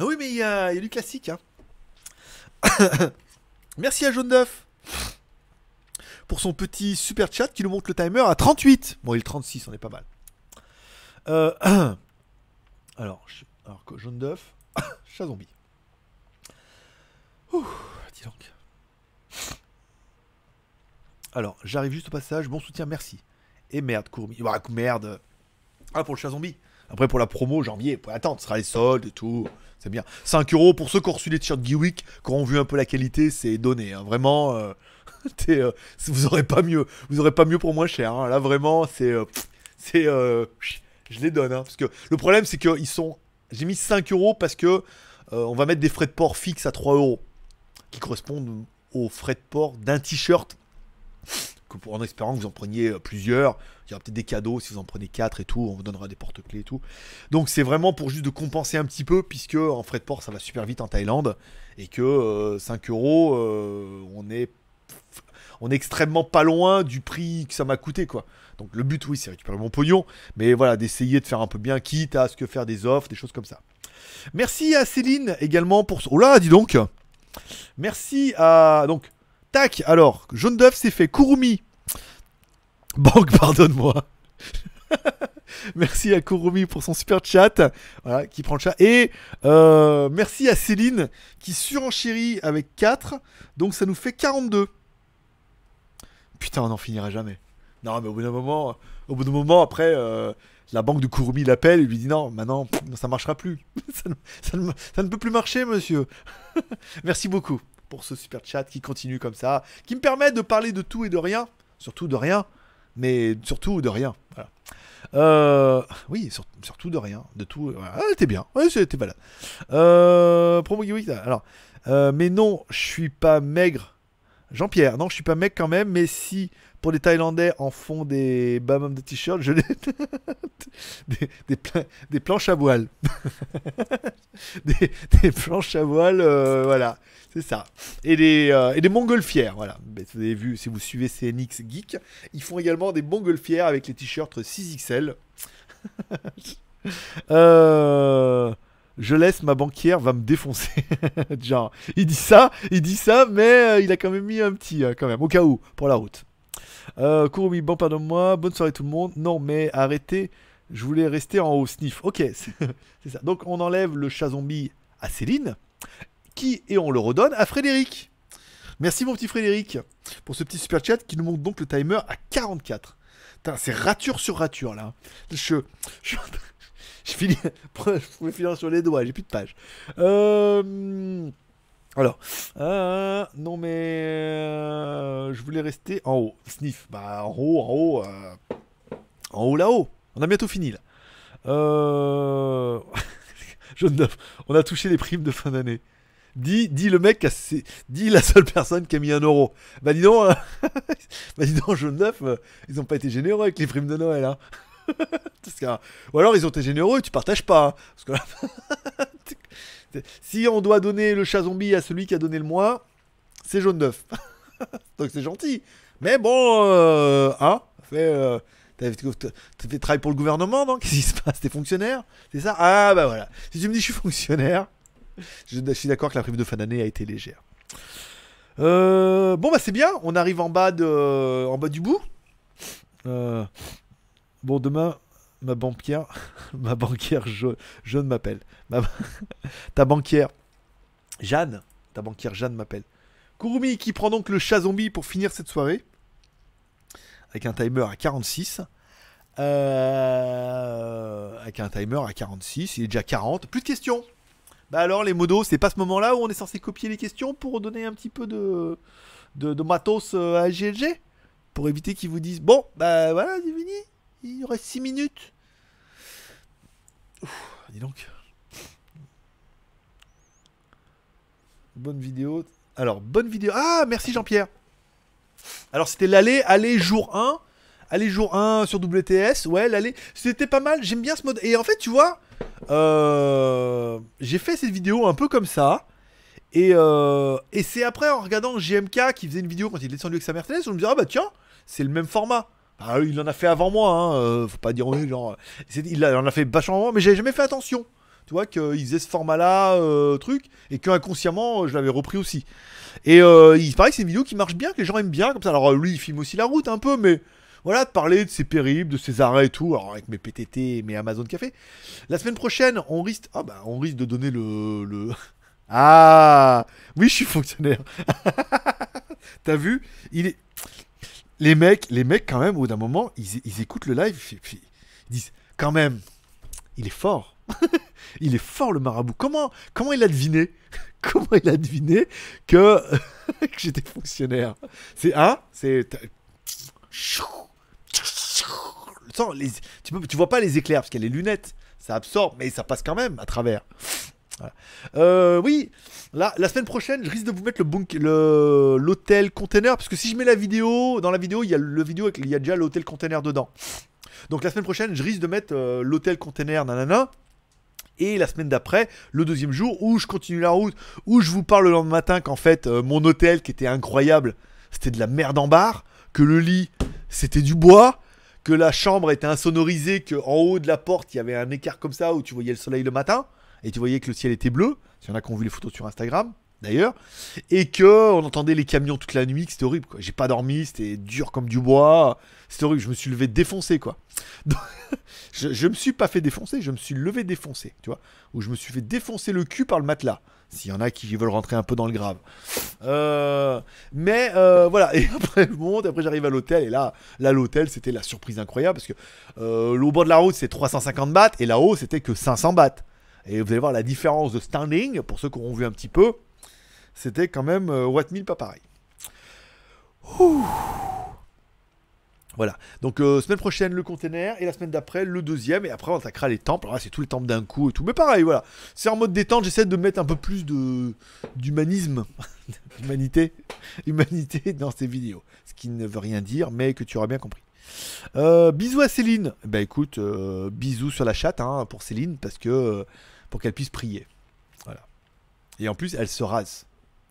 Oui, mais il y, a il y a du classique. Hein. Merci à Jaune d'œuf pour son petit super chat qui nous montre le timer à 38. Bon, il est 36, on est pas mal. Euh, alors, alors jaune d'œuf, chat zombie. Ouh, dis donc. Alors, j'arrive juste au passage. Bon soutien, merci. Et merde, Courmi. Bah, merde. Ah, pour le chat zombie. Après, pour la promo, janvier, pour attendre, ce sera les soldes et tout. C'est bien. 5 euros pour ceux qui ont reçu les t-shirts Geeweek, qui ont vu un peu la qualité, c'est donné. hein. Vraiment, euh, euh, vous aurez pas mieux. Vous aurez pas mieux pour moins cher. hein. Là, vraiment, c'est. euh, c'est. Je les donne. hein. parce que le problème, c'est qu'ils sont. J'ai mis 5 euros parce que euh, on va mettre des frais de port fixes à 3 euros. Qui correspondent aux frais de port d'un t-shirt. En espérant que vous en preniez euh, plusieurs. Il y aura peut-être des cadeaux si vous en prenez 4 et tout. On vous donnera des porte-clés et tout. Donc c'est vraiment pour juste de compenser un petit peu, puisque en frais de port ça va super vite en Thaïlande, et que euh, 5 euros, euh, on est on est extrêmement pas loin du prix que ça m'a coûté quoi. Donc le but oui c'est récupérer mon pognon, mais voilà d'essayer de faire un peu bien, quitte à ce que faire des offres, des choses comme ça. Merci à Céline également pour oh là dis donc. Merci à donc tac alors jaune d'œuf c'est fait Kurumi. Banque pardonne-moi. Merci à Kurumi pour son super chat, voilà, qui prend le chat. Et euh, merci à Céline qui surenchérit avec 4, donc ça nous fait 42. Putain, on n'en finira jamais. Non, mais au bout d'un moment, au bout d'un moment, après, euh, la banque de Kurumi l'appelle et lui dit non, maintenant, ça marchera plus. ça, ne, ne- ne peut plus marcher, monsieur. merci beaucoup pour ce super chat qui continue comme ça, qui me permet de parler de tout et de rien, surtout de rien, mais surtout de rien. Euh, oui, sur- surtout de rien, de tout. Ah, t'es bien, ouais, c'était valable. Euh, promo alors, euh, mais non, je suis pas maigre. Jean-Pierre, non, je suis pas mec quand même, mais si pour les Thaïlandais en font des bamums de t-shirt, je les... des, des, pla- des planches à voile. des, planches à voile, voilà, c'est ça. Et des, euh, et des montgolfières, voilà. Mais Vous avez vu, si vous suivez CNX Geek, ils font également des montgolfières avec les t-shirts 6XL. Euh, je laisse ma banquière va me défoncer. Genre, il dit ça, il dit ça, mais euh, il a quand même mis un petit, euh, quand même, au cas où, pour la route. Euh, Kurumi, bon, pardonne-moi, bonne soirée tout le monde. Non, mais arrêtez, je voulais rester en haut, sniff. Ok, c'est ça. Donc, on enlève le chat zombie à Céline, qui, et on le redonne à Frédéric. Merci, mon petit Frédéric, pour ce petit super chat qui nous montre donc le timer à 44. Putain, c'est rature sur rature, là. Je, je je pouvais finir sur les doigts, j'ai plus de pages. Euh, alors, euh, non mais euh, je voulais rester en haut. Sniff, bah en haut, en haut, en haut là-haut. On a bientôt fini là. Euh... Jaune on a touché les primes de fin d'année. Dis, dis le mec, dis la seule personne qui a mis un euro. Bah dis donc, euh, bah dis donc, jaune d'œuf, euh, ils ont pas été généreux avec les primes de Noël. Hein. Parce que- ou alors ils ont été généreux tu partages pas. hein. Parce que si on doit donner le chat zombie à celui qui a donné le moins, c'est jaune d'œuf. Donc c'est gentil. Mais bon, euh, hein, fait, euh, travail pour le gouvernement, non? Qu'est-ce qui se passe? T'es fonctionnaire? C'est ça? Ah bah voilà. Si tu me dis je suis fonctionnaire, je, je suis d'accord que la prime de fin d'année a été légère. Euh, bon bah c'est bien, on arrive en bas, de, en bas du bout. Euh, bon demain, ma banquière, ma banquière je- jeune m'appelle. Ma- ta banquière Jeanne, ta banquière Jeanne m'appelle. Kurumi qui prend donc le chat zombie pour finir cette soirée. Avec un timer à 46. Euh, avec un timer à 46. Il est déjà 40. Plus de questions. Bah alors les modos, c'est pas ce moment-là où on est censé copier les questions pour donner un petit peu de, de, de matos euh, à GLG Pour éviter qu'ils vous disent Bon, bah voilà, c'est fini. Il reste 6 minutes. Dis donc. Bonne vidéo. Alors, bonne vidéo. Ah, merci Jean-Pierre. Alors, c'était l'aller, aller jour 1. Aller jour 1 sur WTS. Ouais, l'aller. C'était pas mal. J'aime bien ce mode. Et en fait, tu vois, euh, j'ai fait cette vidéo un peu comme ça. Et, euh, c'est après en regardant JMK qui faisait une vidéo quand il est descendu avec sa Mercedes, on me dit ah bah tiens, c'est le même format. Bah, il en a fait avant moi, hein, euh, faut pas dire oui, genre. c'est- Il, en a fait vachement avant, mais j'avais jamais fait attention. Tu vois, qu'il faisait ce format-là, euh, truc, et que inconsciemment, je l'avais repris aussi. Et euh, il paraît que c'est une vidéo qui marche bien, que les gens aiment bien, comme ça. Alors euh, lui, il filme aussi la route un peu, mais voilà, de parler de ses périples, de ses arrêts et tout, alors avec mes PTT et mes Amazon Café. La semaine prochaine, on risque, ah bah, on risque de donner le, le... Ah, oui, je suis fonctionnaire. T'as vu? Il est, les mecs, les mecs quand même, au bout d'un moment, ils, ils écoutent le live, ils disent, quand même, il est fort. il est fort le marabout. Comment, comment il a deviné Comment il a deviné que, que j'étais fonctionnaire? C'est un, c'est tu, tu vois pas les éclairs parce qu'il y a les lunettes, ça absorbe, mais ça passe quand même à travers. Euh, oui, là, la semaine prochaine, je risque de vous mettre le l'hôtel container parce que si je mets la vidéo, dans la vidéo, il y a le vidéo il y a déjà l'hôtel container dedans. Donc la semaine prochaine, je risque de mettre euh, l'hôtel container nanana. Et la semaine d'après, le deuxième jour, où je continue la route, où je vous parle le lendemain matin qu'en fait, euh, mon hôtel qui était incroyable, c'était de la merde en barre, que le lit, c'était du bois, que la chambre était insonorisée, que en haut de la porte, il y avait un écart comme ça où tu voyais le soleil le matin, et tu voyais que le ciel était bleu. S'il y en a qui ont vu les photos sur Instagram, d'ailleurs, et que on entendait les camions toute la nuit, c'était horrible. J'ai pas dormi, c'était dur comme du bois, c'était horrible. Je me suis levé défoncé, quoi. Je, je me suis pas fait défoncer, je me suis levé défoncé, tu vois, où je me suis fait défoncer le cul par le matelas. S'il y en a qui veulent rentrer un peu dans le grave. Euh, mais euh, voilà, et après je monte, après j'arrive à l'hôtel, et là, l'hôtel c'était la surprise incroyable parce que euh, le bord de la route c'est 350 bahts et là-haut c'était que 500 bahts. Et vous allez voir la différence de standing, pour ceux qui auront vu un petit peu, c'était quand même euh, Watt 1000 pas pareil. Voilà, donc euh, semaine prochaine le container et la semaine d'après le deuxième et après on attaquera les temples. Alors là c'est tous les temples d'un coup et tout, mais pareil voilà, c'est en mode détente. J'essaie de mettre un peu plus de d'humanisme, d'humanité, humanité dans ces vidéos, ce qui ne veut rien dire, mais que tu auras bien compris. Euh, bisous à Céline. Bah écoute, euh, bisous sur la chatte hein, pour Céline parce que pour qu'elle puisse prier. Voilà. Et en plus elle se rase.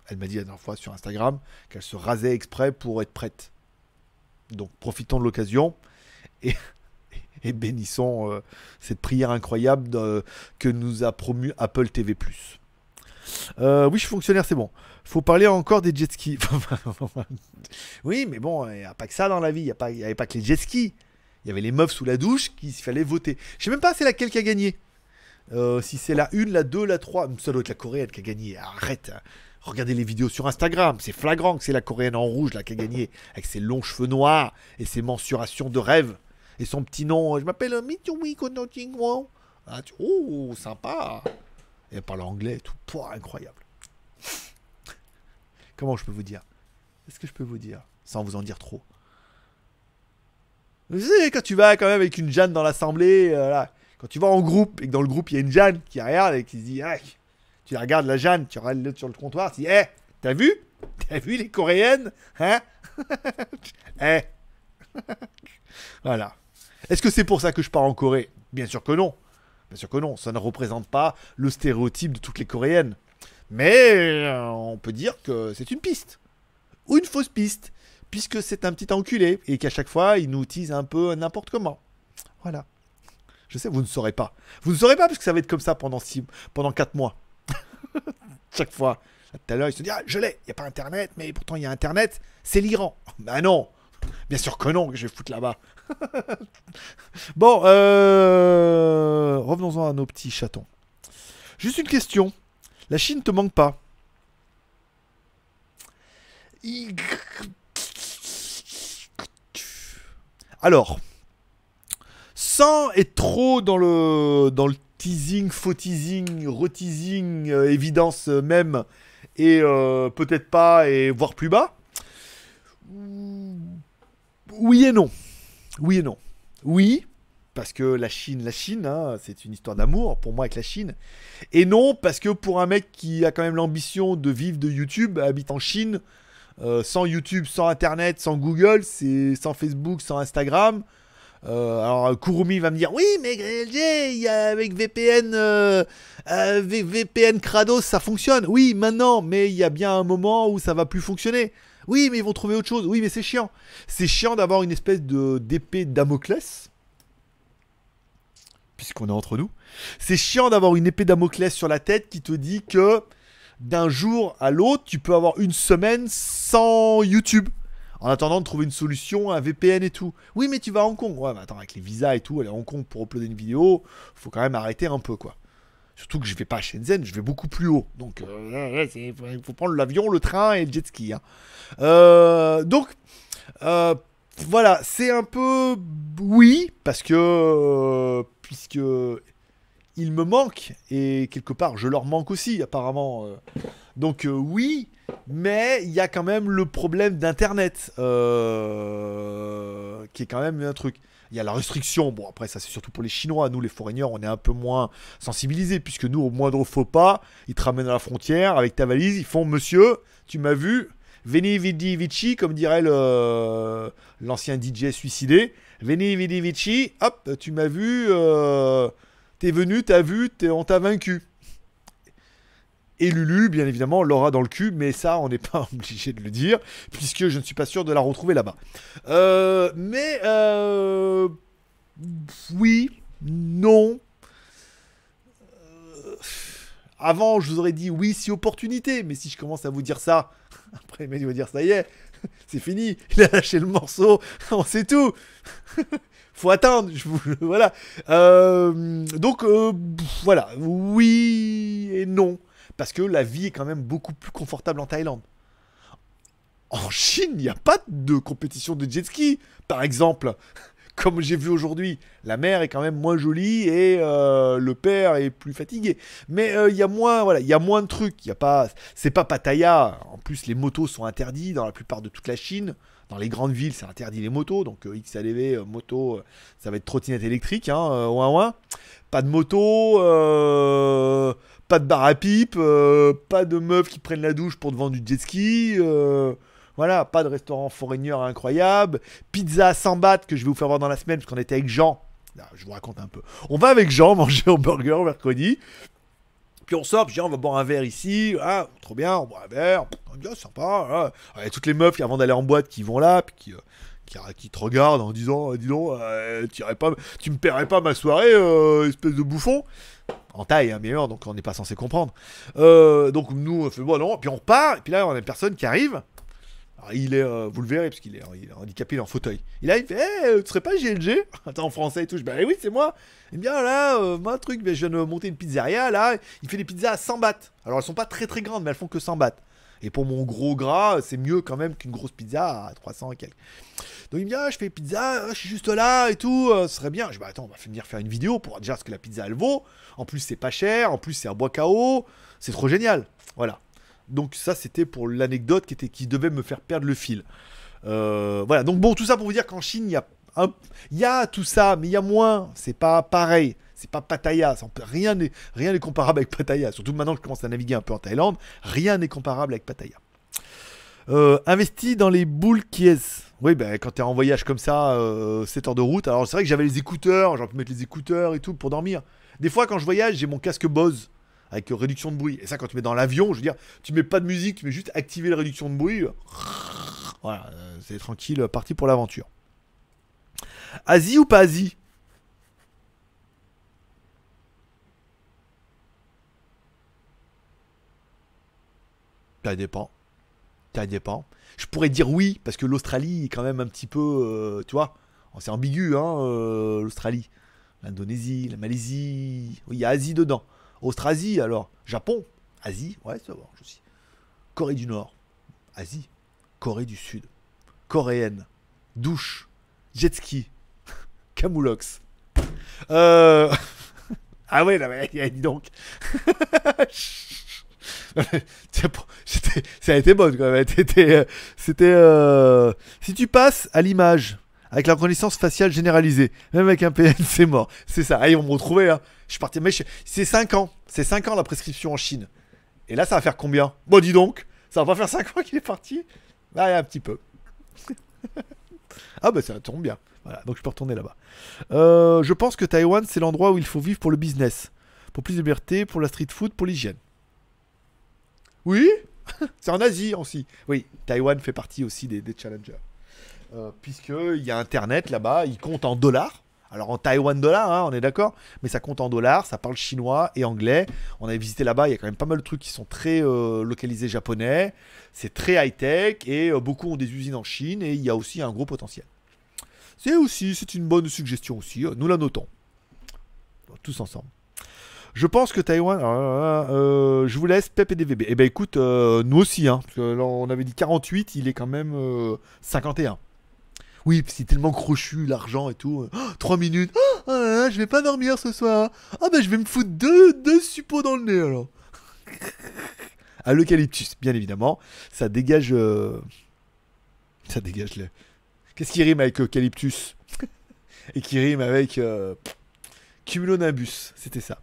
Elle m'a dit la dernière fois sur Instagram qu'elle se rasait exprès pour être prête. Donc profitons de l'occasion. Et, et bénissons euh, cette prière incroyable que nous a promu Apple TV+. Euh, oui, je suis fonctionnaire, c'est bon. Faut parler encore des jet skis. oui, mais bon, il n'y a pas que ça dans la vie. Il n'y avait pas que les jet skis. Il y avait les meufs sous la douche qu'il fallait voter. Je sais même pas c'est laquelle qui a gagné. Euh, si c'est la 1, la 2, la 3, ça doit être la coréenne qui a gagné. Arrête. hein. Regardez les vidéos sur Instagram, c'est flagrant que c'est la coréenne en rouge là qui a gagné, avec ses longs cheveux noirs et ses mensurations de rêve. Et son petit nom, je m'appelle Mitsuwi Konochingwo. Ah, Oh, sympa. Et elle parle anglais et tout. Incroyable. Comment je peux vous dire? Qu'est-ce que je peux vous dire? Sans vous en dire trop. Vous savez, quand tu vas quand même avec une Jeanne dans l'assemblée, euh, quand tu vas en groupe et que dans le groupe il y a une Jeanne qui regarde et qui se dit, Ah, tu la regardes la Jeanne, tu regardes l'autre sur le comptoir, tu dis, hé, t'as vu? T'as vu les coréennes Hein? Eh Voilà. Est-ce que c'est pour ça que je pars en Corée? Bien sûr que non. Bien sûr que non. Ça ne représente pas le stéréotype de toutes les coréennes. Mais euh, on peut dire que c'est une piste. Ou une fausse piste. Puisque c'est un petit enculé. Et qu'à chaque fois, il nous utilise un peu n'importe comment. Voilà. Je sais, vous ne saurez pas. Vous ne saurez pas parce que ça va être comme ça pendant, six, pendant 4 mois. chaque fois. Tout à l'heure, il se dit Ah, je l'ai. Il n'y a pas Internet, mais pourtant il y a Internet. C'est l'Iran. Bah non. Bien sûr que non, que je vais foutre là-bas. bon, euh... revenons-en à nos petits chatons. Juste une question. La Chine te manque pas Alors, sans être trop dans le, teasing, faux teasing, reteasing, euh, évidence même, et euh, peut-être pas, et voire plus bas, oui et non. Oui et non. Oui, parce que la Chine, la Chine, hein, c'est une histoire d'amour pour moi avec la Chine. Et non, parce que pour un mec qui a quand même l'ambition de vivre de YouTube, habite en Chine, euh, sans YouTube, sans Internet, sans Google, sans Facebook, sans Instagram. Euh, alors Kurumi va me dire oui mais il y avec VPN euh, euh, VPN Kratos ça fonctionne. Oui maintenant mais il y a bien un moment où ça va plus fonctionner. Oui mais ils vont trouver autre chose. Oui mais c'est chiant. C'est chiant d'avoir une espèce de d'épée Damoclès puisqu'on est entre nous. C'est chiant d'avoir une épée Damoclès sur la tête qui te dit que d'un jour à l'autre tu peux avoir une semaine sans YouTube en attendant de trouver une solution, un VPN et tout. Oui, mais tu vas à Hong Kong. Ouais, mais attends, avec les visas et tout, aller à Hong Kong pour uploader une vidéo, faut quand même arrêter un peu, quoi. Surtout que je vais pas à Shenzhen, je vais beaucoup plus haut. Donc, il faut prendre l'avion, le train et le jet ski. hein. Euh, donc, euh, voilà, c'est un peu oui, parce que euh, puisque il me manque et quelque part je leur manque aussi apparemment. Donc euh, oui, mais il y a quand même le problème d'internet euh, qui est quand même un truc. Il y a la restriction. Bon après ça c'est surtout pour les Chinois. Nous les foreigners on est un peu moins sensibilisés puisque nous au moindre faux pas ils te ramènent à la frontière avec ta valise. Ils font Monsieur, tu m'as vu? Veni vidi vici, comme dirait l'ancien DJ suicidé. Veni vidi vici, hop, tu m'as vu, euh, t'es venu, t'as vu, on t'a vaincu. Et Lulu, bien évidemment, l'aura dans le cul, mais ça, on n'est pas obligé de le dire, puisque je ne suis pas sûr de la retrouver là-bas. Euh, mais, euh, oui, non. Euh, avant, je vous aurais dit oui, si opportunité, mais si je commence à vous dire ça, après, mec va dire ça y est, c'est fini, il a lâché le morceau, on sait tout. Faut attendre, voilà. Donc, voilà, oui et non. Parce que la vie est quand même beaucoup plus confortable en Thaïlande. En Chine, il n'y a pas de compétition de jet ski, par exemple. Comme j'ai vu aujourd'hui, la mer est quand même moins jolie et euh, le père est plus fatigué. Mais euh, il y a moins, voilà, il y a moins de trucs. Il y a pas, c'est pas Pattaya. En plus, les motos sont interdites dans la plupart de toute la Chine. Dans les grandes villes, c'est interdit les motos. Donc euh, XLV, moto, ça va être trottinette électrique, hein, ouin ouin. Pas de moto, pas de bar à pipe, euh, pas de meufs qui prennent la douche pour te vendre du jet ski. euh, voilà, pas de restaurant foreigner incroyable. Pizza à 100 bahts que je vais vous faire voir dans la semaine parce qu'on était avec Jean. Ah, je vous raconte un peu. On va avec Jean manger au burger mercredi. Puis on sort, puis Jean, on va boire un verre ici. Ah, trop bien, on boit un verre. Bien, sympa. voilà. Il y a toutes les meufs qui, avant d'aller en boîte qui vont là, puis qui, euh, qui, te regarde en disant Dis donc, tu me paierais pas ma soirée, espèce de bouffon En taille, hein, bien donc on n'est pas censé comprendre. Euh, donc nous, on fait Bon, non, puis on repart, et puis là, on a une personne qui arrive. Alors, il est, euh, vous le verrez, parce qu'il est, il handicapé, il est en fauteuil. Il arrive, il fait Eh, tu serais pas GLG Attends, en français et tout. Je dis Bah oui, c'est moi. Et bien là, euh, moi, truc, ben, je viens de monter une pizzeria, là. Il fait des pizzas à 100 bahts. Alors, elles sont pas très très grandes, mais elles font que 100 bahts. Et pour mon gros gras, c'est mieux quand même qu'une grosse pizza à 300 et quelques. Donc il me dit, ah, je fais pizza, ah, je suis juste là et tout, euh, ce serait bien. Je dis, bah attends, on va venir faire une vidéo pour voir déjà ce que la pizza elle vaut. En plus, c'est pas cher, en plus, c'est un bois KO, c'est trop génial. Voilà. Donc ça, c'était pour l'anecdote qui, qui devait me faire perdre le fil. Euh, voilà, donc bon, tout ça pour vous dire qu'en Chine, il y a, y a tout ça, mais il y a moins. C'est pas pareil. C'est pas Pattaya. Rien n'est comparable avec Pattaya. Surtout maintenant que je commence à naviguer un peu en Thaïlande, rien n'est comparable avec Pattaya. Euh, investi dans les boules qui est. Oui, ben quand t'es en voyage comme ça, euh, 7 heures de route. Alors c'est vrai que j'avais les écouteurs, j'aurais pu mettre les écouteurs et tout pour dormir. Des fois, quand je voyage, j'ai mon casque Bose avec euh, réduction de bruit. Et ça, quand tu mets dans l'avion, je veux dire, tu mets pas de musique, tu mets juste activer la réduction de bruit. Voilà, euh, c'est tranquille, parti pour l'aventure. Asie ou pas Asie? Ça dépend. Ça dépend. Je pourrais dire oui, parce que l'Australie est quand même un petit peu. euh, tu vois, c'est ambigu, hein, euh, l'Australie. L'Indonésie, la Malaisie. Oui, il y a Asie dedans. Austrasie, alors. Japon. Asie, ouais, ça va, je sais. Corée du Nord. Asie. Corée du Sud. Coréenne. Douche. Jet ski. Camoulox. Euh... ah ouais, là, dis donc. Ça a été bonne quand même. C'était, euh, euh, si tu passes à l'image avec la reconnaissance faciale généralisée, même avec un PN, c'est mort. C'est ça. Ah, ils vont me retrouver. Hein. Je parti, mais c'est 5 ans. C'est 5 ans la prescription en Chine. Et là, ça va faire combien? Bon, dis donc, ça va pas faire 5 ans qu'il est parti? Bah, un petit peu. ah bah ça tombe bien. Voilà, donc je peux retourner là-bas. Euh, je pense que Taïwan, c'est l'endroit où il faut vivre pour le business. Pour plus de liberté, pour la street food, pour l'hygiène. Oui C'est en Asie aussi. Oui, Taïwan fait partie aussi des, challengers. Euh, Puisqu'il y a Internet là-bas, ils comptent en dollars. Alors en Taïwan dollar, hein, on est d'accord, mais ça compte en dollars, ça parle chinois et anglais. On avait visité là-bas, il y a quand même pas mal de trucs qui sont très euh, localisés japonais. C'est très high-tech et euh, beaucoup ont des usines en Chine et il y a aussi un gros potentiel. C'est aussi, c'est une bonne suggestion aussi, euh, nous la notons. Tous ensemble. Je pense que Taïwan. alors là, là, euh, je vous laisse Pep et DVB. Eh ben écoute, euh, nous aussi, hein, parce que là, on avait dit 48, il est quand même euh, 51. Oui, c'est tellement crochu l'argent et tout. 3 minutes. Oh, oh là là, je vais pas dormir ce soir. Ah ben je vais me foutre deux, deux suppos dans le nez alors. à l'eucalyptus, bien évidemment. Ça dégage. euh, Ça dégage le. Qu'est-ce qui rime avec eucalyptus? Et qui rime avec. euh, Cumulonimbus, c'était ça.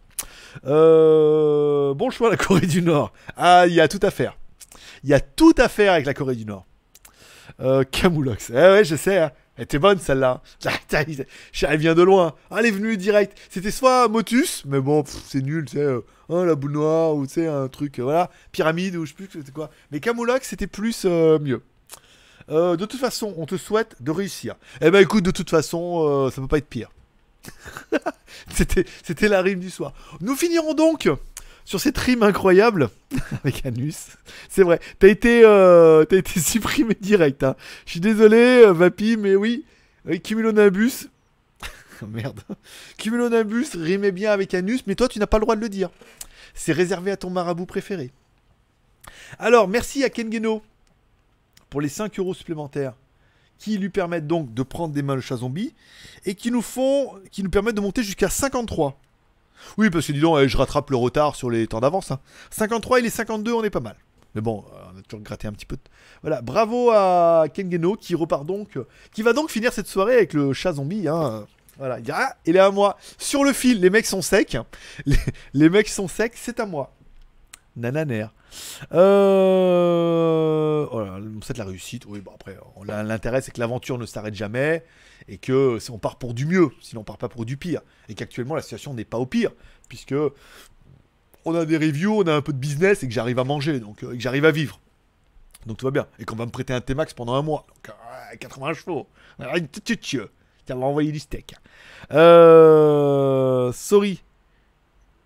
Euh, bon choix, la Corée du Nord. Ah, il y a tout à faire. Il y a tout à faire avec la Corée du Nord. Euh, Camoulox. Eh ouais, je sais. hein. Elle était bonne celle-là. Elle vient de loin. Ah, elle est venue direct. C'était soit Motus, mais bon, c'est nul, tu sais. euh, hein, la boule noire, ou tu sais, un truc, euh, voilà. Pyramide, ou je sais plus c'était quoi. Mais Camoulox, c'était plus euh, mieux. De toute façon, on te souhaite de réussir. Eh ben écoute, de toute façon, ça peut pas être pire. C'était, la rime du soir. Nous finirons donc sur cette rime incroyable avec Anus. C'est vrai, t'as été, euh, supprimé direct. hein. Je suis désolé, euh, Vapi, mais oui, oui Cumulonimbus. Merde. Cumulonimbus rimait bien avec Anus, mais toi, tu n'as pas le droit de le dire. C'est réservé à ton marabout préféré. Alors, merci à Kengeno pour les 5 euros supplémentaires qui lui permettent donc de prendre des mains le chat zombie et qui nous font, qui nous permettent de monter jusqu'à 53. Oui, parce que dis donc, eh, je rattrape le retard sur les temps d'avance. hein. 53 et les 52, on est pas mal. Mais bon, euh, on a toujours gratté un petit peu. Voilà, bravo à Kengeno qui repart donc, euh, qui va donc finir cette soirée avec le chat zombie. Hein. Voilà, il ah, il est à moi. Sur le fil, les mecs sont secs. Les, les mecs sont secs, c'est à moi. Nananer. Euh... Oh là, c'est la réussite. Oui, bon après, on- l'intérêt c'est que l'aventure ne s'arrête jamais et que si on part pour du mieux, sinon on part pas pour du pire. Et qu'actuellement la situation n'est pas au pire, puisque on a des reviews, on a un peu de business et que j'arrive à manger, donc euh, et que j'arrive à vivre. Donc tout va bien. Et qu'on va me prêter un T-Max pendant un mois. Donc euh, 80 chevaux. Tiens, on va envoyer du steak. Euh... Sorry.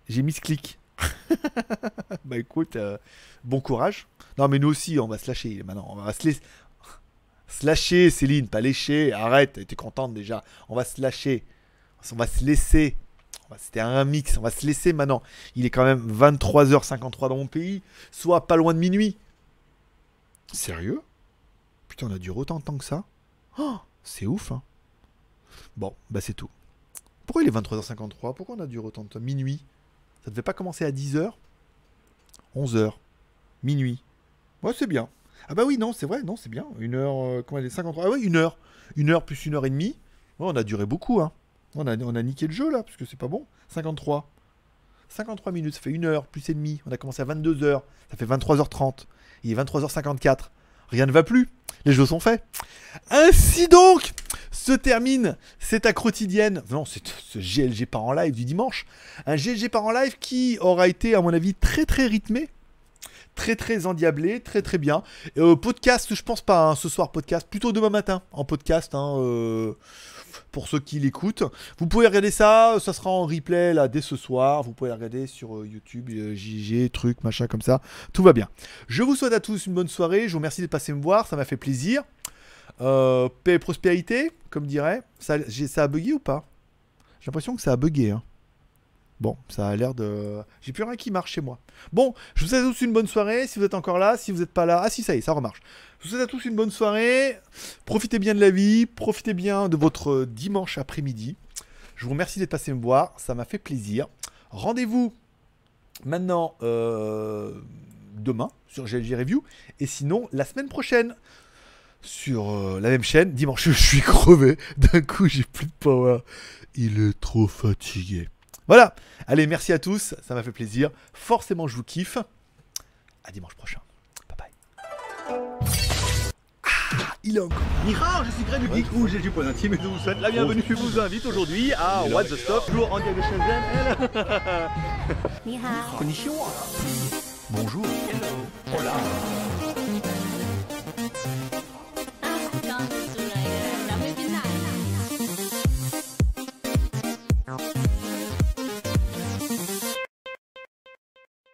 J'ai mis ce clic. bah écoute, euh, bon courage. Non mais nous aussi, on va se lâcher maintenant. On va se laisser. Se lâcher, Céline, pas lécher. Arrête, t'es contente déjà. On va se lâcher. On va se laisser. C'était un mix. On va se laisser maintenant. Il est quand même 23h53 dans mon pays, soit pas loin de minuit. Sérieux? Putain, on a duré autant de temps que ça Oh, C'est ouf, hein Bon, bah c'est tout. Pourquoi il est 23h53 Pourquoi on a duré autant de temps Minuit Ça devait pas commencer à 10h 11h Minuit Ouais, c'est bien. Ah bah oui, non, c'est vrai, non, c'est bien. Une heure, euh, comment elle est 53 Ah oui, une heure. Une heure plus une heure et demie. Ouais, on a duré beaucoup, hein. On a, on a niqué le jeu, là, parce que c'est pas bon. 53. 53 minutes, ça fait une heure, plus et demie. On a commencé à 22h, ça fait 23h30. Il est 23h54. Rien ne va plus. Les jeux sont faits. Ainsi donc se termine cette à quotidienne. Non, c'est ce GLG par en live du dimanche. Un GLG par en live qui aura été, à mon avis, très très rythmé. Très très endiablé, très très bien. Euh, podcast, je pense pas, hein, ce soir podcast, plutôt demain matin en podcast. hein, euh, pour ceux qui l'écoutent. Vous pouvez regarder ça, ça sera en replay là dès ce soir. Vous pouvez regarder sur euh, YouTube, euh, JG, trucs, machin comme ça. Tout va bien. Je vous souhaite à tous une bonne soirée. Je vous remercie de passer me voir, ça m'a fait plaisir. Euh, paix et prospérité, comme dirait. Ça, ça a bugué ou pas? J'ai l'impression que ça a bugué. hein. Bon, ça a l'air de. J'ai plus rien qui marche chez moi. Bon, je vous souhaite à tous une bonne soirée. Si vous êtes encore là, si vous n'êtes pas là. Ah, si, ça y est, ça remarche. Je vous souhaite à tous une bonne soirée. Profitez bien de la vie. Profitez bien de votre euh, dimanche après-midi. Je vous remercie d'être passé me voir. Ça m'a fait plaisir. Rendez-vous maintenant euh, demain sur GLG Review. Et sinon, la semaine prochaine sur euh, la même chaîne. Dimanche, je suis crevé. D'un coup, j'ai plus de power. Il est trop fatigué. Voilà. Allez, merci à tous. Ça m'a fait plaisir. Forcément, je vous kiffe. À dimanche prochain. Bye bye. Ah, il est encore. Nihao, je suis Greg du Geek ou GLG Point Intime et je vous souhaite la bienvenue. Je vous invite aujourd'hui à What the Stop, toujours en direct de Shenzhen. Konnichiwa. Bonjour.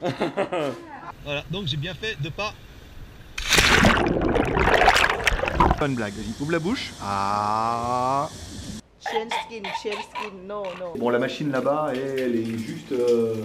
voilà, donc j'ai bien fait de pas. Une blague, vas-y, ouvre la bouche. Ah. Chain skin, chain skin, no, no. Bon, la machine là-bas, elle, elle est juste. Euh...